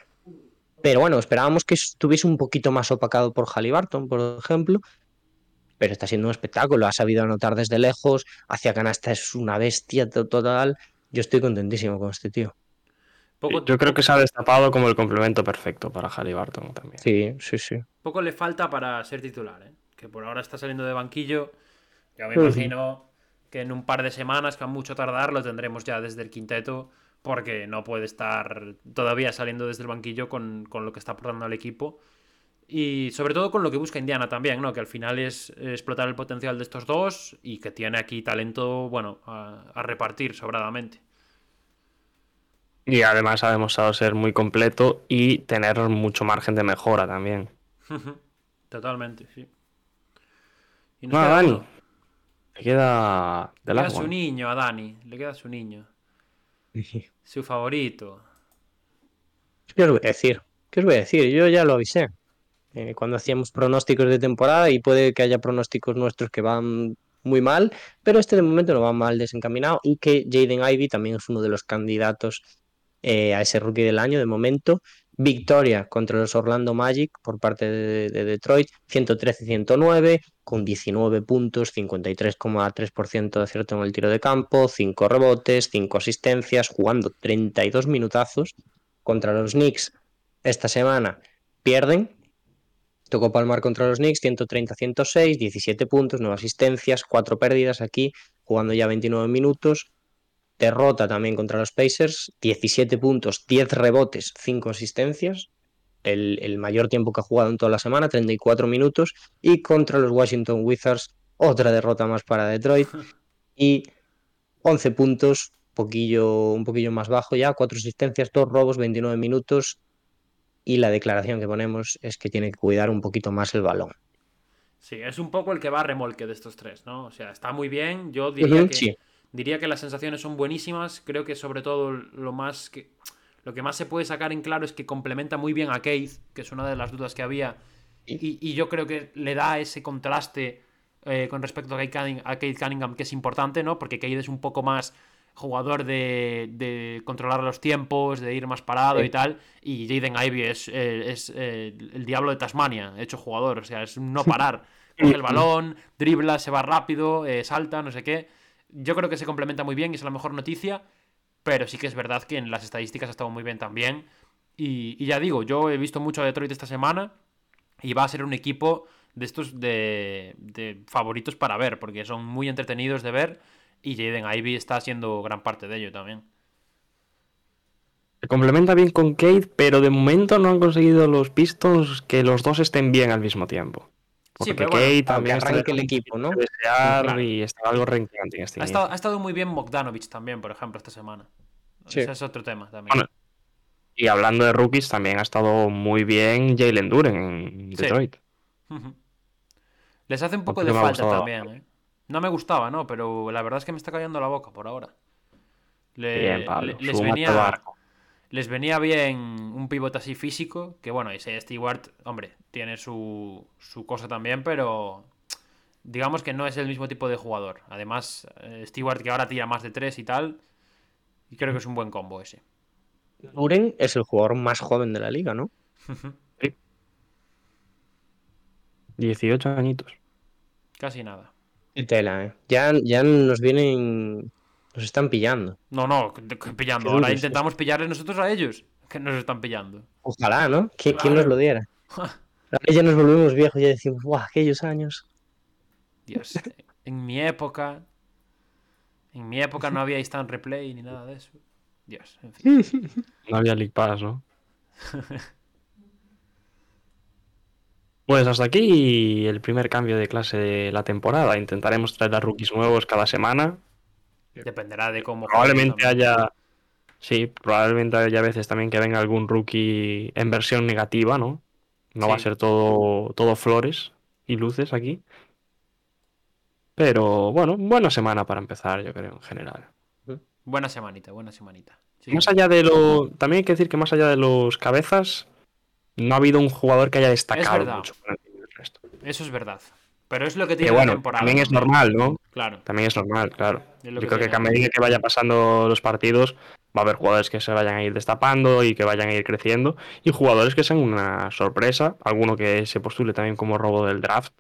pero bueno, esperábamos que estuviese un poquito más opacado por Halliburton, por ejemplo, pero está siendo un espectáculo, ha sabido anotar desde lejos, hacia canasta es una bestia to- total, yo estoy contentísimo con este tío. Poco, Yo creo que se ha destapado como el complemento perfecto para Halliburton también. Sí, sí, sí. poco le falta para ser titular, ¿eh? Que por ahora está saliendo de banquillo. Yo me imagino que en un par de semanas, que a mucho tardar, lo tendremos ya desde el quinteto, porque no puede estar todavía saliendo desde el banquillo con, con lo que está aportando al equipo. Y sobre todo con lo que busca Indiana también, ¿no? Que al final es explotar el potencial de estos dos y que tiene aquí talento, bueno, a, a repartir sobradamente. Y además ha demostrado ser muy completo y tener mucho margen de mejora también. Totalmente, sí. Y No, Dani. Le queda Le queda su niño a Dani, le queda su niño, su favorito. ¿Qué os voy a decir? ¿Qué os voy a decir? Yo ya lo avisé. eh, cuando hacíamos pronósticos de temporada y puede que haya pronósticos nuestros que van muy mal, pero este de momento no va mal desencaminado y que Jaden Ivey también es uno de los candidatos eh, a ese rookie del año de momento. Victoria contra los Orlando Magic por parte de, de Detroit, 113-109, con 19 puntos, 53,3% de acierto en el tiro de campo, 5 rebotes, 5 asistencias, jugando 32 minutazos contra los Knicks esta semana pierden. Tocó palmar contra los Knicks 130-106, 17 puntos, 9 asistencias, 4 pérdidas aquí, jugando ya 29 minutos. Derrota también contra los Pacers, 17 puntos, 10 rebotes, 5 asistencias. el, el, mayor tiempo que ha jugado en toda la semana, 34 minutos, y contra los Washington Wizards, otra derrota más para Detroit, y 11 puntos, poquillo, un poquillo más bajo ya, cuatro asistencias, dos robos, 29 minutos, y la declaración que ponemos es que tiene que cuidar un poquito más el balón. Sí, es un poco el que va a remolque de estos tres, ¿no? O sea, está muy bien. Yo diría, que, sí. Diría que las sensaciones son buenísimas. Creo que sobre todo lo más que. Lo que más se puede sacar en claro es que complementa muy bien a Keith, que es una de las dudas que había. Y, y yo creo que le da ese contraste eh, con respecto a Kate, Cunningham, que es importante, ¿no? Porque Keith es un poco más jugador de, de, controlar los tiempos, de ir más parado y tal. Y Jaden Ivy es, eh, es eh, el diablo de Tasmania, hecho jugador. O sea, es no parar. Coge el balón, dribla, se va rápido, eh, salta, no sé qué. Yo creo que se complementa muy bien y es la mejor noticia. Pero sí que es verdad que en las estadísticas ha estado muy bien también. Y, ya digo, yo he visto mucho a Detroit esta semana. Y va a ser un equipo de estos de, de favoritos para ver, porque son muy entretenidos de ver y Jaden Ivy está siendo gran parte de ello también. Se complementa bien con Kate, pero de momento no han conseguido los Pistons que los dos estén bien al mismo tiempo. Porque sí, pero Kate también arranque el equipo, ¿no? Claro. Y está algo renqueante en este ha estado, ha estado, muy bien Bogdanovich también, por ejemplo, esta semana. Sí. Ese es otro tema también. Bueno, y hablando de rookies, también ha estado muy bien Jalen Duren en Detroit. Sí. Les hace un poco Porque de falta también, ¿eh? No me gustaba, ¿no? Pero la verdad es que me está cayendo la boca por ahora. bien, Pablo. les, venía, les venía bien un pivote así físico, que bueno, ese Stewart, hombre, tiene su, su cosa también, pero digamos que no es el mismo tipo de jugador. Además, eh, Stewart que ahora tira más de tres y tal, y creo que es un buen combo ese. Duren es el jugador más joven de la liga, ¿no? sí. 18 añitos. Casi nada. Tela, ¿eh? Ya, ya nos vienen. Nos están pillando. No, no, pillando. Ahora intentamos pillarles nosotros a ellos. Que nos están pillando. Ojalá, ¿no? ¿Quién nos lo diera? Ahora ya nos volvemos viejos y ya decimos, ¡guau! Aquellos años. Dios, en mi época. En mi época no había instant replay ni nada de eso. Dios, en fin. No había League Pass, ¿no? Pues hasta aquí el primer cambio de clase de la temporada. Intentaremos traer a rookies nuevos cada semana. Dependerá de cómo. Probablemente haya. Sí, probablemente haya veces también que venga algún rookie en versión negativa, ¿no? No sí. va a ser todo, todo flores y luces aquí. Pero bueno, buena semana para empezar, yo creo, en general. Buena semanita, buena semanita. Sí. Más allá de lo. También hay que decir que más allá de los cabezas, no ha habido un jugador que haya destacado mucho resto. Eso es verdad. Pero es lo que tiene que, bueno, la temporada. También es normal, ¿no? Claro. También es normal, claro. Es Yo que creo que a medida que vaya pasando los partidos, va a haber jugadores que se vayan a ir destapando y que vayan a ir creciendo. Y jugadores que sean una sorpresa. Alguno que se postule también como robo del draft.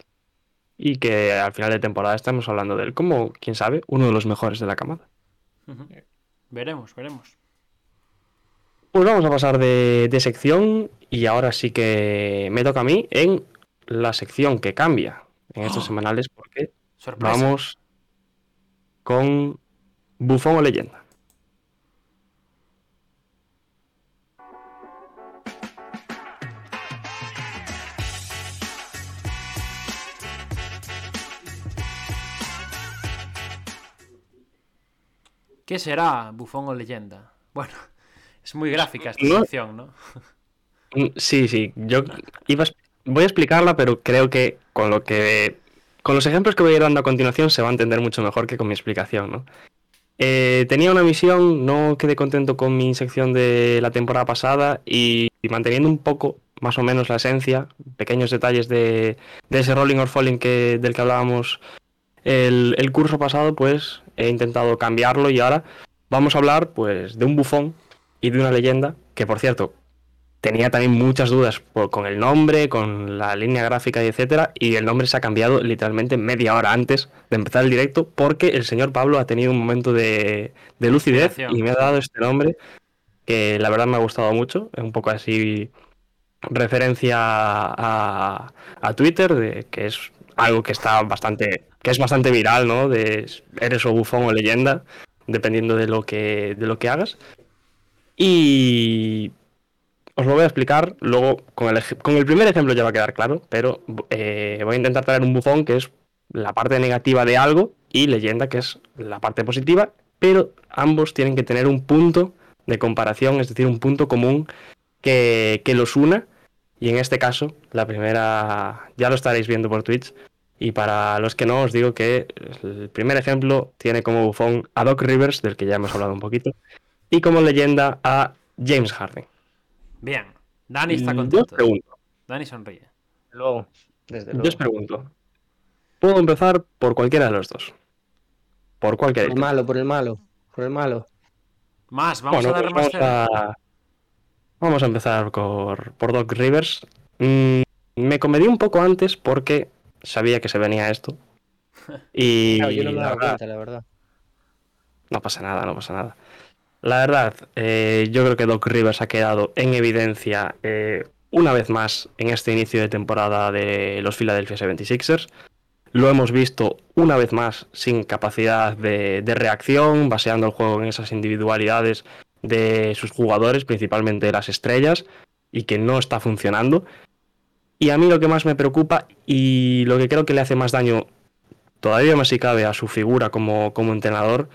Y que al final de temporada estamos hablando de él como, quién sabe, uno de los mejores de la camada. Uh -huh. Veremos, veremos. Pues vamos a pasar de, de, sección y ahora sí que me toca a mí en la sección que cambia en estos oh. semanales porque Sorpresa. vamos con Bufón o leyenda. ¿Qué será Bufón o leyenda? Bueno, es muy gráfica esta sección, ¿no? Sí, sí. Yo iba a, voy a explicarla, pero creo que con lo que. Con los ejemplos que voy a ir dando a continuación se va a entender mucho mejor que con mi explicación, ¿no? Eh, tenía una misión, no quedé contento con mi sección de la temporada pasada y, manteniendo un poco, más o menos, la esencia, pequeños detalles de, de ese Rolling or Falling que, del que hablábamos el, el curso pasado, pues he intentado cambiarlo y ahora vamos a hablar pues de un bufón y de una leyenda, que por cierto, tenía también muchas dudas por, con el nombre, con la línea gráfica y etcétera, y el nombre se ha cambiado literalmente media hora antes de empezar el directo, porque el señor Pablo ha tenido un momento de, de lucidez y me ha dado este nombre que la verdad me ha gustado mucho, es un poco así referencia a, a Twitter, de, que es algo que está bastante, que es bastante viral, ¿no? De eres o bufón o leyenda, dependiendo de lo que, de lo que hagas. Y os lo voy a explicar. Luego, con el, con el primer ejemplo ya va a quedar claro, pero eh, voy a intentar traer un bufón que es la parte negativa de algo y leyenda que es la parte positiva, pero ambos tienen que tener un punto de comparación, es decir, un punto común que, que los una. Y en este caso, la primera ya lo estaréis viendo por Twitch. Y para los que no, os digo que el primer ejemplo tiene como bufón a Doc Rivers, del que ya hemos hablado un poquito, y como leyenda a James Harden. Bien. Dani está Y Yo os contento. pregunto, Dani sonríe. Luego, desde yo luego. os pregunto, puedo empezar por cualquiera de los dos. Por cuál Por el malo, por el malo, por el malo. Más, vamos Bueno, a pues más vamos a... Vamos a empezar por, por Doc Rivers. Mm, me comedí un poco antes porque sabía que se venía esto. Y Claro, yo no me he la dado verdad, cuenta, la verdad. no pasa nada, no pasa nada. La verdad, eh, yo creo que Doc Rivers ha quedado en evidencia eh, una vez más en este inicio de temporada de los Philadelphia 76ers. Lo hemos visto una vez más sin capacidad de, de reacción, baseando el juego en esas individualidades de sus jugadores, principalmente las estrellas, y que no está funcionando. Y a mí lo que más me preocupa y lo que creo que le hace más daño, todavía más si cabe, a su figura como, como entrenador,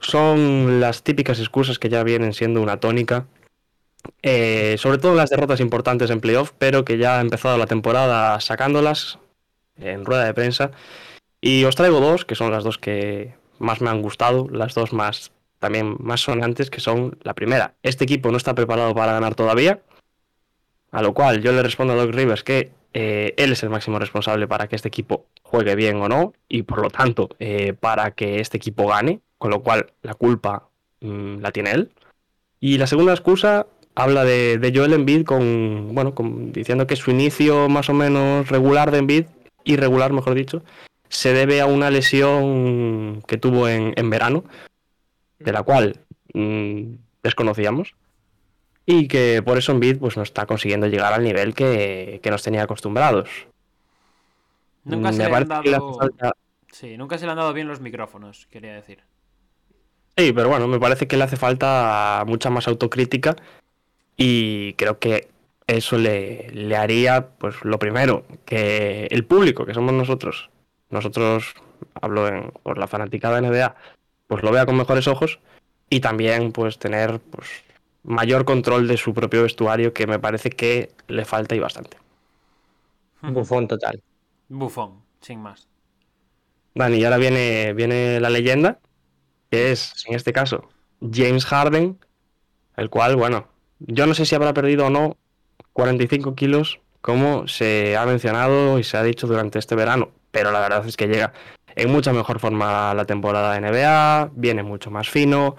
son las típicas excusas que ya vienen siendo una tónica. eh, sobre todo las derrotas importantes en playoff, pero que ya ha empezado la temporada sacándolas en rueda de prensa. Y os traigo dos, que son las dos que más me han gustado, las dos más también más sonantes, que son la primera, este equipo no está preparado para ganar todavía, a lo cual yo le respondo a Doc Rivers que eh, él es el máximo responsable para que este equipo juegue bien o no, y por lo tanto eh, para que este equipo gane, con lo cual la culpa mm, la tiene él. Y la segunda excusa habla de, de Joel Embiid con, bueno, con- diciendo que su inicio más o menos regular de Embiid, irregular mejor dicho, se debe a una lesión que tuvo en, en verano, de la cual mm, desconocíamos. Y que por eso Embiid pues, no está consiguiendo llegar al nivel que, que nos tenía acostumbrados. Nunca se le han dado. Sí, nunca se le han dado bien los micrófonos, quería decir. Sí, pero bueno, me parece que le hace falta mucha más autocrítica y creo que eso le, le haría, pues lo primero, que el público, que somos nosotros, nosotros, hablo en, por la fanaticada NBA, pues lo vea con mejores ojos y también pues tener pues mayor control de su propio vestuario que me parece que le falta y bastante. Bufón total. Bufón, sin más. Dani, y ahora viene, viene la leyenda, que es, en este caso, James Harden, el cual, bueno, yo no sé si habrá perdido o no 45 kilos, como se ha mencionado y se ha dicho durante este verano, pero la verdad es que llega en mucha mejor forma la temporada de NBA, viene mucho más fino.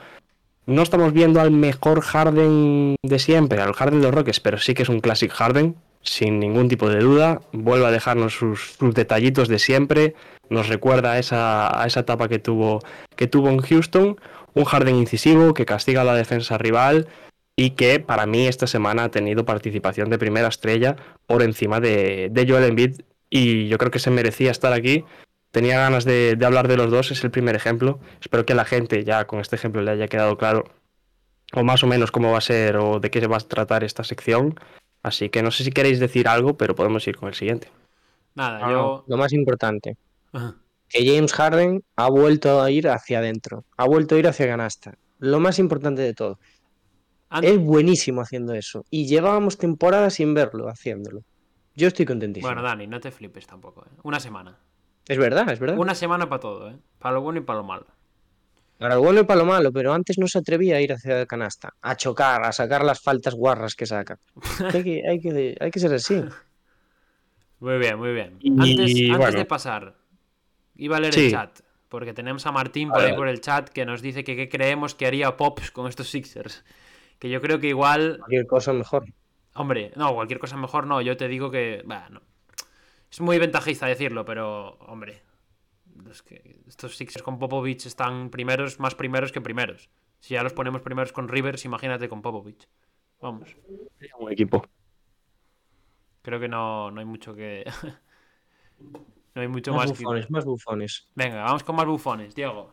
No estamos viendo al mejor Harden de siempre, al Harden de los Rockets, pero sí que es un Classic Harden, sin ningún tipo de duda. Vuelve a dejarnos sus, detallitos de siempre, nos recuerda a esa, esa etapa que tuvo, que tuvo en Houston. Un Harden incisivo que castiga a la defensa rival y que para mí esta semana ha tenido participación de primera estrella por encima de, de Joel Embiid y yo creo que se merecía estar aquí. Tenía ganas de, de hablar de los dos, es el primer ejemplo. Espero que la gente ya con este ejemplo le haya quedado claro o más o menos cómo va a ser o de qué se va a tratar esta sección. Así que no sé si queréis decir algo, pero podemos ir con el siguiente. Nada, Ah, yo. Lo más importante, que James Harden ha vuelto a ir hacia adentro, ha vuelto a ir hacia canasta. Lo más importante de todo. Es buenísimo haciendo eso. Y llevábamos temporadas sin verlo haciéndolo. Yo estoy contentísimo. Bueno, Dani, no te flipes tampoco, ¿eh? Una semana. es verdad, es verdad. Una semana para todo, ¿eh? Para lo bueno y para lo malo. Para lo bueno y para lo malo, pero antes no se atrevía a ir hacia el canasta, a chocar, a sacar las faltas guarras que saca. hay, que, hay, que, hay que ser así. Muy bien, muy bien. Y, Antes, antes bueno. de pasar, iba a leer el chat. Porque tenemos a Martín por A ahí por el chat que nos dice que qué creemos que haría Pops con estos Sixers. Que yo creo que igual. Cualquier cosa mejor. Hombre, no, cualquier cosa mejor no. Yo te digo que. bah, no. Es muy ventajista decirlo, pero. Hombre. Es que estos Sixers con Popovich están primeros, más primeros que primeros. Si ya los ponemos primeros con Rivers, imagínate con Popovich. Vamos. Un equipo. Creo que no, no hay mucho que. no hay mucho Más más, que. bufones, más bufones. Venga, vamos con más bufones, Diego.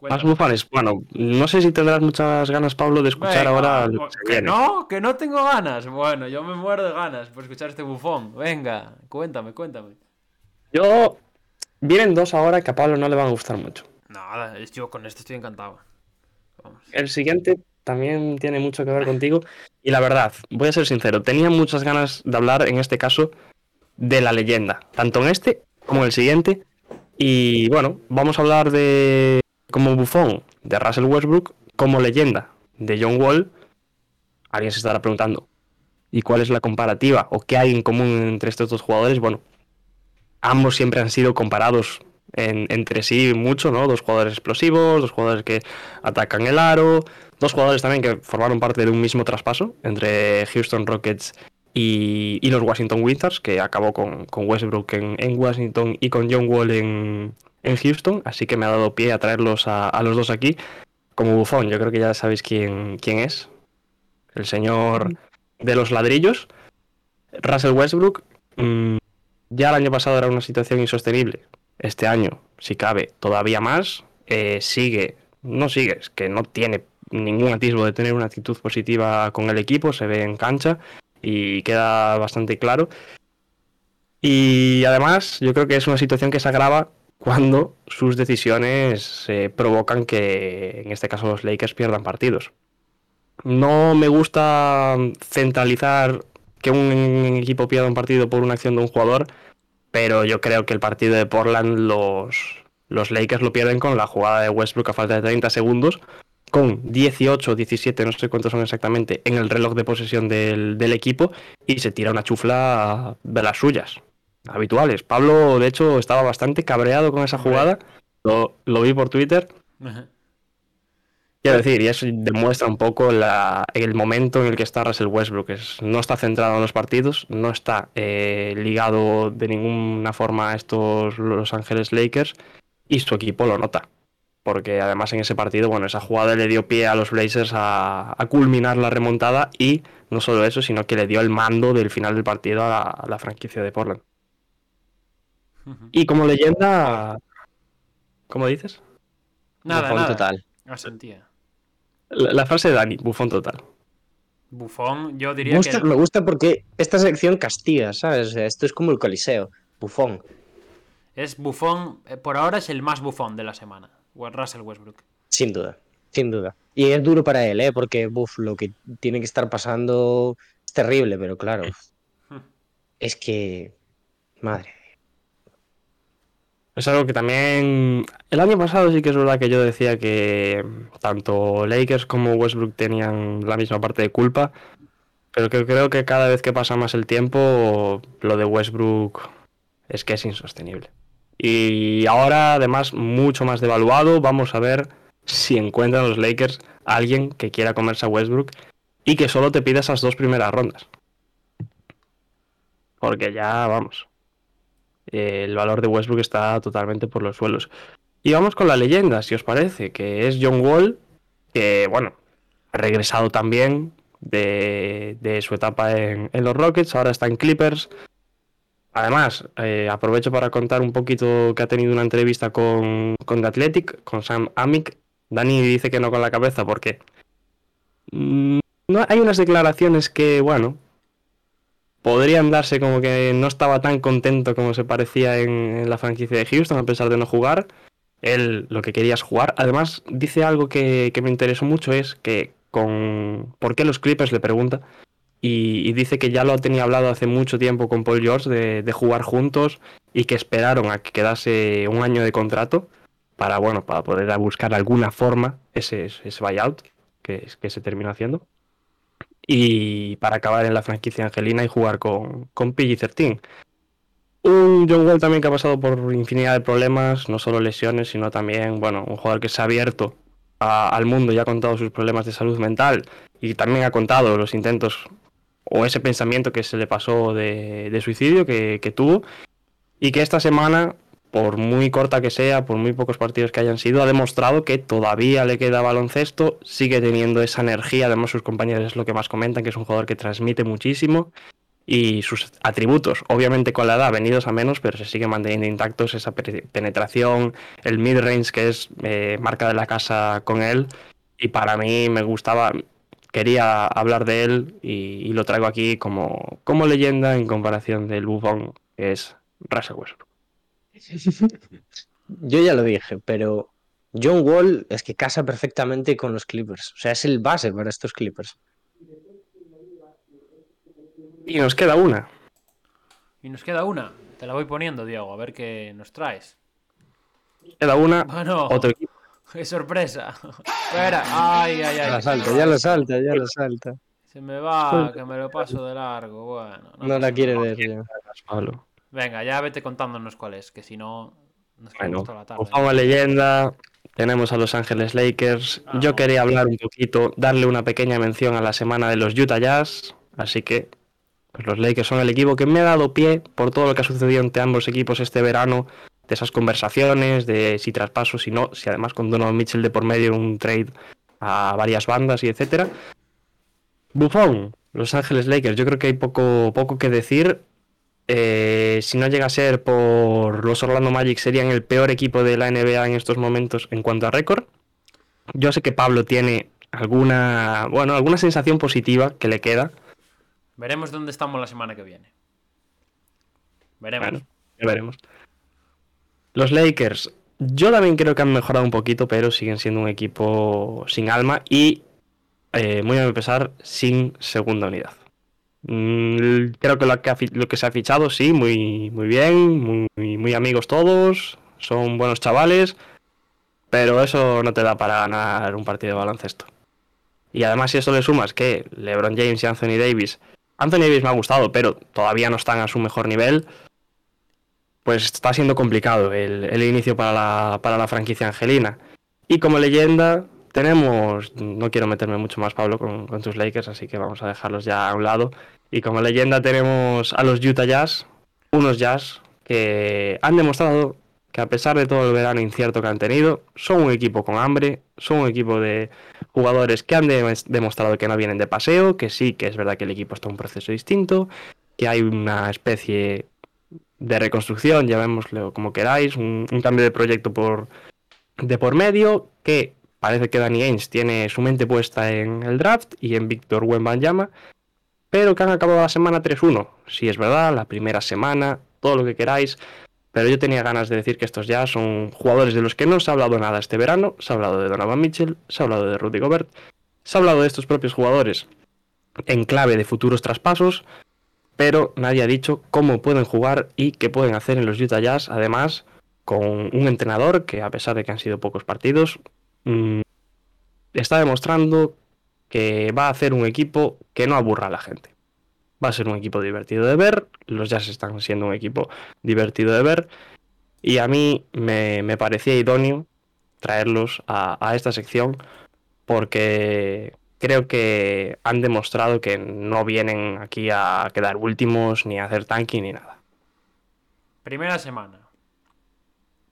Más bufones. Bueno, no sé si tendrás muchas ganas, Pablo, de escuchar ahora lo que, no, que no tengo ganas. Bueno, yo me muero de ganas por escuchar este bufón. Venga, cuéntame, cuéntame. Yo. Vienen dos ahora que a Pablo no le van a gustar mucho. Nada, yo con este estoy encantado. El siguiente también tiene mucho que ver contigo. Y la verdad, voy a ser sincero, tenía muchas ganas de hablar en este caso de la leyenda, tanto en este como en el siguiente. Y bueno, vamos a hablar de como bufón de Russell Westbrook, como leyenda de John Wall. Alguien se estará preguntando, ¿y cuál es la comparativa? ¿O qué hay en común entre estos dos jugadores? Bueno, ambos siempre han sido comparados entre sí mucho, ¿no? Dos jugadores explosivos, dos jugadores que atacan el aro, dos jugadores también que formaron parte de un mismo traspaso entre Houston Rockets y, los Washington Wizards, que acabó con, Westbrook en, Washington y con John Wall en, Houston, así que me ha dado pie a traerlos a, los dos aquí como bufón. Yo creo que ya sabéis quién, quién es. El señor de los ladrillos. Russell Westbrook. Mm, ya el año pasado era una situación insostenible. Este año, si cabe, todavía más. Eh, sigue, no sigue, es que no tiene ningún atisbo de tener una actitud positiva con el equipo, se ve en cancha y queda bastante claro. Y además, yo creo que es una situación que se agrava cuando sus decisiones eh, provocan que, en este caso, los Lakers pierdan partidos. No me gusta centralizar que un equipo pierda un partido por una acción de un jugador, pero yo creo que el partido de Portland los, los Lakers lo pierden con la jugada de Westbrook a falta de 30 segundos, con 18, 17, no sé cuántos son exactamente, en el reloj de posesión del, equipo y se tira una chufla de las suyas, habituales. Pablo, de hecho, estaba bastante cabreado con esa jugada, lo, vi por Twitter. Quiero decir, y eso demuestra un poco el momento en el que está Russell Westbrook. Es, no está centrado en los partidos, no está eh, ligado de ninguna forma a estos Los Ángeles Lakers y su equipo lo nota porque además en ese partido, bueno, esa jugada le dio pie a los Blazers a, culminar la remontada y no solo eso, sino que le dio el mando del final del partido a la, franquicia de Portland. Y como leyenda, ¿cómo dices? Nada, bufón total. La, la, frase de Dani, bufón total. Bufón, yo diría que... Me gusta porque esta sección castiga, ¿sabes? Esto es como el coliseo, bufón. Es bufón, eh, por ahora es el más bufón de la semana. Russell Westbrook. Sin duda, sin duda. Y es duro para él, ¿eh? porque buf, lo que tiene que estar pasando es terrible, pero claro. es que. Madre. Es algo que también. El año pasado sí que es verdad que yo decía que tanto Lakers como Westbrook tenían la misma parte de culpa. Pero que creo que cada vez que pasa más el tiempo, lo de Westbrook es que es insostenible. Y ahora, además, mucho más devaluado. Vamos a ver si encuentran los Lakers alguien que quiera comerse a Westbrook y que solo te pida esas dos primeras rondas. Porque ya, vamos. El valor de Westbrook está totalmente por los suelos. Y vamos con la leyenda, si os parece, que es John Wall, que, bueno, ha regresado también de, su etapa en, en los Rockets, ahora está en Clippers. Además, eh, aprovecho para contar un poquito que ha tenido una entrevista con, con The Athletic, con Sam Amick. Dani dice que no con la cabeza porque mm, no, hay unas declaraciones que, bueno, podrían darse como que no estaba tan contento como se parecía en, la franquicia de Houston, a pesar de no jugar. Él lo que quería es jugar. Además, dice algo que, me interesó mucho, es que con... ¿Por qué los Clippers le pregunta? y, dice que ya lo tenía hablado hace mucho tiempo con Paul George de, jugar juntos y que esperaron a que quedase un año de contrato para bueno para poder buscar alguna forma ese, ese buyout que, que se terminó haciendo y para acabar en la franquicia angelina y jugar con, con PG-13. Un John Wall también que ha pasado por infinidad de problemas, no solo lesiones, sino también, bueno, un jugador que se ha abierto al mundo y ha contado sus problemas de salud mental y también ha contado los intentos o ese pensamiento que se le pasó de, suicidio que, tuvo y que esta semana, por muy corta que sea, por muy pocos partidos que hayan sido, ha demostrado que todavía le queda baloncesto, sigue teniendo esa energía, además sus compañeros es lo que más comentan, que es un jugador que transmite muchísimo y sus atributos, obviamente con la edad venidos a menos, pero se siguen manteniendo intactos esa penetración, el mid-range que es eh, marca de la casa con él y para mí me gustaba, quería hablar de él y, lo traigo aquí como, como leyenda en comparación del Buffon que es Russell Westbrook. Yo ya lo dije, pero John Wall es que casa perfectamente con los Clippers, o sea, es el base para estos Clippers. Y nos queda una. Y nos queda una. Te la voy poniendo, Diego, a ver qué nos traes. Queda una. Bueno, otro equipo. ¡Qué sorpresa! Espera, ay, ay, ay. Ya lo salta, ya lo salta, ya lo salta. Se me va, que me lo paso de largo. Bueno, no, la quiere ver ya. Venga, ya vete contándonos cuál es, que si no nos bueno, toda la tarde. Como leyenda, tenemos a Los Ángeles Lakers. Ah, Yo quería hablar un poquito, darle una pequeña mención a la semana de los Utah Jazz, así que pues los Lakers son el equipo que me ha dado pie por todo lo que ha sucedido entre ambos equipos este verano, de esas conversaciones, de si traspaso, si no, si además con Donovan Mitchell de por medio un trade a varias bandas y etcétera. Buffon, Los Ángeles Lakers, yo creo que hay poco, poco que decir. Eh, si no llega a ser por los Orlando Magic, serían el peor equipo de la NBA en estos momentos en cuanto a récord. Yo sé que Pablo tiene alguna, bueno, alguna sensación positiva que le queda Veremos dónde estamos la semana que viene. Veremos. veremos. Los Lakers, yo también creo que han mejorado un poquito, pero siguen siendo un equipo sin alma y, eh, muy a mi pesar, sin segunda unidad. Mm, creo que lo, que se ha fichado, sí, muy, muy bien, muy, muy amigos todos, son buenos chavales, pero eso no te da para ganar un partido de baloncesto. Y además, si eso le sumas que LeBron James y Anthony Davis Anthony Davis me ha gustado, pero todavía no están a su mejor nivel. Pues está siendo complicado el, inicio para la, para la franquicia angelina. Y como leyenda, tenemos. No quiero meterme mucho más, Pablo, con, con, tus Lakers, así que vamos a dejarlos ya a un lado. Y como leyenda, tenemos a los Utah Jazz, unos Jazz que han demostrado que a pesar de todo el verano incierto que han tenido, son un equipo con hambre, son un equipo de jugadores que han demostrado que no vienen de paseo, que sí, que es verdad que el equipo está en un proceso distinto, que hay una especie de reconstrucción, llamémoslo como queráis, un, cambio de proyecto por, de por medio, que parece que Danny Ainge tiene su mente puesta en el draft y en Víctor Wembanyama, pero que han acabado la semana 3-1. Si es verdad, la primera semana, todo lo que queráis, pero yo tenía ganas de decir que estos ya son jugadores de los que no se ha hablado nada este verano. Se ha hablado de Donovan Mitchell, se ha hablado de Rudy Gobert, se ha hablado de estos propios jugadores en clave de futuros traspasos, pero nadie ha dicho cómo pueden jugar y qué pueden hacer en los Utah Jazz, además con un entrenador que a pesar de que han sido pocos partidos, mm, está demostrando que va a hacer un equipo que no aburra a la gente. Va a ser un equipo divertido de ver. Los Jazz están siendo un equipo divertido de ver. Y a mí me, parecía idóneo traerlos a, esta sección porque creo que han demostrado que no vienen aquí a quedar últimos, ni a hacer tanking, ni nada. Primera semana.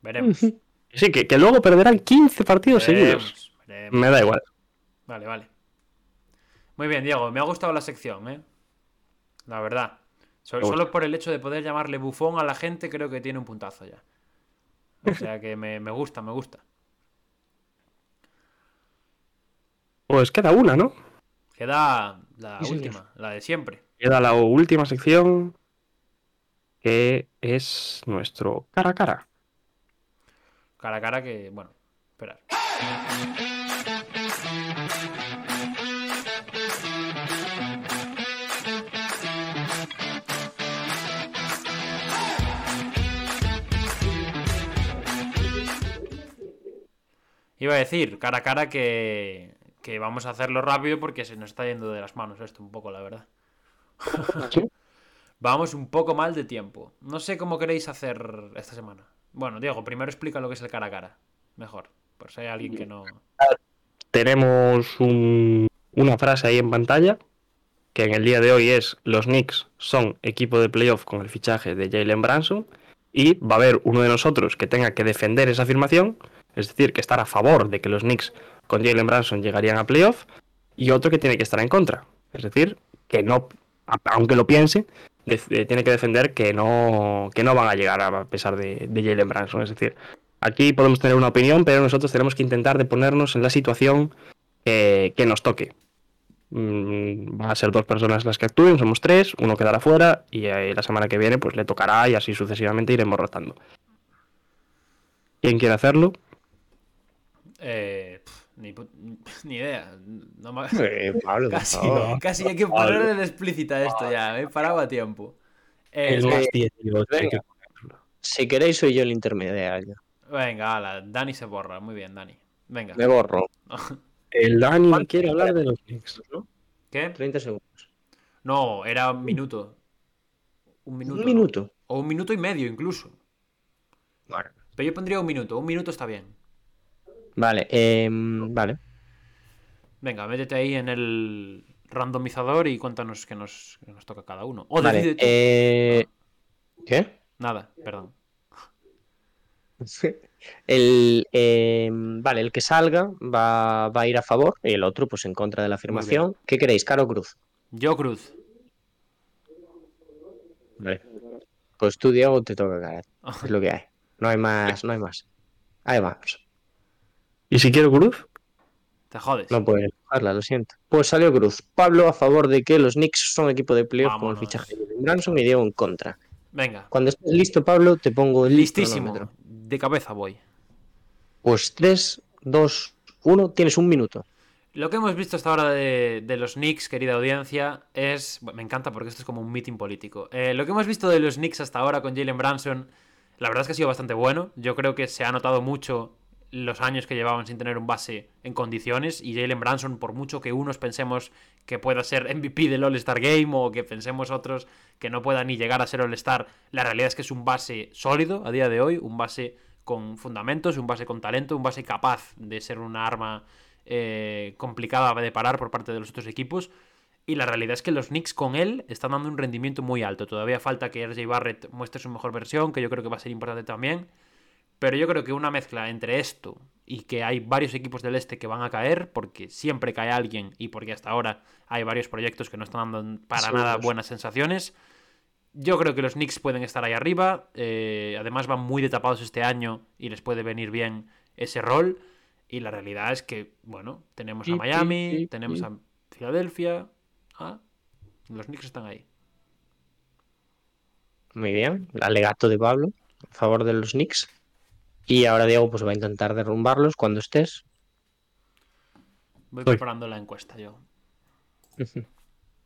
Veremos. Sí, que, luego perderán 15 partidos seguidos. Me da igual. Vale, vale. Muy bien, Diego. Me ha gustado la sección, ¿eh? La verdad. Solo, por el hecho de poder llamarle bufón a la gente, creo que tiene un puntazo ya. O sea que me, gusta, me gusta. Pues queda una, ¿no? Queda la última, la de siempre. Queda la última sección, que es nuestro cara a cara. Cara a cara que, bueno, esperar. Iba a decir, cara a cara, que, vamos a hacerlo rápido porque se nos está yendo de las manos esto un poco, la verdad. vamos un poco mal de tiempo. No sé cómo queréis hacer esta semana. Bueno, Diego, primero explica lo que es el cara a cara. Mejor, por si hay alguien que no... Tenemos una frase ahí en pantalla que en el día de hoy es los Knicks son equipo de playoff con el fichaje de Jalen Branson y va a haber uno de nosotros que tenga que defender esa afirmación es decir, que estar a favor de que los Knicks con Jalen Branson llegarían a playoff, y otro que tiene que estar en contra, es decir, que no aunque lo piense, tiene que defender que no, que no van a llegar a pesar de, de Jalen Branson. Es decir, aquí podemos tener una opinión, pero nosotros tenemos que intentar de ponernos en la situación que nos toque. Mm, van a ser dos personas las que actúen, somos tres, uno quedará fuera y la semana que viene pues le tocará y así sucesivamente iremos rotando. ¿Quién quiere hacerlo? Eh, ni, idea. Eh, casi, hay que ponerle de explícita esto ya, me he parado a tiempo. Eh, si queréis soy yo el intermediario. Venga, ala, Dani se borra, muy bien, Dani. Venga. Me borro. El Dani quiere hablar de los Knicks, ¿no? ¿Qué? 30 segundos. No, era un minuto. Un minuto. Un minuto. O un minuto y medio incluso. Vale. Pero yo pondría un minuto. Un minuto está bien. Vale, em, vale. Venga, métete ahí en el randomizador y cuéntanos qué nos, nos toca cada uno. O vale, eh... ¿Qué? Nada, perdón. El, em, vale, el que salga va, a ir a favor y el otro pues en contra de la afirmación. ¿Qué queréis, Caro Cruz? Yo Cruz. Vale. Pues tú, Diego, te toca cara. Es lo que hay. No hay más, no hay más. Ahí vamos. ¿Y si quiero Cruz? Te jodes. No puedes jugarla, lo siento. Pues salió Cruz. Pablo a favor de que los Knicks son equipo de playoff con el fichaje de Branson y Diego en contra. Venga. Cuando estés listo, Pablo, te pongo el Listísimo. De cabeza voy. Pues 3, 2, 1, tienes un minuto. Lo que hemos visto hasta ahora de, los Knicks, querida audiencia, es. me encanta porque esto es como un meeting político. Eh, lo que hemos visto de los Knicks hasta ahora con Jalen Branson, la verdad es que ha sido bastante bueno. Yo creo que se ha notado mucho los años que llevaban sin tener un base en condiciones. Y Jalen Branson, por mucho que unos pensemos que pueda ser MVP del All-Star Game o que pensemos otros que no pueda ni llegar a ser All-Star, la realidad es que es un base sólido a día de hoy, un base con fundamentos, un base con talento, un base capaz de ser una arma eh, complicada de parar por parte de los otros equipos. Y la realidad es que los Knicks con él están dando un rendimiento muy alto. Todavía falta que RJ Barrett muestre su mejor versión, que yo creo que va a ser importante también. Pero yo creo que una mezcla entre esto y que hay varios equipos del este que van a caer, porque siempre cae alguien y porque hasta ahora hay varios proyectos que no están dando para nada buenas sensaciones, yo creo que los Knicks pueden estar ahí arriba. Eh, además van muy detapados este año y les puede venir bien ese rol. Y la realidad es que, bueno, tenemos a Miami, tenemos a Filadelfia. Ah, los Knicks están ahí. Muy bien, el alegato de Pablo a favor de los Knicks. Y ahora Diego pues va a intentar derrumbarlos cuando estés. Voy preparando la encuesta yo.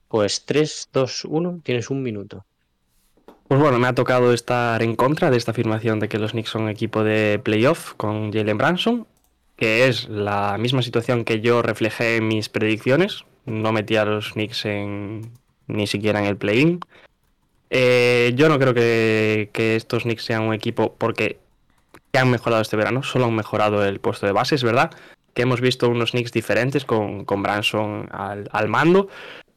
Pues 3, 2, 1, tienes un minuto. Pues bueno, me ha tocado estar en contra de esta afirmación de que los Knicks son equipo de playoff con Jalen Branson, que es la misma situación que yo reflejé en mis predicciones. No metí a los Knicks en, ni siquiera en el play-in. Eh, yo no creo que, estos Knicks sean un equipo porque han mejorado este verano, solo han mejorado el puesto de base, es verdad que hemos visto unos Knicks diferentes con, Branson al, mando,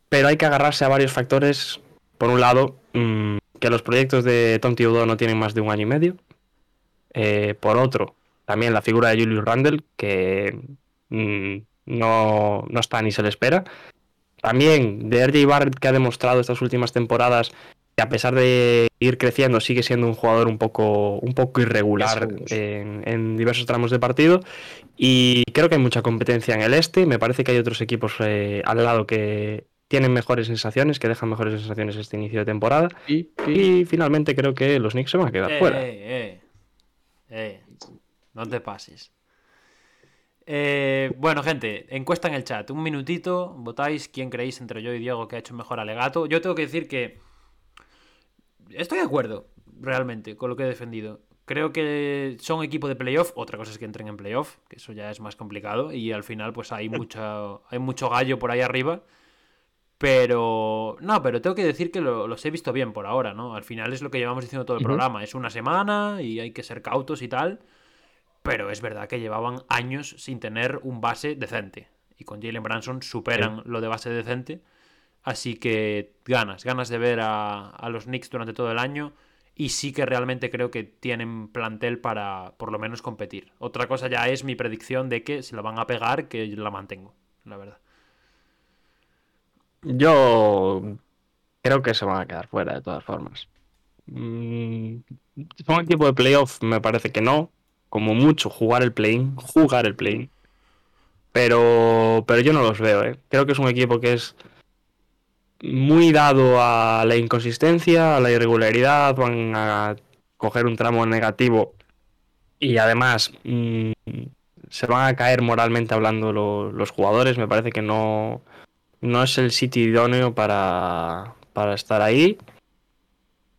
pero hay que agarrarse a varios factores. Por un lado, mm, que los proyectos de Tom Thibodeau no tienen más de un año y medio. Eh, por otro, también la figura de Julius Randle, que mm, no, no, está ni se le espera. También de RJ Barrett, que ha demostrado estas últimas temporadas que a pesar de ir creciendo, sigue siendo un jugador un poco, un poco irregular en, diversos tramos de partido. Y creo que hay mucha competencia en el este. Me parece que hay otros equipos eh, al lado que tienen mejores sensaciones, que dejan mejores sensaciones este inicio de temporada. Y, finalmente creo que los Knicks se van a quedar eh, fuera. Eh, eh, no te pases. Eh, bueno, gente, encuesta en el chat. Un minutito, votáis quién creéis entre yo y Diego que ha hecho mejor alegato. Yo tengo que decir que estoy de acuerdo, realmente, con lo que he defendido. Creo que son equipo de playoff. Otra cosa es que entren en playoff, que eso ya es más complicado. Y al final, pues hay, mucha, hay mucho gallo por ahí arriba. Pero, no, pero tengo que decir que los he visto bien por ahora, ¿no? Al final es lo que llevamos diciendo todo el programa. Es una semana y hay que ser cautos y tal. Pero es verdad que llevaban años sin tener un base decente. Y con Jalen Branson superan lo de base decente. Así que ganas, ganas de ver a, los Knicks durante todo el año. Y sí que realmente creo que tienen plantel para por lo menos competir. Otra cosa ya es mi predicción de que se la van a pegar, que la mantengo, la verdad. Yo creo que se van a quedar fuera de todas formas. Mm, son equipo de playoff, me parece que no. Como mucho jugar el play jugar el play Pero, pero yo no los veo, ¿eh? Creo que es un equipo que es muy dado a la inconsistencia, a la irregularidad, van a coger un tramo negativo y además mm, se van a caer moralmente hablando los jugadores. Me parece que no, no es el sitio idóneo para, para estar ahí.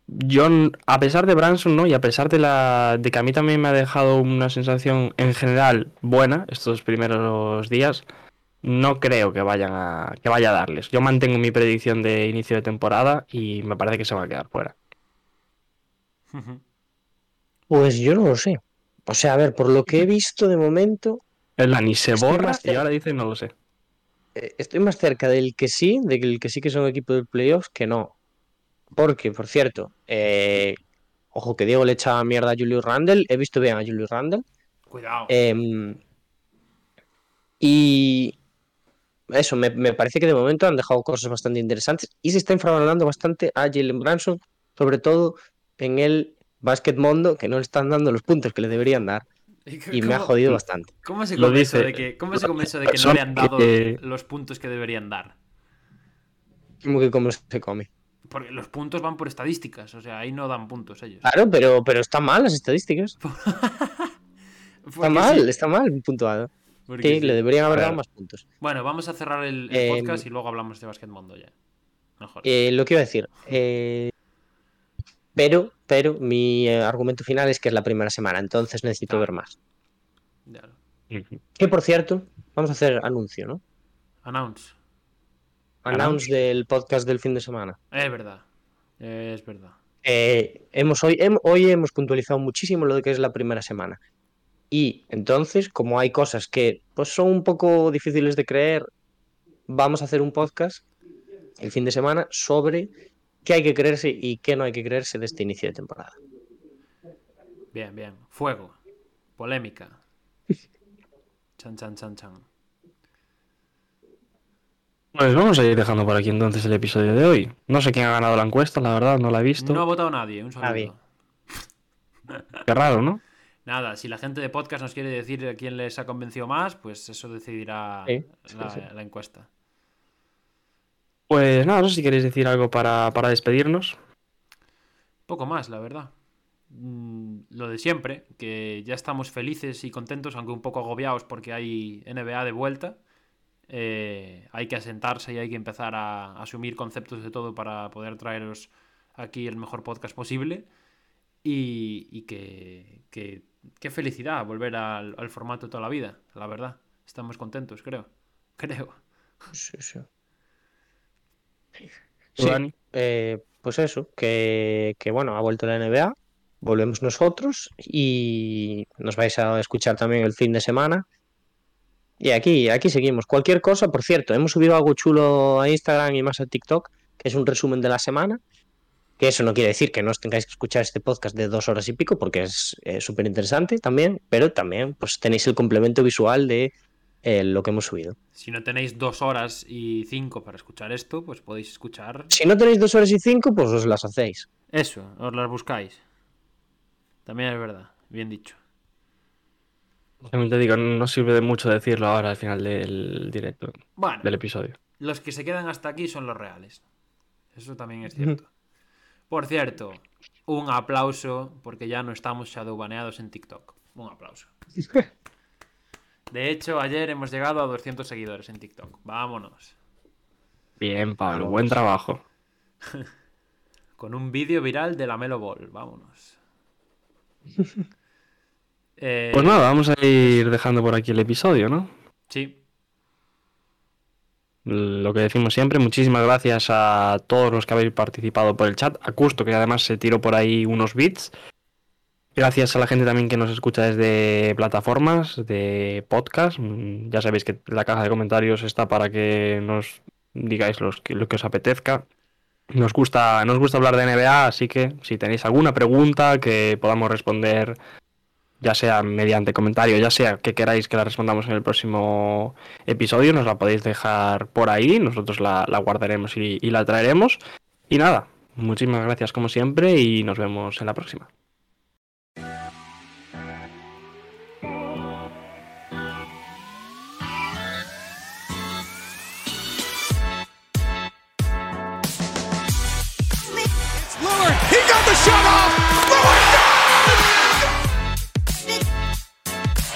Yo, a pesar de Branson, ¿no? Y a pesar de la. de que a mí también me ha dejado una sensación en general buena estos primeros días, no creo que vayan a. que vaya a darles. Yo mantengo mi predicción de inicio de temporada y me parece que se va a quedar fuera. Pues yo no lo sé. O sea, a ver, por lo que he visto de momento. El ni se borra y ahora dice no lo sé. Eh, estoy más cerca del que sí, del que sí que son equipo de playoffs, que no. Porque, por cierto, eh, ojo que Diego le echaba mierda a Julius Randle. He visto bien a Julius Randle. Cuidado. Em, y eso, me, parece que de momento han dejado cosas bastante interesantes y se está infravalorando bastante a Jalen Branson, sobre todo en el básquet mundo, que no le están dando los puntos que le deberían dar. Y me ha jodido bastante. ¿Cómo se come, eso, de que, ¿cómo se come eso de que no le han dado los puntos que deberían dar? ¿Cómo que cómo se come? Porque los puntos van por estadísticas, o sea, ahí no dan puntos ellos. Claro, pero, pero están mal las estadísticas. está mal, está mal puntuado. Sí, le deberían haber dado más puntos. Bueno, vamos a cerrar el, em, podcast y luego hablamos de Basket Mundo ya. Mejor. Eh, lo que iba a decir. Eh, pero, pero mi eh, argumento final es que es la primera semana, entonces necesito ver más. Que por cierto, vamos a hacer anuncio, ¿no? Announce. Announce del podcast del fin de semana. Es verdad. Es verdad. Eh, hemos hoy, hoy hemos puntualizado muchísimo lo de que es la primera semana. Y entonces, como hay cosas que pues, son un poco difíciles de creer, vamos a hacer un podcast el fin de semana sobre qué hay que creerse y qué no hay que creerse de este inicio de temporada. Bien, bien. Fuego. Polémica. Chan, chan, chan, chan. Pues vamos a ir dejando por aquí entonces el episodio de hoy. No sé quién ha ganado la encuesta, la verdad, no la he visto. No ha votado nadie, un saludo. Qué raro, ¿no? Nada, si la gente de podcast nos quiere decir a quién les ha convencido más, pues eso decidirá la, encuesta. Pues nada, no sé si queréis decir algo para, para despedirnos. Poco más, la verdad. Mm, lo de siempre, que ya estamos felices y contentos, aunque un poco agobiados porque hay NBA de vuelta. Eh, hay que asentarse y hay que empezar a, asumir conceptos de todo para poder traeros aquí el mejor podcast posible. Y, que, qué felicidad volver al, formato toda la vida, la verdad. Estamos contentos, creo. Creo. Sí, sí. Eh, pues eso, que, que, bueno, ha vuelto la NBA, volvemos nosotros y nos vais a escuchar también el fin de semana y aquí, aquí seguimos. Cualquier cosa, por cierto, hemos subido algo chulo a Instagram y más a TikTok, que es un resumen de la semana. Que eso no quiere decir que no os tengáis que escuchar este podcast de dos horas y pico, porque es súper interesante también, pero también pues tenéis el complemento visual de eh, lo que hemos subido. Si no tenéis dos horas y cinco para escuchar esto, pues podéis escuchar. Si no tenéis dos horas y cinco, pues os las hacéis. Eso, os las buscáis. También es verdad, bien dicho. También te digo, no sirve de mucho decirlo ahora al final del directo, del episodio. Los que se quedan hasta aquí son los reales. Eso también es cierto. Por cierto, un aplauso porque ya no estamos shadowbaneados en TikTok. Un aplauso. De hecho, ayer hemos llegado a 200 seguidores en TikTok. Vámonos. Bien, Pablo, buen trabajo. Con un vídeo viral de la Melo Ball. Vámonos. Eh, pues nada, vamos a ir dejando por aquí el episodio, ¿no? Sí. Lo que decimos siempre, muchísimas gracias a todos los que habéis participado por el chat, a Custo que además se tiró por ahí unos bits. Gracias a la gente también que nos escucha desde plataformas de podcast. Ya sabéis que la caja de comentarios está para que nos digáis lo que os apetezca. Nos gusta, nos gusta hablar de NBA, así que si tenéis alguna pregunta que podamos responder ya sea mediante comentario, ya sea que queráis que la respondamos en el próximo episodio, nos la podéis dejar por ahí, nosotros la, guardaremos y, la traeremos. Y nada, muchísimas gracias como siempre y nos vemos en la próxima.